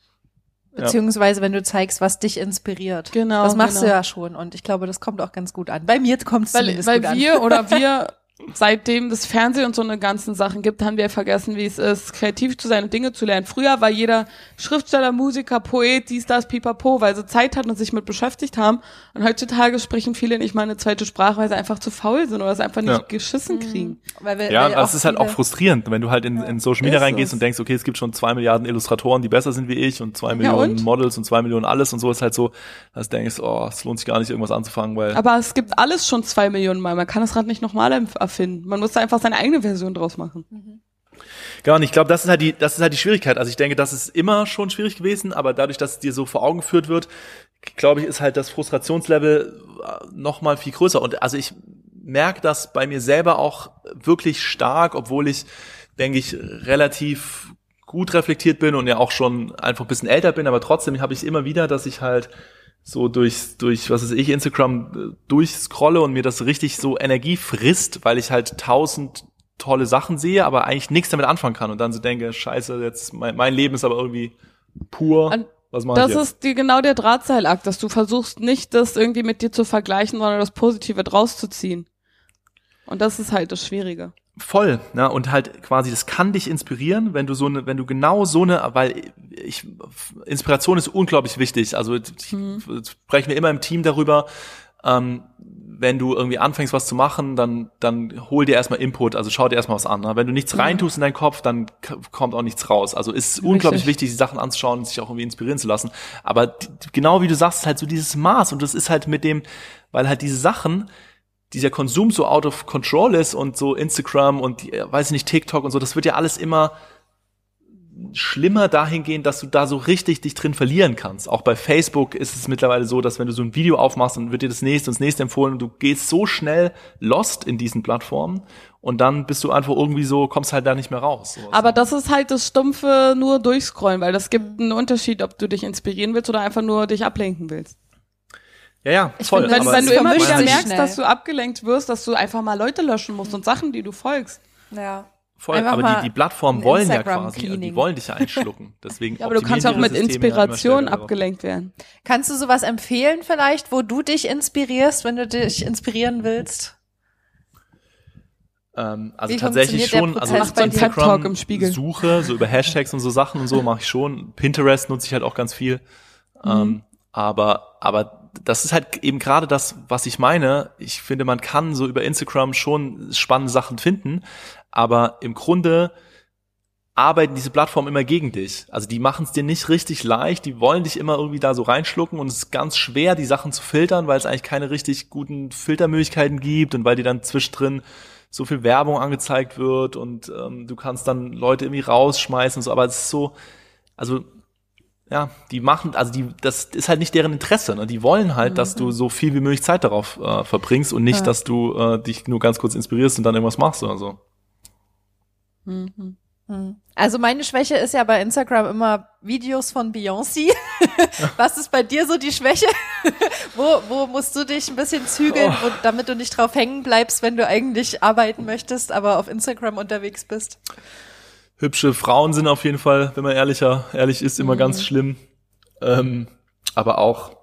Beziehungsweise wenn du zeigst, was dich inspiriert. Genau, Das machst du genau. ja schon und ich glaube, das kommt auch ganz gut an. Bei mir kommt es Weil, weil gut an. wir oder wir, seitdem das Fernsehen und so eine ganzen Sachen gibt, haben wir vergessen, wie es ist, kreativ zu sein und Dinge zu lernen. Früher war jeder Schriftsteller, Musiker, Poet, dies, das, pipapo, weil sie Zeit hatten und sich mit beschäftigt haben. Und heutzutage sprechen viele nicht mal eine zweite Sprache, weil sie einfach zu faul sind oder es einfach nicht Ja. geschissen kriegen. Weil wir, Ja, weil das ist halt auch frustrierend, wenn du halt in, in Social Media reingehst es. und denkst, okay, es gibt schon zwei Milliarden Illustratoren, die besser sind wie ich und zwei Ja, Millionen und? Models und zwei Millionen alles und so ist halt so, dass du denkst, oh, es lohnt sich gar nicht, irgendwas anzufangen, weil Aber es gibt alles schon zwei Millionen Mal. Man kann das Rad nicht nochmal erfinden. Man muss da einfach seine eigene Version draus machen. Genau, und ich glaube, das ist halt die, das ist halt die Schwierigkeit. Also ich denke, das ist immer schon schwierig gewesen, aber dadurch, dass es dir so vor Augen geführt wird, glaube ich, ist halt das Frustrationslevel noch mal viel größer. Und also ich merke das bei mir selber auch wirklich stark, obwohl ich, denke ich, relativ gut reflektiert bin und ja auch schon einfach ein bisschen älter bin, aber trotzdem habe ich immer wieder, dass ich halt so durch, durch, was weiß ich, Instagram äh, durchscrolle und mir das richtig so Energie frisst, weil ich halt tausend tolle Sachen sehe, aber eigentlich nichts damit anfangen kann und dann so denke, scheiße, jetzt mein, mein Leben ist aber irgendwie pur. Und Was mache ich Das jetzt? ist die, genau der Drahtseilakt, dass du versuchst nicht, das irgendwie mit dir zu vergleichen, sondern das Positive draus zu ziehen. Und das ist halt das Schwierige. Voll, ne? Und halt quasi, das kann dich inspirieren, wenn du so eine, wenn du genau so eine, weil ich, Inspiration ist unglaublich wichtig. Also ich sprechen wir immer im Team darüber. Ähm, wenn du irgendwie anfängst, was zu machen, dann, dann hol dir erstmal Input, also schau dir erstmal was an. Ne? Wenn du nichts reintust in deinen Kopf, dann kommt auch nichts raus. Also ist unglaublich wichtig, die Sachen anzuschauen und sich auch irgendwie inspirieren zu lassen. Aber genau wie du sagst, ist halt so dieses Maß und das ist halt mit dem, weil halt diese Sachen, dieser Konsum so out of control ist und so Instagram und äh, weiß ich nicht, TikTok und so, das wird ja alles immer schlimmer dahingehend, dass du da so richtig dich drin verlieren kannst. Auch bei Facebook ist es mittlerweile so, dass wenn du so ein Video aufmachst, dann wird dir das nächste und das nächste empfohlen und du gehst so schnell lost in diesen Plattformen und dann bist du einfach irgendwie so, kommst halt da nicht mehr raus. Sowas. Aber das ist halt das stumpfe nur durchscrollen, weil das gibt einen Unterschied, ob du dich inspirieren willst oder einfach nur dich ablenken willst. Ja, ja, Ich voll. finde, Wenn, aber wenn du immer wieder merkst, schnell. dass du abgelenkt wirst, dass du einfach mal Leute löschen musst und Sachen, die du folgst. Ja. voll, einfach aber mal die, die Plattformen wollen ja Instagram quasi, die Cleaning. wollen dich ja einschlucken. Deswegen Ja, aber du kannst auch mit Systeme Inspiration abgelenkt werden. Kannst du sowas empfehlen vielleicht, wo du dich inspirierst, wenn du dich inspirieren willst? Ähm, also Wie tatsächlich schon, also Spiegel. Suche, so über Hashtags und so Sachen und so mache ich schon. Pinterest nutze ich halt auch ganz viel. Mhm. Ähm, aber, aber das ist halt eben gerade das, was ich meine. Ich finde, man kann so über Instagram schon spannende Sachen finden, aber im Grunde arbeiten diese Plattformen immer gegen dich. Also die machen es dir nicht richtig leicht, die wollen dich immer irgendwie da so reinschlucken und es ist ganz schwer, die Sachen zu filtern, weil es eigentlich keine richtig guten Filtermöglichkeiten gibt und weil die dann zwischendrin so viel Werbung angezeigt wird und ähm, du kannst dann Leute irgendwie rausschmeißen und so, aber es ist so, also ja, die machen, also die, das ist halt nicht deren Interesse. Ne? Die wollen halt, dass du so viel wie möglich Zeit darauf äh, verbringst und nicht, Ja. dass du äh, dich nur ganz kurz inspirierst und dann irgendwas machst oder so. Mhm. Also meine Schwäche ist ja bei Instagram immer Videos von Beyoncé. Was ist bei dir so die Schwäche? wo, wo musst du dich ein bisschen zügeln, Oh. wo, damit du nicht drauf hängen bleibst, wenn du eigentlich arbeiten möchtest, aber auf Instagram unterwegs bist? Hübsche Frauen sind auf jeden Fall, wenn man ehrlicher, ehrlich ist, immer ganz schlimm. Ähm, aber auch,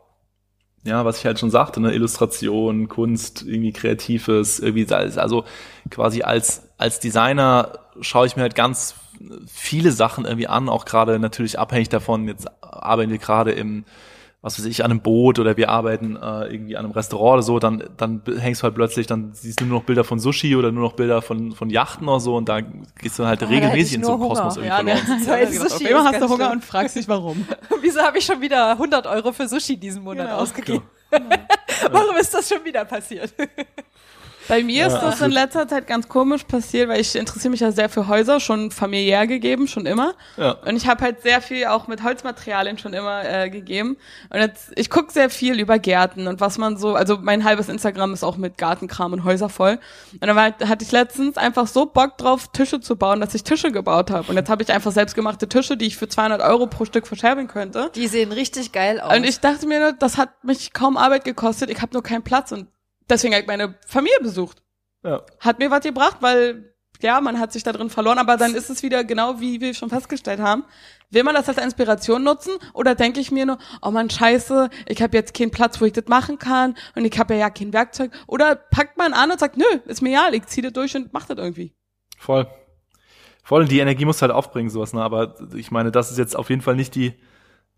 ja, was ich halt schon sagte, ne, Illustration, Kunst, irgendwie Kreatives, irgendwie, also quasi als, als Designer schaue ich mir halt ganz viele Sachen irgendwie an, auch gerade natürlich abhängig davon, jetzt arbeiten wir gerade im, was weiß ich, an einem Boot oder wir arbeiten äh, irgendwie an einem Restaurant oder so, dann, dann hängst du halt plötzlich, dann siehst du nur noch Bilder von Sushi oder nur noch Bilder von, von Yachten oder so und da gehst du halt Ah, da hätte regelmäßig in so einen Kosmos irgendwie Ja, verloren. ne? So, jetzt Auf Sushi immer hast du Hunger schlimm. und fragst dich warum. Wieso habe ich schon wieder 100 Euro für Sushi diesen Monat Genau. ausgegeben? Warum ist das schon wieder passiert? Bei mir ist das in letzter Zeit ganz komisch passiert, weil ich interessiere mich ja sehr für Häuser, schon familiär gegeben, schon immer. Ja. Und ich habe halt sehr viel auch mit Holzmaterialien schon immer äh, gegeben. Und jetzt, ich gucke sehr viel über Gärten und was man so, also mein halbes Instagram ist auch mit Gartenkram und Häuser voll. Und dann war, hatte ich letztens einfach so Bock drauf, Tische zu bauen, dass ich Tische gebaut habe. Und jetzt habe ich einfach selbstgemachte Tische, die ich für 200 Euro pro Stück verscherbeln könnte. Die sehen richtig geil aus. Und ich dachte mir, nur, das hat mich kaum Arbeit gekostet, ich habe nur keinen Platz und deswegen habe ich meine Familie besucht. Ja. Hat mir was gebracht, weil ja, man hat sich da drin verloren, aber dann ist es wieder genau wie wir schon festgestellt haben. Will man das als Inspiration nutzen oder denke ich mir nur, oh man, scheiße, ich habe jetzt keinen Platz, wo ich das machen kann und ich habe ja, ja kein Werkzeug. Oder packt man an und sagt, nö, ist mir egal, ich ziehe das durch und mach das irgendwie. Voll. Voll, und die Energie musst du halt aufbringen, sowas, ne? Aber ich meine, das ist jetzt auf jeden Fall nicht die,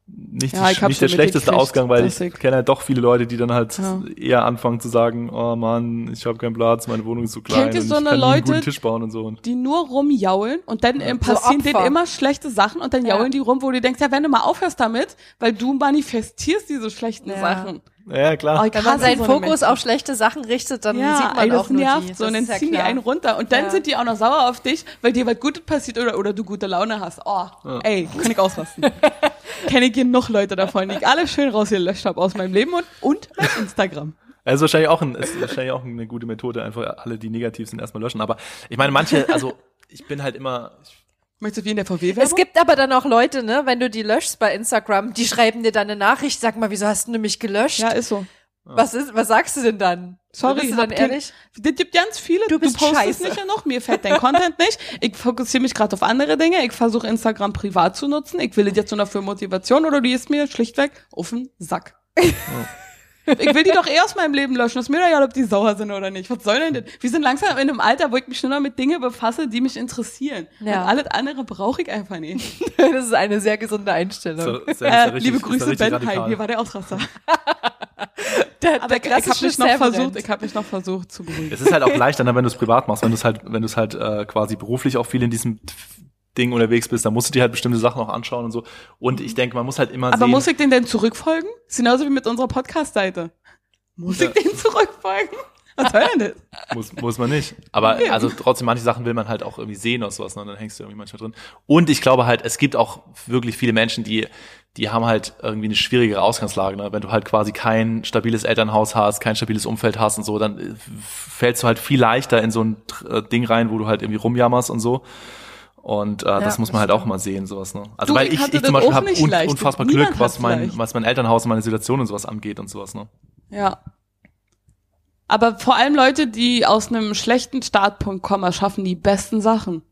nicht, Ja, die, nicht der so schlechteste Ausgang, weil ich kenne halt doch viele Leute, die dann halt Ja. eher anfangen zu sagen, oh Mann, ich habe keinen Platz, meine Wohnung ist zu klein Kennt ihr und so ich kann einen Leute, guten Tisch bauen und so. Die nur rumjaulen und dann So passieren Opfer. denen immer schlechte Sachen und dann Ja. jaulen die rum, wo du denkst, ja, wenn du mal aufhörst damit, weil du manifestierst diese schlechten Ja. Sachen. Ja, klar. Oh, Wenn man seinen so Fokus Menschen. auf schlechte Sachen richtet, dann ja, sieht man ey, das auch nur nervt die. so. Und Das dann ja ziehen die einen runter und dann Ja. sind die auch noch sauer auf dich, weil dir was Gutes passiert oder, oder du gute Laune hast. Oh, ey, kann ich ausrasten. Kenne ich genug Leute davon, die ich alle schön rausgelöscht habe aus meinem Leben und, und mein Instagram. Also wahrscheinlich auch, ein, ist wahrscheinlich auch eine gute Methode, einfach alle, die negativ sind, erstmal löschen. Aber ich meine, manche, also ich bin halt immer, ich, Möchtest du wie in der VW-Werbung? Es gibt aber dann auch Leute, ne, wenn du die löschst bei Instagram, die schreiben dir dann eine Nachricht, sag mal, wieso hast du mich gelöscht? Ja, ist so. Was ist, was sagst du denn dann? Sorry, Bist du dann ehrlich? Es gibt ganz viele, Du bist postest scheiße. nicht genug, mir fällt dein Content nicht. Ich fokussiere mich gerade auf andere Dinge. Ich versuche Instagram privat zu nutzen. Ich will es jetzt nur noch für Motivation oder du ist mir schlichtweg auf den Sack. Ich will die doch eh aus meinem Leben löschen. Ist mir doch egal, ob die sauer sind oder nicht. Was soll denn das? Wir sind langsam in einem Alter, wo ich mich nur noch mit Dingen befasse, die mich interessieren. Ja. Und alles andere brauche ich einfach nicht. Das ist eine sehr gesunde Einstellung. So, ist ja- ist ja Äh, richtig- liebe Grüße, Ben. Hi, radikal. hier war der Ausraster. der, Aber ich, ich habe mich noch versucht, ich habe mich noch versucht zu beruhigen. Es ist halt auch leichter, ne, wenn du es privat machst, wenn du es halt, wenn du es halt äh, quasi beruflich auch viel in diesem Ding unterwegs bist, dann musst du dir halt bestimmte Sachen auch anschauen und so. Und ich denke, man muss halt immer Aber sehen. muss ich den denn zurückfolgen? Ist genauso wie mit unserer Podcast-Seite. Muss ich den zurückfolgen? Was soll denn das? muss, muss man nicht. Aber also trotzdem, manche Sachen will man halt auch irgendwie sehen oder sowas, ne? und dann hängst du irgendwie manchmal drin. Und ich glaube halt, es gibt auch wirklich viele Menschen, die, die haben halt irgendwie eine schwierigere Ausgangslage. Ne? Wenn du halt quasi kein stabiles Elternhaus hast, kein stabiles Umfeld hast und so, dann fällst du halt viel leichter in so ein äh, Ding rein, wo du halt irgendwie rumjammerst und so. Und äh, das muss man halt auch mal sehen, sowas. Ne? Also Du, weil ich ich, zum Beispiel habe un unfassbar Glück, was mein, leicht. was mein Elternhaus und meine Situation und sowas angeht und sowas. Ne? Ja. Aber vor allem Leute, die aus einem schlechten Startpunkt kommen, erschaffen die besten Sachen.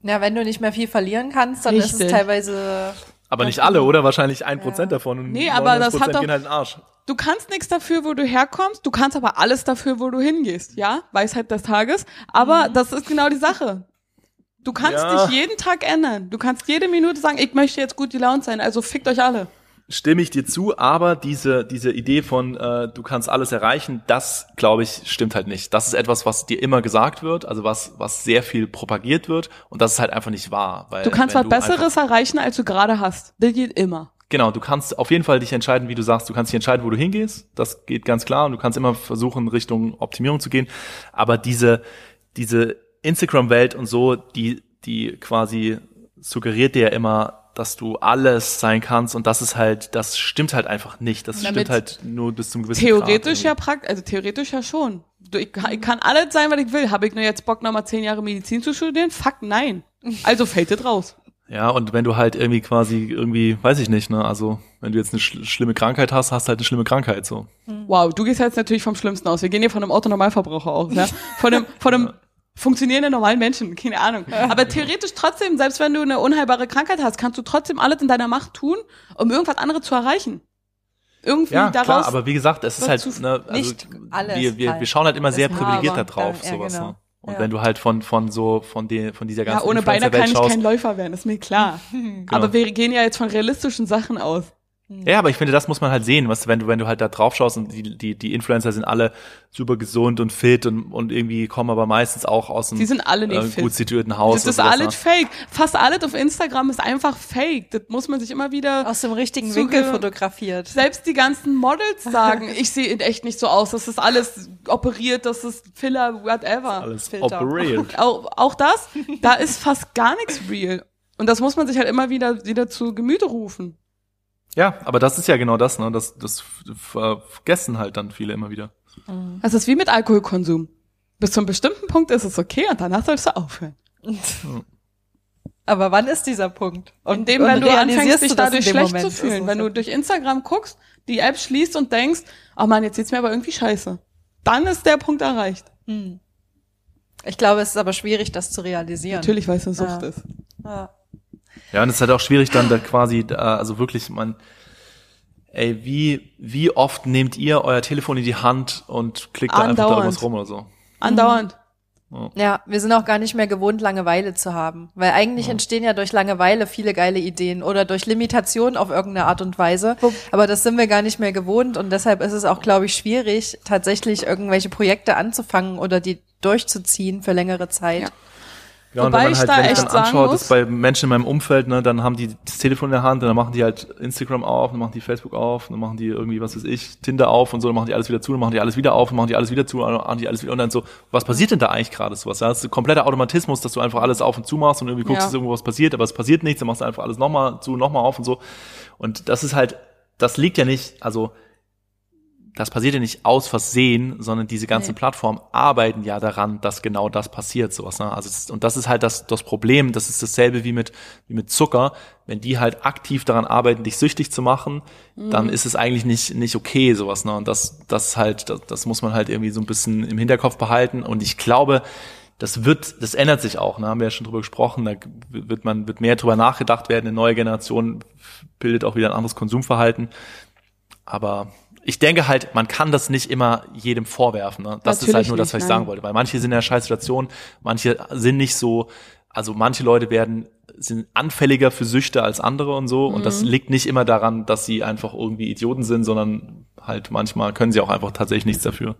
Ja, wenn du nicht mehr viel verlieren kannst, dann ist es Richtig. teilweise. Aber nicht alle, oder? Wahrscheinlich ein Prozent davon. Und Nee, aber das 99% hat doch- gehen halt in den Arsch. Du kannst nichts dafür, wo du herkommst, du kannst aber alles dafür, wo du hingehst, ja? Weisheit des Tages. Aber das ist genau die Sache. Du kannst Ja. dich jeden Tag ändern. Du kannst jede Minute sagen, ich möchte jetzt gut die Laune sein, also fickt euch alle. Stimme ich dir zu, aber diese, diese Idee von, äh, du kannst alles erreichen, das, glaube ich, stimmt halt nicht. Das ist etwas, was dir immer gesagt wird, also was, was sehr viel propagiert wird und das ist halt einfach nicht wahr. Weil Du kannst was Besseres Einfach, erreichen, als du gerade hast. Das geht immer. genau, du kannst auf jeden Fall dich entscheiden, wie du sagst, du kannst dich entscheiden, wo du hingehst, das geht ganz klar und du kannst immer versuchen, Richtung Optimierung zu gehen, aber diese, diese Instagram-Welt und so, die, die quasi suggeriert dir ja immer, dass du alles sein kannst und das ist halt, das stimmt halt einfach nicht. Das Damit stimmt halt nur bis zum gewissen Theoretisch ja Grad praktisch, also theoretisch ja schon. Ich, kann- ich kann alles sein, was ich will. Habe ich nur jetzt Bock, nochmal zehn Jahre Medizin zu studieren? Fuck, nein. Also fällt das raus. Ja, und wenn du halt irgendwie quasi irgendwie, weiß ich nicht, ne, also wenn du jetzt eine schl schlimme Krankheit hast, hast du halt eine schlimme Krankheit so. Wow, du gehst jetzt natürlich vom Schlimmsten aus. Wir gehen hier von einem Autonormalverbraucher aus, ja? Von einem, von einem funktionierenden normalen Menschen, keine Ahnung. Aber theoretisch trotzdem, selbst wenn du eine unheilbare Krankheit hast, kannst du trotzdem alles in deiner Macht tun, um irgendwas anderes zu erreichen. Irgendwie Ja, daraus. klar, aber wie gesagt, es ist halt, ne, also nicht alles wir, wir, halt. wir schauen halt immer sehr privilegiert da drauf, ja, sowas, genau. ne. Und Ja. wenn du halt von, von so, von der, von dieser ja, ganzen ohne Beine kann ich kein Läufer werden, ist mir klar. Aber wir gehen ja jetzt von realistischen Sachen aus. Ja, aber ich finde, das muss man halt sehen, was, wenn du, wenn du halt da drauf schaust und die, die, die Influencer sind alle super gesund und fit und, und irgendwie kommen aber meistens auch aus einem Die sind alle nicht äh, fit. gut situierten Haus. Das ist alles fake. Fast alles auf Instagram ist einfach fake. Das muss man sich immer wieder Aus dem richtigen Zuge- Winkel fotografiert. Selbst die ganzen Models sagen, ich sehe in echt nicht so aus. Das ist alles operiert, das ist Filler, whatever. Alles Filter. operiert. Auch, auch das, da ist fast gar nichts real. Und das muss man sich halt immer wieder, wieder zu Gemüte rufen. Ja, aber das ist ja genau das, ne? Das, das ver- vergessen halt dann viele immer wieder. Das ist wie mit Alkoholkonsum. Bis zu einem bestimmten Punkt ist es okay und danach sollst du aufhören. Aber wann ist dieser Punkt? Und dem, wenn du anfängst, dich dadurch schlecht Moment? zu fühlen, wenn du durch Instagram guckst, die App schließt und denkst, oh man, jetzt sieht's mir aber irgendwie scheiße. Dann ist der Punkt erreicht. Hm. Ich glaube, es ist aber schwierig, das zu realisieren. Natürlich, weil es eine Sucht Ja. ist. Ja. Ja, und es ist halt auch schwierig dann da quasi, äh, also wirklich, man, ey, wie, wie oft nehmt ihr euer Telefon in die Hand und klickt da einfach da Andauernd. irgendwas rum oder so? Andauernd. Ja, wir sind auch gar nicht mehr gewohnt, Langeweile zu haben. Weil eigentlich entstehen ja durch Langeweile viele geile Ideen oder durch Limitation auf irgendeine Art und Weise. Aber das sind wir gar nicht mehr gewohnt und deshalb ist es auch, glaube ich, schwierig, tatsächlich irgendwelche Projekte anzufangen oder die durchzuziehen für längere Zeit. Ja. Ja, und Wobei wenn man ich halt, da wenn ich dann anschaue, muss- das bei Menschen in meinem Umfeld, ne, dann haben die das Telefon in der Hand und dann machen die halt Instagram auf, dann machen die Facebook auf, dann machen die irgendwie, was weiß ich, Tinder auf und so, dann machen die alles wieder zu, dann machen die alles wieder auf, dann machen die alles wieder zu, dann machen die alles wieder und dann so, was passiert denn da eigentlich gerade sowas? Ja, das ist ein kompletter Automatismus, dass du einfach alles auf und zu machst und irgendwie guckst, Ja. dass irgendwo was passiert, aber es passiert nichts, dann machst du einfach alles nochmal zu, nochmal auf und so. Und das ist halt, das liegt ja nicht, also das passiert ja nicht aus Versehen, sondern diese ganzen Nee. Plattformen arbeiten ja daran, dass genau das passiert, sowas. Ne? Also es, und das ist halt das, das Problem. Das ist dasselbe wie mit wie mit Zucker. Wenn die halt aktiv daran arbeiten, dich süchtig zu machen, dann ist es eigentlich nicht nicht okay, sowas. Ne? Und das das ist halt das, das muss man halt irgendwie so ein bisschen im Hinterkopf behalten. Und ich glaube, das wird, das ändert sich auch, ne, haben wir ja schon drüber gesprochen, da wird man, wird mehr drüber nachgedacht werden, eine neue Generation bildet auch wieder ein anderes Konsumverhalten. Aber ich denke halt, man kann das nicht immer jedem vorwerfen. Ne? Das ist Natürlich halt nur das, was nicht, ich sagen nein. wollte. Weil manche sind in einer scheiß Situation, manche sind nicht so, also manche Leute werden, sind anfälliger für Süchte als andere und so. Und Mhm. das liegt nicht immer daran, dass sie einfach irgendwie Idioten sind, sondern halt manchmal können sie auch einfach tatsächlich nichts dafür.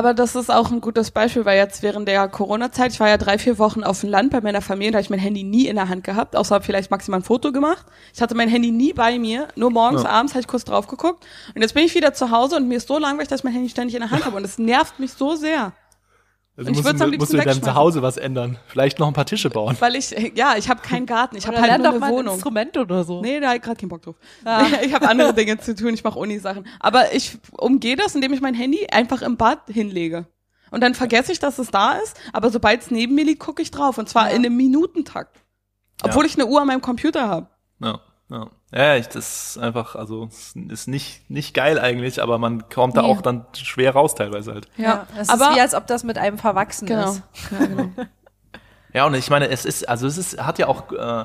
Aber das ist auch ein gutes Beispiel, weil jetzt während der Corona-Zeit, ich war ja drei, vier Wochen auf dem Land bei meiner Familie, da habe ich mein Handy nie in der Hand gehabt, außer vielleicht maximal ein Foto gemacht. Ich hatte mein Handy nie bei mir, nur morgens, Ja. abends habe ich kurz drauf geguckt. Und jetzt bin ich wieder zu Hause und mir ist so langweilig, dass ich mein Handy ständig in der Hand habe. Und es nervt mich so sehr. Also Und ich musst, würd's am du- musst deinem wegschmeißen. Zuhause was ändern. Vielleicht noch ein paar Tische bauen. Weil ich, ja, ich habe keinen Garten, ich habe halt nur doch eine mal ein Wohnung. Instrument oder so. Nee, da hab ich gerade keinen Bock drauf. Ich habe andere Dinge zu tun, ich mache Uni-Sachen. Aber ich umgehe das, indem ich mein Handy einfach im Bad hinlege. Und dann vergesse ich, dass es da ist, aber sobald es neben mir liegt, gucke ich drauf. Und zwar Ja. in einem Minutentakt. Obwohl Ja. ich eine Uhr an meinem Computer habe. Ja, ja. Ja, ich, das ist einfach, also es ist nicht, nicht geil eigentlich, aber man kommt da Nee. auch dann schwer raus teilweise halt. Ja, es aber ist wie, als ob das mit einem verwachsen genau. ist. Ja, genau. Ja, und ich meine, es ist, also es ist, hat ja auch, äh,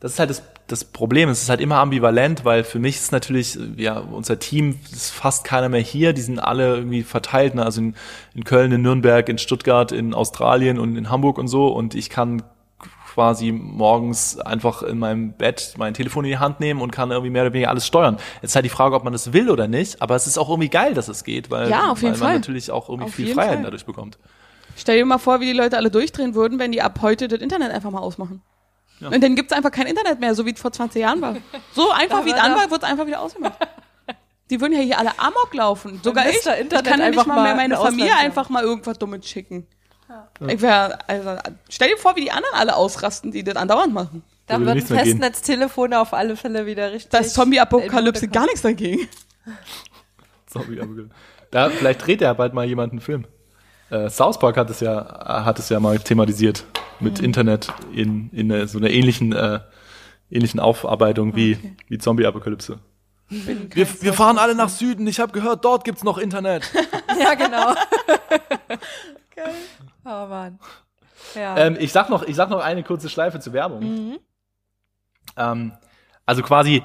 das ist halt das, das Problem, es ist halt immer ambivalent, weil für mich ist natürlich, ja, unser Team ist fast keiner mehr hier, die sind alle irgendwie verteilt, ne? also in, in Köln, in Nürnberg, in Stuttgart, in Australien und in Hamburg und so und ich kann quasi morgens einfach in meinem Bett mein Telefon in die Hand nehmen und kann irgendwie mehr oder weniger alles steuern. Jetzt ist halt die Frage, ob man das will oder nicht, aber es ist auch irgendwie geil, dass es geht, weil, Ja, auf jeden weil man Fall. natürlich auch irgendwie Auf viel Freiheiten Fall. dadurch bekommt. Stell dir mal vor, wie die Leute alle durchdrehen würden, wenn die ab heute das Internet einfach mal ausmachen. Ja. Und dann gibt's einfach kein Internet mehr, so wie es vor 20 Jahren war. So einfach wie es an war, wird's einfach wieder ausgemacht. Die würden ja hier alle Amok laufen. Sogar ich. Ich kann ja nicht einfach mal mehr meine ein Familie Ausland einfach mal irgendwas Dummes schicken. Ich wär, also, stell dir vor, wie die anderen alle ausrasten, die das andauernd machen. Da Würde würden. Festnetztelefone auf alle Fälle wieder richtig. Da ist Zombie-Apokalypse gar nichts dagegen. Gut. Da, vielleicht dreht ja bald mal jemand einen Film. Äh, South Park hat es ja, hat es ja mal thematisiert mit Mhm. Internet in, in eine, so einer ähnlichen, äh, ähnlichen Aufarbeitung wie, Okay. wie Zombie-Apokalypse. Wir, wir fahren alle nach Süden. Ich habe gehört, dort gibt's noch Internet. Ja, genau. Geil. Oh Mann. Ja. ähm, ich sag noch, ich sag noch eine kurze Schleife zur Werbung. Ähm, also quasi,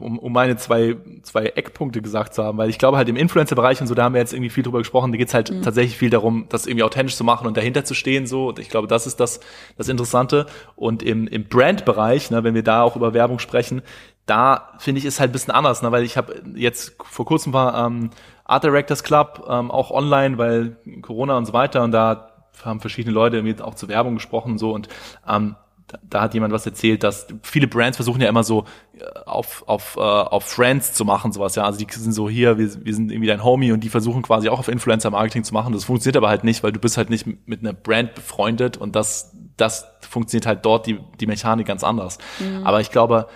um, um meine zwei, zwei Eckpunkte gesagt zu haben, weil ich glaube halt im Influencer-Bereich und so, da haben wir jetzt irgendwie viel drüber gesprochen, da geht's halt tatsächlich viel darum, das irgendwie authentisch zu machen und dahinter zu stehen so. Und ich glaube, das ist das, das Interessante. Und im, im Brand-Bereich, ne, wenn wir da auch über Werbung sprechen, da finde ich ist halt ein bisschen anders, ne, weil ich habe jetzt vor kurzem war ähm, Art Directors Club ähm, auch online, weil Corona und so weiter und da haben verschiedene Leute irgendwie auch zur Werbung gesprochen und so und ähm, da, da hat jemand was erzählt, dass viele Brands versuchen ja immer so äh, auf, auf, äh, auf Friends zu machen, sowas, ja. Also die sind so hier, wir, wir sind irgendwie dein Homie und die versuchen quasi auch auf Influencer-Marketing zu machen. Das funktioniert aber halt nicht, weil du bist halt nicht mit einer Brand befreundet und das, das funktioniert halt dort die, die Mechanik ganz anders. Aber ich glaube,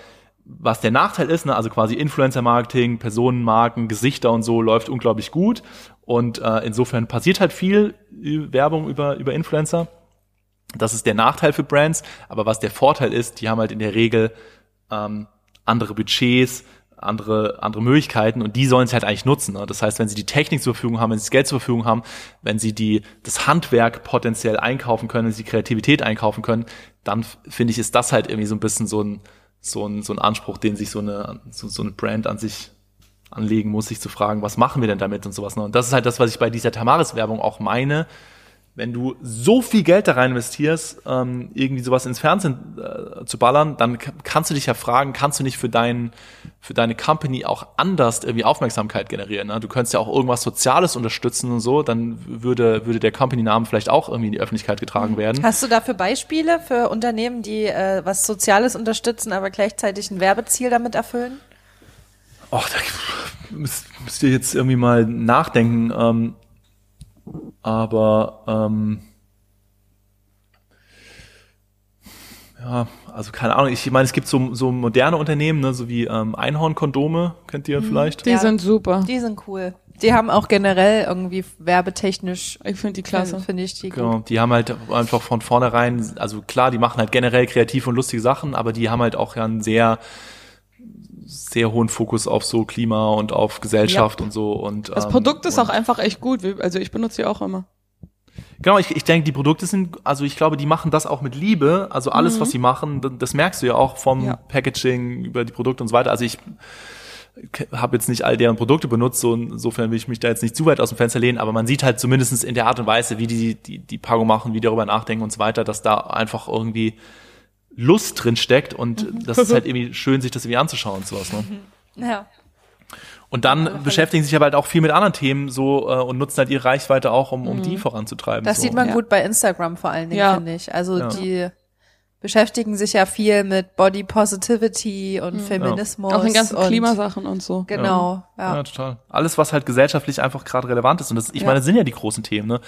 was der Nachteil ist, ne, also quasi Influencer-Marketing, Personenmarken, Gesichter und so läuft unglaublich gut. Und äh, insofern passiert halt viel äh, Werbung über, über Influencer. Das ist der Nachteil für Brands. Aber was der Vorteil ist, die haben halt in der Regel ähm, andere Budgets, andere, andere Möglichkeiten und die sollen sie halt eigentlich nutzen. Ne? Das heißt, wenn sie die Technik zur Verfügung haben, wenn sie das Geld zur Verfügung haben, wenn sie die, das Handwerk potenziell einkaufen können, wenn sie Kreativität einkaufen können, dann finde ich, ist das halt irgendwie so ein bisschen so ein, so ein, so ein Anspruch, den sich so eine, so, so eine Brand an sich anlegen muss, sich zu fragen, was machen wir denn damit und sowas. Ne? Und das ist halt das, was ich bei dieser Tamaris-Werbung auch meine. Wenn du so viel Geld da rein investierst, ähm, irgendwie sowas ins Fernsehen äh, zu ballern, dann kannst du dich ja fragen, kannst du nicht für dein, für deine Company auch anders irgendwie Aufmerksamkeit generieren? Ne? Du könntest ja auch irgendwas Soziales unterstützen und so, dann würde, würde der Company-Name vielleicht auch irgendwie in die Öffentlichkeit getragen werden. Hast du dafür Beispiele für Unternehmen, die äh, was Soziales unterstützen, aber gleichzeitig ein Werbeziel damit erfüllen? Oh, da müsst, müsst ihr jetzt irgendwie mal nachdenken. Ähm, aber ähm, ja, also keine Ahnung, ich meine, es gibt so, so moderne Unternehmen, ne, so wie ähm, Einhorn-Kondome, kennt ihr vielleicht? Die Ja. sind super. Die sind cool. Die haben auch generell irgendwie werbetechnisch, Ich finde die klasse. finde find ich die Genau, gut. die haben halt einfach von vornherein, also klar, die machen halt generell kreative und lustige Sachen, aber die haben halt auch ja einen sehr, sehr hohen Fokus auf so Klima und auf Gesellschaft und so und Das ähm, Produkt ist auch einfach echt gut. Also ich benutze die auch immer. Genau, ich, ich denke, die Produkte sind, also ich glaube, die machen das auch mit Liebe. Also alles, was sie machen, das merkst du ja auch vom Mhm. Ja. Packaging über die Produkte und so weiter. Also ich habe jetzt nicht all deren Produkte benutzt, so insofern will ich mich da jetzt nicht zu weit aus dem Fenster lehnen, aber man sieht halt zumindestens in der Art und Weise, wie die die, die Packung machen, wie die darüber nachdenken und so weiter, dass da einfach irgendwie Lust drin steckt und Mhm. das ist halt irgendwie schön, sich das irgendwie anzuschauen und sowas. Ne? Ja. Und dann beschäftigen sich aber halt auch viel mit anderen Themen so äh, und nutzen halt ihre Reichweite auch, um, um Mhm. die voranzutreiben. Das so. sieht man Ja. gut bei Instagram vor allen Dingen, Ja. finde ich. Also Ja. die beschäftigen sich ja viel mit Body Positivity und Feminismus. Mhm. Auch in ganzen und Klimasachen und so. Genau, ja. Ja, total. Alles, was halt gesellschaftlich einfach gerade relevant ist. Und das, ich Ja. meine, das sind ja die großen Themen, ne?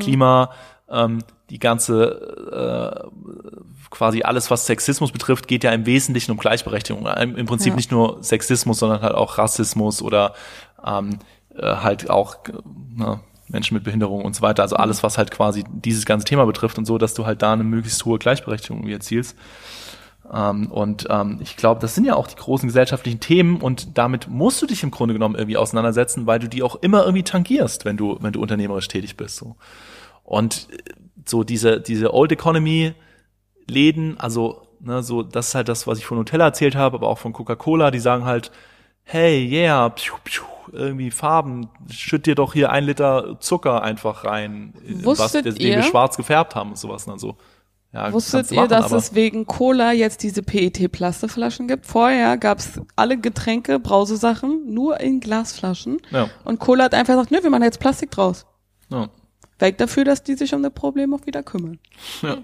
Klima, ähm, die ganze äh, quasi alles, was Sexismus betrifft, geht ja im Wesentlichen um Gleichberechtigung. Im, Prinzip Ja. nicht nur Sexismus, sondern halt auch Rassismus oder ähm, äh, halt auch äh, ne, Menschen mit Behinderung und so weiter. Also alles, was halt quasi dieses ganze Thema betrifft und so, dass du halt da eine möglichst hohe Gleichberechtigung irgendwie erzielst. Ähm, und ähm, ich glaube, das sind ja auch die großen gesellschaftlichen Themen und damit musst du dich im Grunde genommen irgendwie auseinandersetzen, weil du die auch immer irgendwie tangierst, wenn du, wenn du unternehmerisch tätig bist. So. Und äh, so diese, diese Old Economy Läden, also ne, so das ist halt das, was ich von Nutella erzählt habe, aber auch von Coca-Cola, die sagen halt, hey, yeah, pschuh, pschuh, irgendwie Farben, schütt dir doch hier ein Liter Zucker einfach rein, in was, Wusstet den wir schwarz gefärbt haben und sowas. Ne, so. Ja, Wusstet ihr, machen, dass es wegen Cola jetzt diese PET-Plastikflaschen gibt? Vorher gab's alle Getränke, Brausesachen nur in Glasflaschen. Ja, Und Cola hat einfach gesagt, nö, wir machen jetzt Plastik draus. ja. Weg dafür, dass die sich um das Problem auch wieder kümmern. Ja.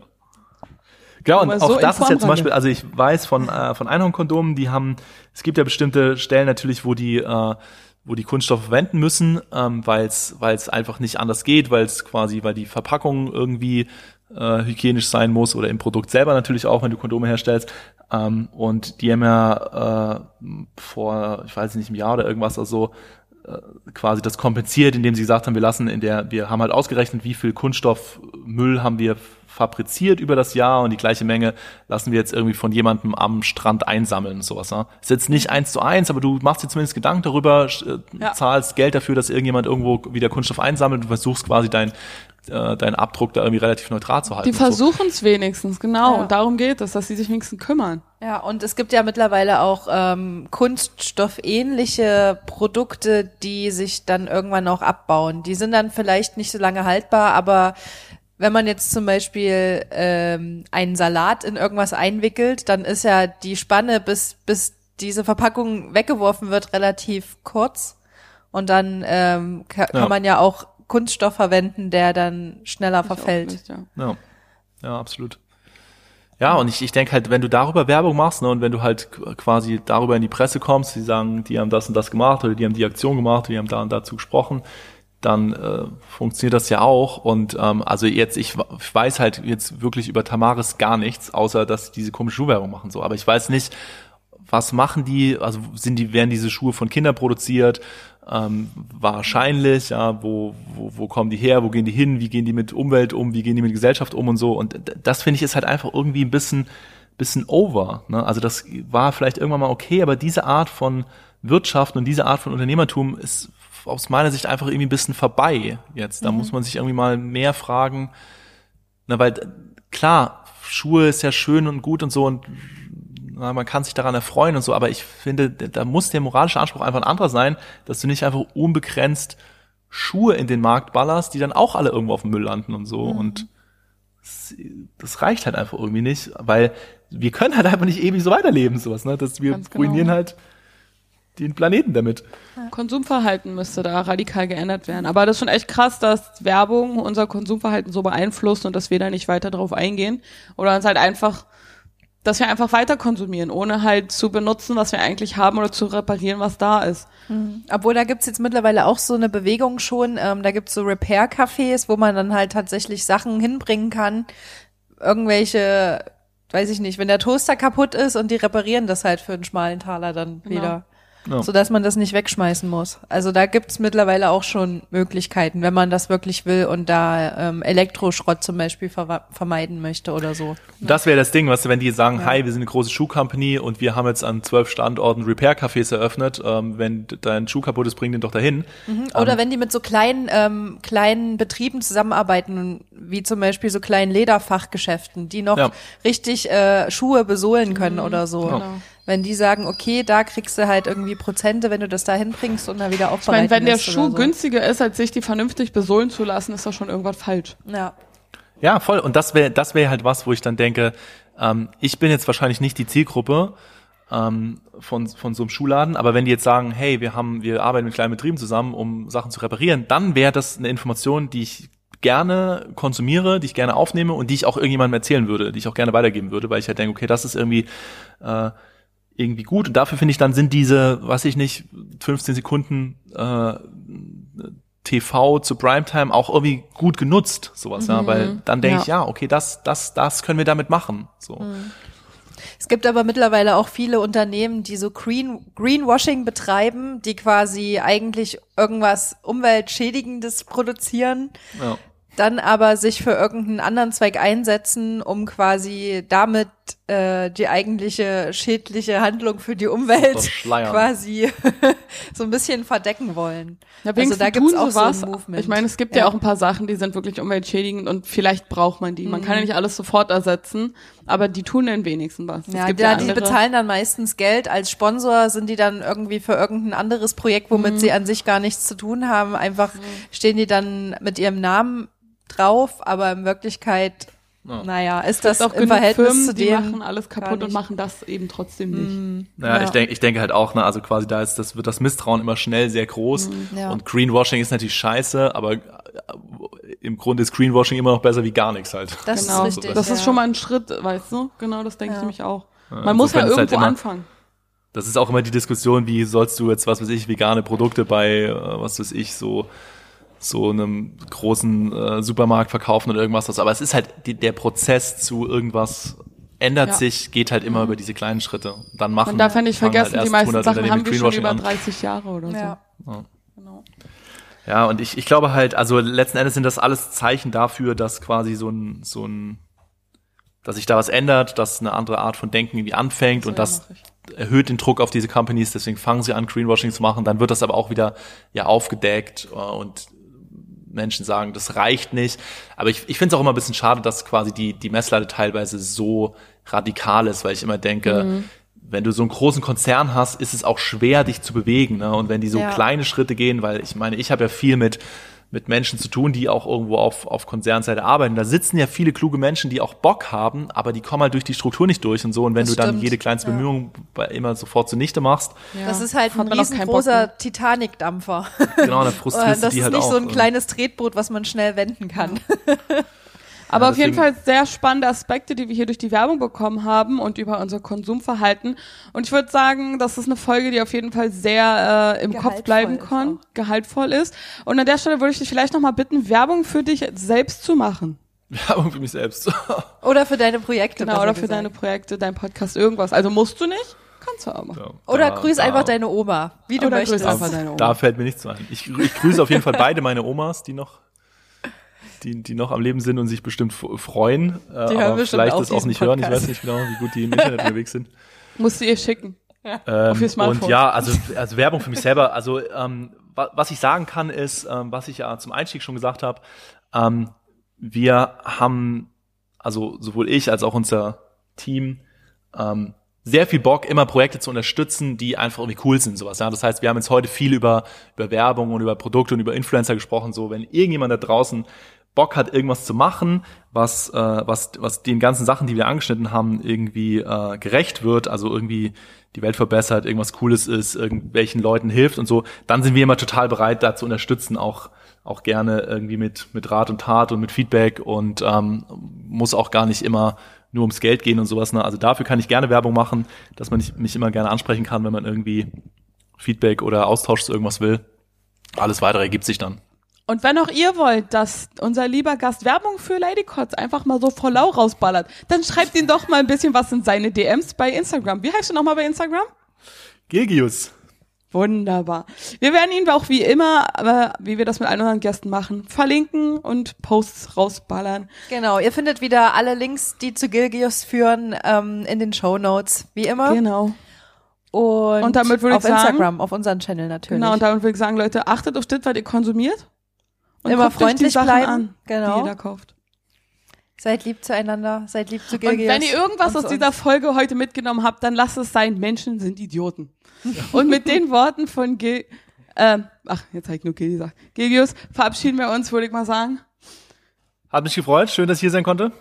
Genau, und so auch das ist ja zum. Beispiel, also ich weiß von, äh, von Einhornkondomen, die haben, es gibt ja bestimmte Stellen natürlich, wo die, äh, wo die Kunststoffe verwenden müssen, ähm, weil es weil es einfach nicht anders geht, weil es quasi, weil die Verpackung irgendwie äh, hygienisch sein muss oder im Produkt selber natürlich auch, wenn du Kondome herstellst. Ähm, und die haben ja äh, vor, ich weiß nicht, einem Jahr oder irgendwas also äh, quasi das kompensiert, indem sie gesagt haben, wir lassen in der, wir haben halt ausgerechnet, wie viel Kunststoffmüll haben wir fabriziert über das Jahr und die gleiche Menge lassen wir jetzt irgendwie von jemandem am Strand einsammeln und sowas. Ne? Ist jetzt nicht eins zu eins, aber du machst dir zumindest Gedanken darüber, äh, Ja. zahlst Geld dafür, dass irgendjemand irgendwo wieder Kunststoff einsammelt und versuchst quasi dein, äh, deinen Abdruck da irgendwie relativ neutral zu halten. Die so. versuchen es wenigstens, genau. Ja. Und darum geht es, dass sie sich wenigstens kümmern. Ja, und es gibt ja mittlerweile auch ähm, kunststoffähnliche Produkte, die sich dann irgendwann auch abbauen. Die sind dann vielleicht nicht so lange haltbar, aber wenn man jetzt zum Beispiel ähm, einen Salat in irgendwas einwickelt, dann ist ja die Spanne, bis, bis diese Verpackung weggeworfen wird, relativ kurz. Und dann ähm, ka Ja. kann man ja auch Kunststoff verwenden, der dann schneller verfällt. Ich auch nicht, Ja, ja. ja, absolut. Ja, und ich, ich denke halt, wenn du darüber Werbung machst, ne, und wenn du halt qu- quasi darüber in die Presse kommst, die sagen, die haben das und das gemacht oder die haben die Aktion gemacht die haben da und dazu gesprochen, dann äh, funktioniert das ja auch. Und ähm, also jetzt, ich, ich weiß halt jetzt wirklich über Tamaris gar nichts, außer dass die diese komische Schuhwerbung machen so. Aber ich weiß nicht, was machen die, also sind die, werden diese Schuhe von Kindern produziert? Ähm, wahrscheinlich, ja, wo, wo, wo kommen die her, wo gehen die hin, wie gehen die mit Umwelt um, wie gehen die mit Gesellschaft um und so. Und das finde ich ist halt einfach irgendwie ein bisschen, bisschen over. Ne? Also das war vielleicht irgendwann mal okay, aber diese Art von Wirtschaft und diese Art von Unternehmertum ist aus meiner Sicht einfach irgendwie ein bisschen vorbei jetzt. Da muss man sich irgendwie mal mehr fragen, na, weil äh, klar, Schuhe ist ja schön und gut und so und na, man kann sich daran erfreuen und so, aber ich finde, da muss der moralische Anspruch einfach ein anderer sein, dass du nicht einfach unbegrenzt Schuhe in den Markt ballerst, die dann auch alle irgendwo auf dem Müll landen und so und das, das reicht halt einfach irgendwie nicht, weil wir können halt einfach nicht ewig so weiterleben, sowas, ne, dass wir genau. ruinieren halt den Planeten damit. Konsumverhalten müsste da radikal geändert werden. Aber das ist schon echt krass, dass Werbung unser Konsumverhalten so beeinflusst und dass wir da nicht weiter drauf eingehen. Oder uns halt einfach, dass wir einfach weiter konsumieren, ohne halt zu benutzen, was wir eigentlich haben oder zu reparieren, was da ist. Obwohl, da gibt's jetzt mittlerweile auch so eine Bewegung schon. Ähm, da gibt's so Repair-Cafés, wo man dann halt tatsächlich Sachen hinbringen kann. Irgendwelche weiß ich nicht, wenn der Toaster kaputt ist und die reparieren das halt für einen schmalen Taler dann Genau. wieder. Ja. So dass man das nicht wegschmeißen muss. Also da gibt's mittlerweile auch schon Möglichkeiten, wenn man das wirklich will und da ähm, Elektroschrott zum Beispiel ver vermeiden möchte oder so. Das wäre das Ding, weißt du, wenn die sagen, hi, wir sind eine große Schuhcompany und wir haben jetzt an zwölf Standorten Repair-Cafés eröffnet, ähm, wenn dein Schuh kaputt ist, bring den doch dahin. Oder Ähm, wenn die mit so kleinen, ähm, kleinen Betrieben zusammenarbeiten, wie zum Beispiel so kleinen Lederfachgeschäften, die noch Ja. richtig äh, Schuhe besohlen können oder so. Genau. Wenn die sagen, okay, da kriegst du halt irgendwie Prozente, wenn du das da hinbringst und dann wieder Ich aufbereiten meine, wenn der Schuh so. günstiger ist, als sich die vernünftig besohlen zu lassen, ist da schon irgendwas falsch. Ja. Ja, voll. Und das wäre das wäre halt was, wo ich dann denke, ähm, ich bin jetzt wahrscheinlich nicht die Zielgruppe ähm, von, von so einem Schuhladen, aber wenn die jetzt sagen, hey, wir haben, wir arbeiten mit kleinen Betrieben zusammen, um Sachen zu reparieren, dann wäre das eine Information, die ich gerne konsumiere, die ich gerne aufnehme und die ich auch irgendjemandem erzählen würde, die ich auch gerne weitergeben würde, weil ich halt denke, okay, das ist irgendwie äh, irgendwie gut und dafür finde ich dann sind diese, weiß ich nicht, 15 Sekunden äh, TV zu Primetime auch irgendwie gut genutzt, sowas, ja, weil dann denke Ja. ich, ja, okay, das, das, das können wir damit machen, so. Es gibt aber mittlerweile auch viele Unternehmen, die so Green, Greenwashing betreiben, die quasi eigentlich irgendwas Umweltschädigendes produzieren, Ja. dann aber sich für irgendeinen anderen Zweig einsetzen, um quasi damit äh, die eigentliche schädliche Handlung für die Umwelt quasi so ein bisschen verdecken wollen. Ja, also da gibt's tun auch sie so was. ein Movement. Ich meine, es gibt ja. auch ein paar Sachen, die sind wirklich umweltschädigend und vielleicht braucht man die. Man kann ja nicht alles sofort ersetzen, aber die tun dann wenigstens was. Es Ja, gibt ja, die bezahlen dann meistens Geld. Als Sponsor sind die dann irgendwie für irgendein anderes Projekt, womit Mhm. sie an sich gar nichts zu tun haben. Einfach stehen die dann mit ihrem Namen drauf, aber in Wirklichkeit, naja, ist das auch im Verhältnis Firmen, zu die dem. machen alles kaputt und machen das eben trotzdem nicht. Naja, Ja. ich denke, ich denke halt auch, ne, also quasi da ist, das wird das Misstrauen immer schnell sehr groß Ja. und Greenwashing ist natürlich scheiße, aber äh, im Grunde ist Greenwashing immer noch besser wie gar nichts halt. Das Genau, ist richtig. das ist ja. schon mal ein Schritt, weißt du? Genau, das denke ich Ja. nämlich auch. Ja, Man muss ja halt irgendwo immer- anfangen. Das ist auch immer die Diskussion, wie sollst du jetzt, was weiß ich, vegane Produkte bei, äh, was weiß ich, so so einem großen äh, Supermarkt verkaufen oder irgendwas. was- Aber es ist halt die, der Prozess zu irgendwas ändert Ja. sich, geht halt immer über diese kleinen Schritte. Dann machen. Man darf ja nicht vergessen, halt die meisten 100 Sachen haben wir schon Greenwashing über an. 30 Jahre oder so. Ja. Genau. Ja, und ich, ich glaube halt, also letzten Endes sind das alles Zeichen dafür, dass quasi so ein, so ein, dass sich da was ändert, dass eine andere Art von Denken irgendwie anfängt So, und ja, das erhöht den Druck auf diese Companies, deswegen fangen sie an, Greenwashing zu machen, dann wird das aber auch wieder ja aufgedeckt äh, und Menschen sagen, das reicht nicht. Aber ich, ich finde es auch immer ein bisschen schade, dass quasi die, die Messlatte teilweise so radikal ist, weil ich immer denke, Mhm. wenn du so einen großen Konzern hast, ist es auch schwer, dich zu bewegen. Ne? Und wenn die so Ja. kleine Schritte gehen, weil ich meine, ich habe ja viel mit mit Menschen zu tun, die auch irgendwo auf, auf Konzernseite arbeiten. Da sitzen ja viele kluge Menschen, die auch Bock haben, aber die kommen halt durch die Struktur nicht durch und so. Und wenn Das du dann stimmt, jede kleinste ja. Bemühung bei- immer sofort zunichte machst, Ja. Das ist halt Hat ein auch riesengroßer Titanic-Dampfer. genau, dann frustrierst du das die ist halt nicht auch. so ein kleines Tretboot, was man schnell wenden kann. Aber Ja, auf jeden Fall sehr spannende Aspekte, die wir hier durch die Werbung bekommen haben und über unser Konsumverhalten. Und ich würde sagen, das ist eine Folge, die auf jeden Fall sehr äh, im Kopf Gehaltvoll bleiben ist kann, gehaltvoll ist. Und an der Stelle würde ich dich vielleicht nochmal bitten, Werbung für dich selbst zu machen. Werbung für mich selbst. Oder für deine Projekte. Genau, oder für gesagt. deine Projekte, dein Podcast, irgendwas. Also musst du nicht, kannst du aber. Ja, Oder da- grüß da- einfach deine Oma, wie du Oder möchtest. grüß einfach deine Oma. Da fällt mir nichts zu ein. Ich, ich grüße auf jeden Fall beide meine Omas, die noch, die, die noch am Leben sind und sich bestimmt freuen, äh, hören aber vielleicht das auch nicht hören. Ich Podcast. weiß nicht genau, wie gut die im Internet unterwegs sind. Musst du ihr schicken. Ähm, ihr Smartphone. und ja, also, also Werbung für mich selber. Also ähm, wa was ich sagen kann ist, ähm, was ich ja zum Einstieg schon gesagt habe, ähm, wir haben, also sowohl ich als auch unser Team, ähm, sehr viel Bock, immer Projekte zu unterstützen, die einfach irgendwie cool sind, sowas. Ja, das heißt, wir haben jetzt heute viel über, über Werbung und über Produkte und über Influencer gesprochen. So, wenn irgendjemand da draußen Bock hat, irgendwas zu machen, was, äh, was, was den ganzen Sachen, die wir angeschnitten haben, irgendwie äh, gerecht wird, also irgendwie die Welt verbessert, irgendwas Cooles ist, irgendwelchen Leuten hilft und so, dann sind wir immer total bereit, da zu unterstützen, auch auch gerne irgendwie mit mit Rat und Tat und mit Feedback und ähm, muss auch gar nicht immer nur ums Geld gehen und sowas. Ne? Also dafür kann ich gerne Werbung machen, dass man mich, immer gerne ansprechen kann, wenn man irgendwie Feedback oder Austausch zu irgendwas will. Alles weitere ergibt sich dann. Und wenn auch ihr wollt, dass unser lieber Gast Werbung für Lady Cots einfach mal so voll lau rausballert, dann schreibt ihn doch mal ein bisschen was in seine DMs bei Instagram. Wie heißt du nochmal bei Instagram? Gilgius. Wunderbar. Wir werden ihn auch wie immer, aber wie wir das mit allen unseren Gästen machen, verlinken und Posts rausballern. Genau, ihr findet wieder alle Links, die zu Gilgius führen, ähm, in den Show Notes, wie immer. Genau. Und, Und damit würde ich auf sagen- Instagram, auf unseren Channel natürlich. Genau, und damit würde ich sagen, Leute, achtet auf das, was ihr konsumiert. Und Immer freundlich bleiben. an, Genau. die jeder kauft. seid lieb zueinander, seid lieb zu Und Gilgius. wenn ihr irgendwas und aus dieser. Folge heute mitgenommen habt, dann lasst es sein, Menschen sind Idioten. Und mit den Worten von Gil, ähm, ach, jetzt habe ich nur Gil gesagt, Gilgius, verabschieden wir uns, würde ich mal sagen. Hat mich gefreut. Schön, dass ich hier sein konnte.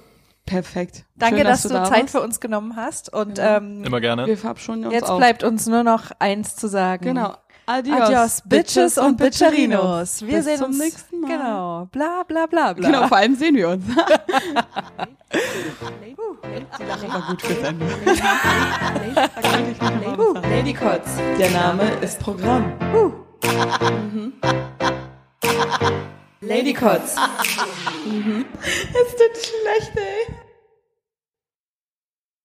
Perfekt. Danke, Schön, dass, du da Zeit warst. für uns genommen hast. Und Ja. ähm, Immer gerne. Wir verabschieden uns jetzt auch. bleibt uns nur noch eins zu sagen. Genau. Adios, Adios, Bitches und Bitcherinos. Wir Bis sehen zum uns. nächsten Mal. Genau. Bla bla bla bla. Genau, vor allem sehen wir uns. Die Lache war gut fürs Ende. Lady Kotz, der Name ist Programm. Mhm. Lady Kotz. Es tut schlecht, ey.